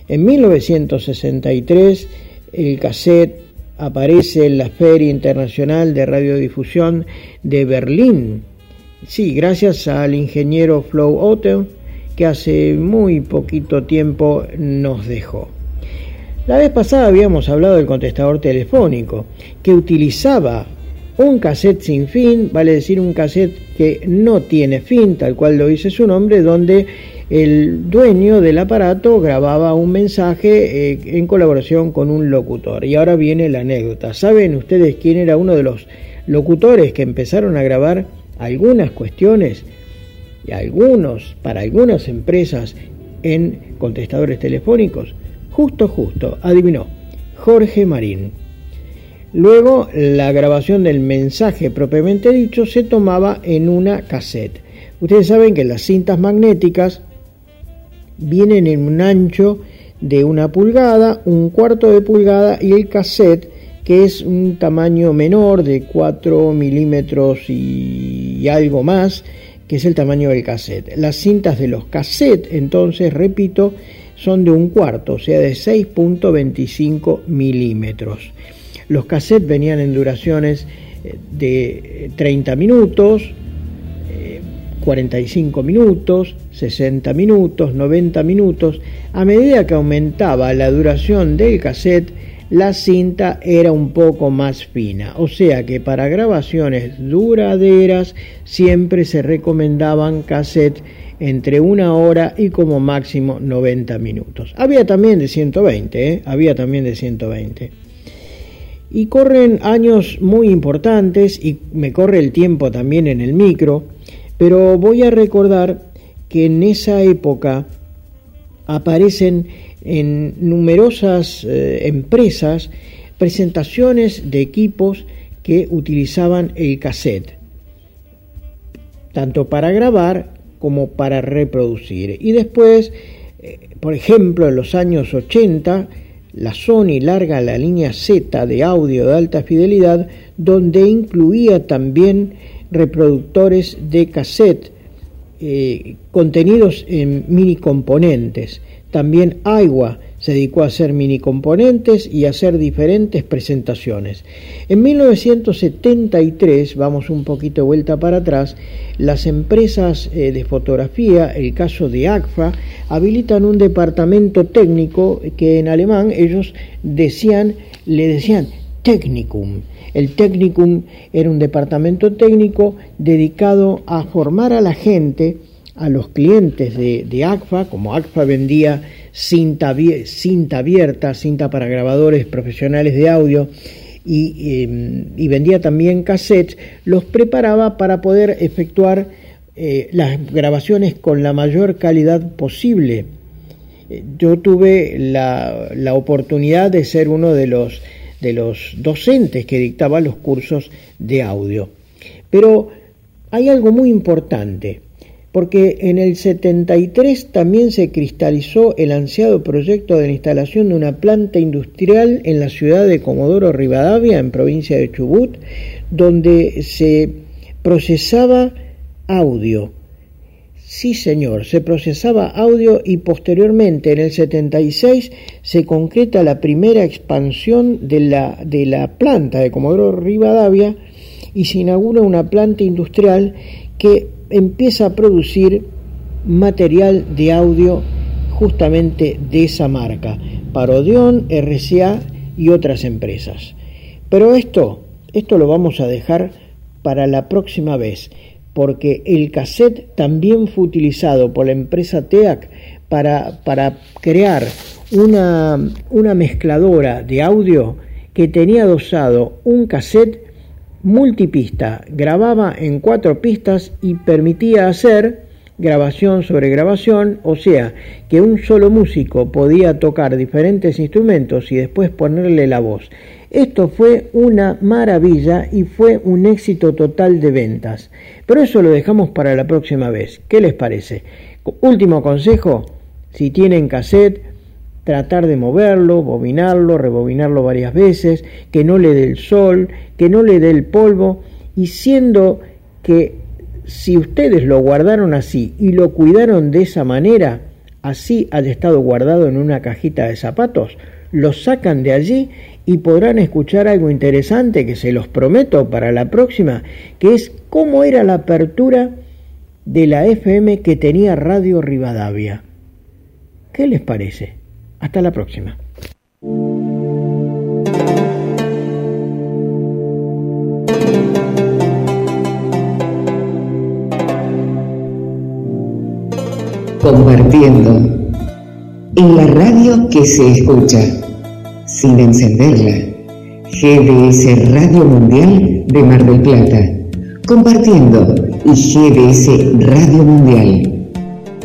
En 1963 el cassette aparece en la Feria Internacional de Radiodifusión de Berlín. Sí, gracias al ingeniero Flow Otto, que hace muy poquito tiempo nos dejó. La vez pasada habíamos hablado del contestador telefónico, que utilizaba un cassette sin fin, vale decir un cassette que no tiene fin, tal cual lo dice su nombre, donde el dueño del aparato grababa un mensaje eh, en colaboración con un locutor. Y ahora viene la anécdota. ¿Saben ustedes quién era uno de los locutores que empezaron a grabar algunas cuestiones y algunos para algunas empresas en contestadores telefónicos? Justo, justo, adivinó, Jorge Marín. Luego la grabación del mensaje propiamente dicho se tomaba en una cassette. Ustedes saben que las cintas magnéticas vienen en un ancho de una pulgada, un cuarto de pulgada y el cassette que es un tamaño menor de 4 milímetros y algo más, que es el tamaño del cassette. Las cintas de los cassettes, entonces, repito, son de un cuarto, o sea, de 6.25 milímetros. Los cassettes venían en duraciones eh, de 30 minutos, 45 minutos, 60 minutos, 90 minutos. A medida que aumentaba la duración del cassette, la cinta era un poco más fina, o sea que para grabaciones duraderas siempre se recomendaban cassettes entre una hora y como máximo 90 minutos. Había también de 120, ¿eh? había también de 120. Y corren años muy importantes y me corre el tiempo también en el micro pero voy a recordar que en esa época aparecen en numerosas eh, empresas presentaciones de equipos que utilizaban el cassette, tanto para grabar como para reproducir. Y después, eh, por ejemplo, en los años 80, la Sony larga la línea Z de audio de alta fidelidad, donde incluía también reproductores de cassette eh, contenidos en mini componentes. También Agua se dedicó a hacer mini componentes y a hacer diferentes presentaciones. En 1973, vamos un poquito vuelta para atrás, las empresas eh, de fotografía, el caso de ACFA, habilitan un departamento técnico que en alemán ellos decían, le decían Technicum. El Technicum era un departamento técnico dedicado a formar a la gente, a los clientes de, ACFA, como ACFA vendía cinta, cinta abierta, cinta para grabadores profesionales de audio, y, em, vendía también cassettes, los preparaba para poder efectuar eh, las grabaciones con la mayor calidad posible. Eh, yo tuve la, la oportunidad de ser uno de los, de los docentes que dictaba los cursos de audio. Pero hay algo muy importante porque en el 73 también se cristalizó el ansiado proyecto de la instalación de una planta industrial en la ciudad de Comodoro Rivadavia, en provincia de Chubut, donde se procesaba audio. Sí, señor, se procesaba audio y posteriormente, en el 76, se concreta la primera expansión de la, de la planta de Comodoro Rivadavia y se inaugura una planta industrial que empieza a producir material de audio justamente de esa marca, Parodion, RCA y otras empresas. Pero esto, esto lo vamos a dejar para la próxima vez, porque el cassette también fue utilizado por la empresa TEAC para, para crear una, una mezcladora de audio que tenía dosado un cassette multipista, grababa en cuatro pistas y permitía hacer grabación sobre grabación, o sea, que un solo músico podía tocar diferentes instrumentos y después ponerle la voz. Esto fue una maravilla y fue un éxito total de ventas. Pero eso lo dejamos para la próxima vez. ¿Qué les parece? Último consejo, si tienen cassette, tratar de moverlo, bobinarlo, rebobinarlo varias veces, que no le dé el sol, que no le dé el polvo, y siendo que si ustedes lo guardaron así y lo cuidaron de esa manera, así haya estado guardado en una cajita de zapatos, lo sacan de allí y podrán escuchar algo interesante que se los prometo para la próxima, que es cómo era la apertura de la FM que tenía Radio Rivadavia. ¿Qué les parece? Hasta la próxima. Compartiendo. En la radio que se escucha, sin encenderla. GDS Radio Mundial de Mar del Plata. Compartiendo y GDS Radio Mundial.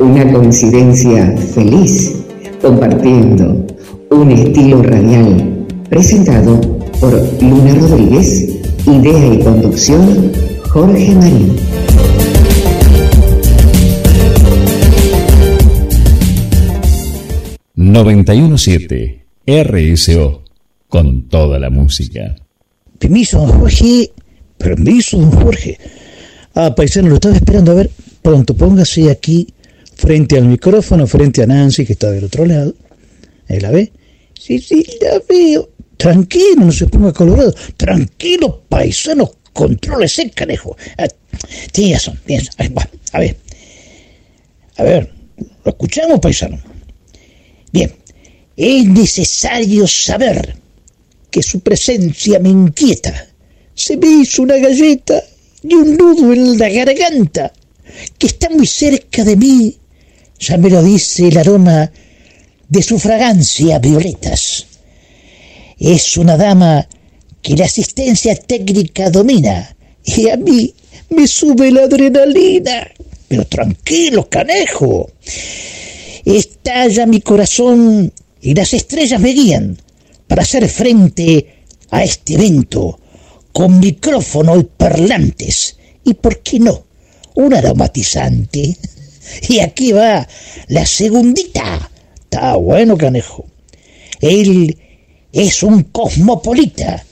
Una coincidencia feliz compartiendo un estilo radial presentado por Luna Rodríguez, idea y conducción Jorge Marín. ...917... RSO... ...con toda la música. Permiso, don Jorge. Permiso, don Jorge. Ah, paisano, lo estaba esperando. A ver, pronto, póngase aquí frente al micrófono, frente a Nancy, que está del otro lado. ¿Eh, ¿La ve? Sí, sí, la veo. Tranquilo, no se ponga colorado. Tranquilo, paisano, contrólese, canejo. Ah, tiene razón, A ver, a ver, lo escuchamos, paisano. Bien, es necesario saber que su presencia me inquieta. Se me hizo una galleta y un nudo en la garganta, que está muy cerca de mí ya me lo dice el aroma de su fragancia violetas. Es una dama que la asistencia técnica domina y a mí me sube la adrenalina. Pero tranquilo, canejo. Estalla mi corazón y las estrellas me guían para hacer frente a este evento con micrófono y parlantes. ¿Y por qué no? Un aromatizante. Y aquí va la segundita. Está bueno, canejo. Él es un cosmopolita,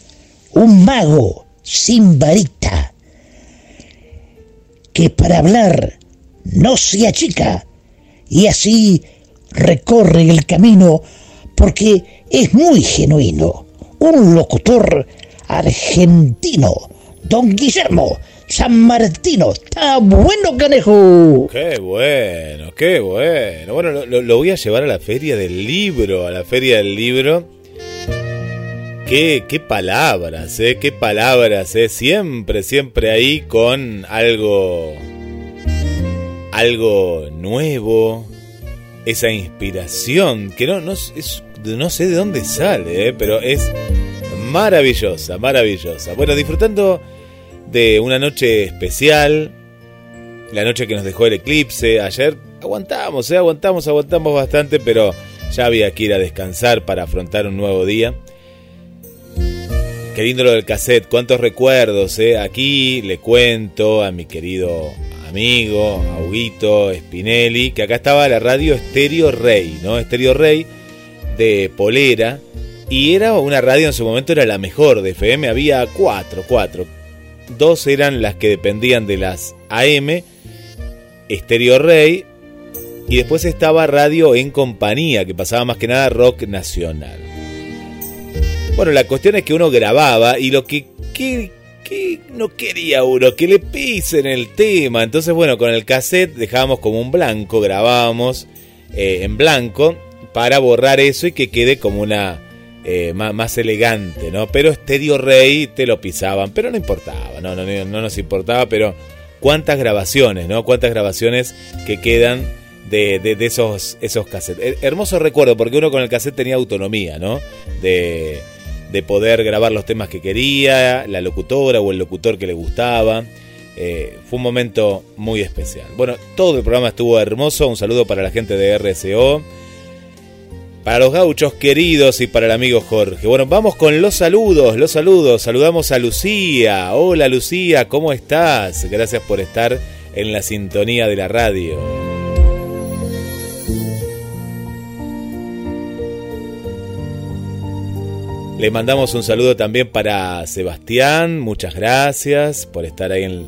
un mago sin varita, que para hablar no se achica y así recorre el camino porque es muy genuino. Un locutor argentino, don Guillermo San Martino. Está bueno, canejo. Qué bueno, qué bueno. Bueno, lo, lo voy a llevar a la feria del libro, a la feria del libro. Qué, qué palabras, eh, qué palabras, eh. Siempre, siempre ahí con algo. Algo nuevo. Esa inspiración que no, no, es, no sé de dónde sale, eh, pero es maravillosa, maravillosa. Bueno, disfrutando de una noche especial, la noche que nos dejó el eclipse. Ayer aguantamos, ¿eh? aguantamos, aguantamos bastante, pero ya había que ir a descansar para afrontar un nuevo día. Qué lo del cassette, cuántos recuerdos, ¿eh? Aquí le cuento a mi querido amigo, Auguito Spinelli, que acá estaba la radio Estéreo Rey, ¿no? Estéreo Rey de Polera. Y era una radio en su momento, era la mejor de FM, había cuatro, cuatro, dos eran las que dependían de las AM, Estéreo Rey, y después estaba Radio en Compañía, que pasaba más que nada rock nacional. Bueno, la cuestión es que uno grababa y lo que, no quería uno, que le pisen el tema. Entonces, bueno, con el cassette dejábamos como un blanco, grabábamos eh, en blanco para borrar eso y que quede como una eh, más, elegante, ¿no? Pero Stereo Rey te lo pisaban, pero no importaba, no, no, no nos importaba, pero cuántas grabaciones, ¿no? Cuántas grabaciones que quedan de, esos, esos cassettes. Hermoso recuerdo, porque uno con el cassette tenía autonomía, ¿no? De, de poder grabar los temas que quería, la locutora o el locutor que le gustaba. Eh, fue un momento muy especial. Bueno, todo el programa estuvo hermoso. Un saludo para la gente de RSO para los gauchos queridos y para el amigo Jorge. Bueno, vamos con los saludos, los saludos. Saludamos a Lucía. Hola Lucía, ¿cómo estás? Gracias por estar en la sintonía de la radio. Le mandamos un saludo también para Sebastián, muchas gracias por estar ahí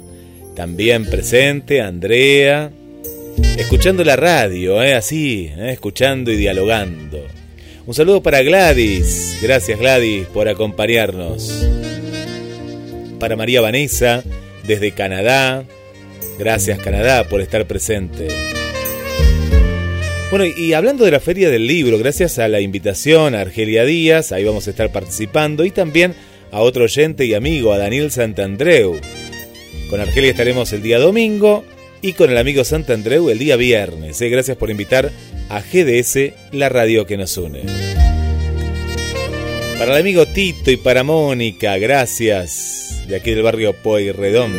también presente, Andrea, Escuchando la radio, ¿eh? así, ¿eh? escuchando y dialogando. Un saludo para Gladys. Gracias Gladys por acompañarnos. Para María Vanessa, desde Canadá. Gracias Canadá por estar presente. Bueno, y hablando de la Feria del Libro, gracias a la invitación a Argelia Díaz, ahí vamos a estar participando, y también a otro oyente y amigo, a Daniel Santandreu. Con Argelia estaremos el día domingo y con el amigo Santandreu el día viernes. ¿eh? Gracias por invitar a GDS, la radio que nos une. Para el amigo Tito y para Mónica, gracias, de aquí del barrio Pueyrredón.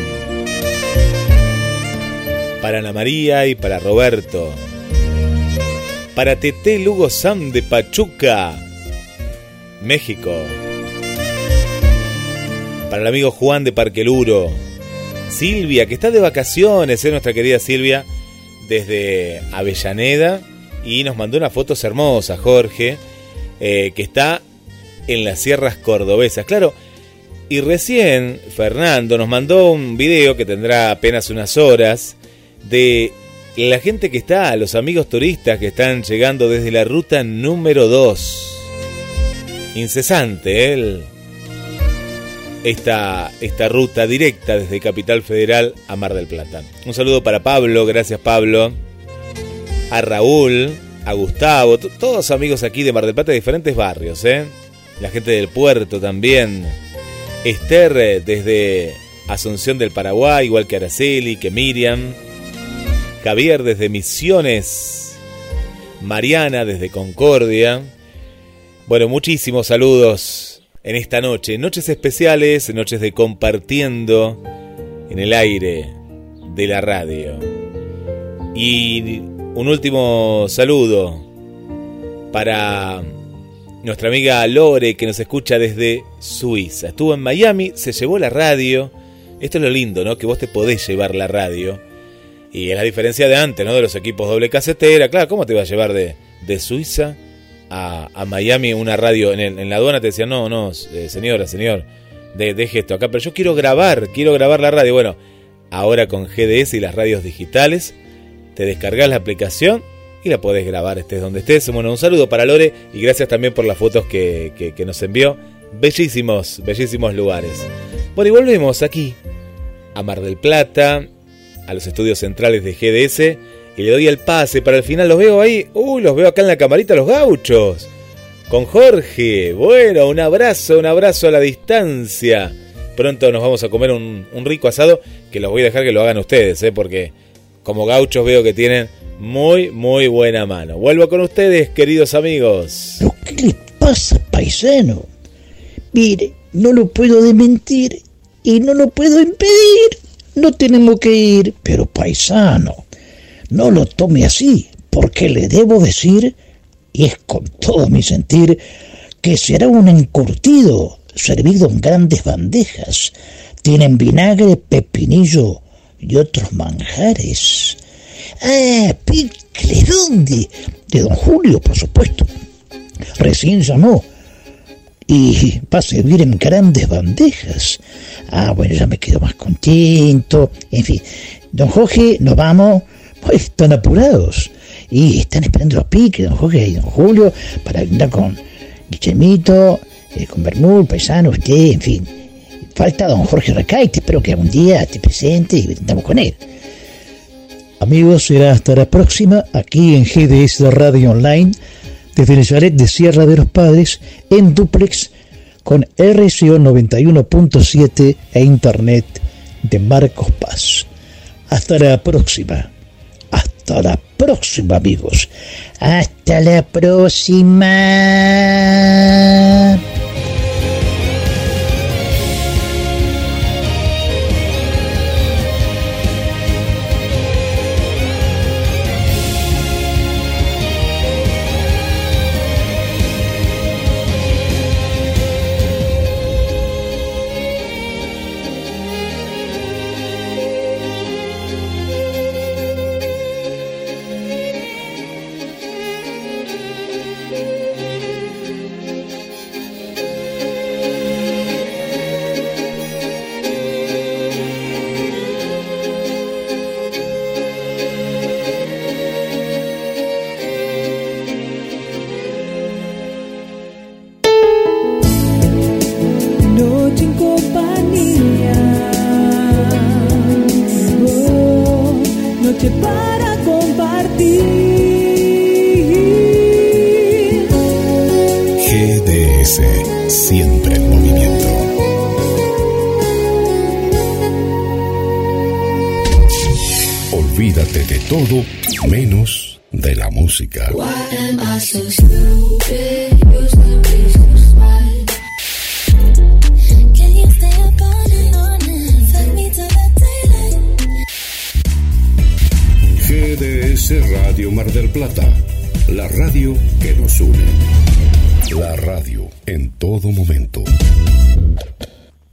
Para Ana María y para Roberto. Para Tete Lugo Sam de Pachuca, México. Para el amigo Juan de Parqueluro Silvia, que está de vacaciones, ¿eh? nuestra querida Silvia, desde Avellaneda, y nos mandó unas fotos hermosas, Jorge, eh, que está en las sierras cordobesas. Claro, y recién Fernando nos mandó un video que tendrá apenas unas horas de la gente que está, los amigos turistas que están llegando desde la ruta número 2. Incesante, ¿eh? Esta, esta ruta directa desde Capital Federal a Mar del Plata. Un saludo para Pablo, gracias Pablo, a Raúl, a Gustavo, todos amigos aquí de Mar del Plata de diferentes barrios, ¿eh? la gente del puerto también, Esther eh, desde Asunción del Paraguay, igual que Araceli, que Miriam, Javier desde Misiones, Mariana desde Concordia. Bueno, muchísimos saludos en esta noche. Noches especiales, noches de compartiendo en el aire de la radio. Y un último saludo para nuestra amiga Lore que nos escucha desde Suiza. Estuvo en Miami, se llevó la radio. Esto es lo lindo, ¿no? Que vos te podés llevar la radio. Y es la diferencia de antes, ¿no? De los equipos doble casetera. Claro, ¿cómo te vas a llevar de, de Suiza a, Miami una radio, en, la aduana te decían, no, no, eh, señora, señor, de, deje esto acá, pero yo quiero grabar, quiero grabar la radio. Bueno, ahora con GDS y las radios digitales te descargas la aplicación y la podés grabar estés donde estés. Bueno, un saludo para Lore y gracias también por las fotos que, que nos envió. Bellísimos, bellísimos lugares. Bueno, y volvemos aquí, a Mar del Plata, a los estudios centrales de GDS, y le doy el pase para el final. Los veo ahí, uy, los veo acá en la camarita, los gauchos. Con Jorge, bueno, un abrazo, un abrazo a la distancia. Pronto nos vamos a comer un, rico asado que los voy a dejar que lo hagan ustedes, ¿eh? porque como gauchos veo que tienen muy, muy buena mano. Vuelvo con ustedes, queridos amigos. qué le pasa, paisano? Mire, no lo puedo desmentir y no lo puedo impedir. No tenemos que ir, pero paisano, no lo tome así, porque le debo decir, y es con todo mi sentir, que será un encurtido servido en grandes bandejas. Tienen vinagre, pepinillo y otros manjares. Ah, picle, ¿dónde? De don Julio, por supuesto. Recién llamó y va a servir en grandes bandejas. Ah, bueno, ya me quedo más contento. En fin, don Jorge, nos vamos. Pues están apurados. Y están esperando los piques, don Jorge y don Julio, para andar con Guillemito, eh, con Bermúdez, Paisano, usted, en fin. Falta don Jorge Recaite, espero que algún día esté presente y andamos con él. Amigos, será hasta la próxima aquí en GDS Radio Online desde el de Sierra de los Padres en duplex con RCO 91.7 e Internet de Marcos Paz. Hasta la próxima. La próxima, amigos. Hasta la próxima.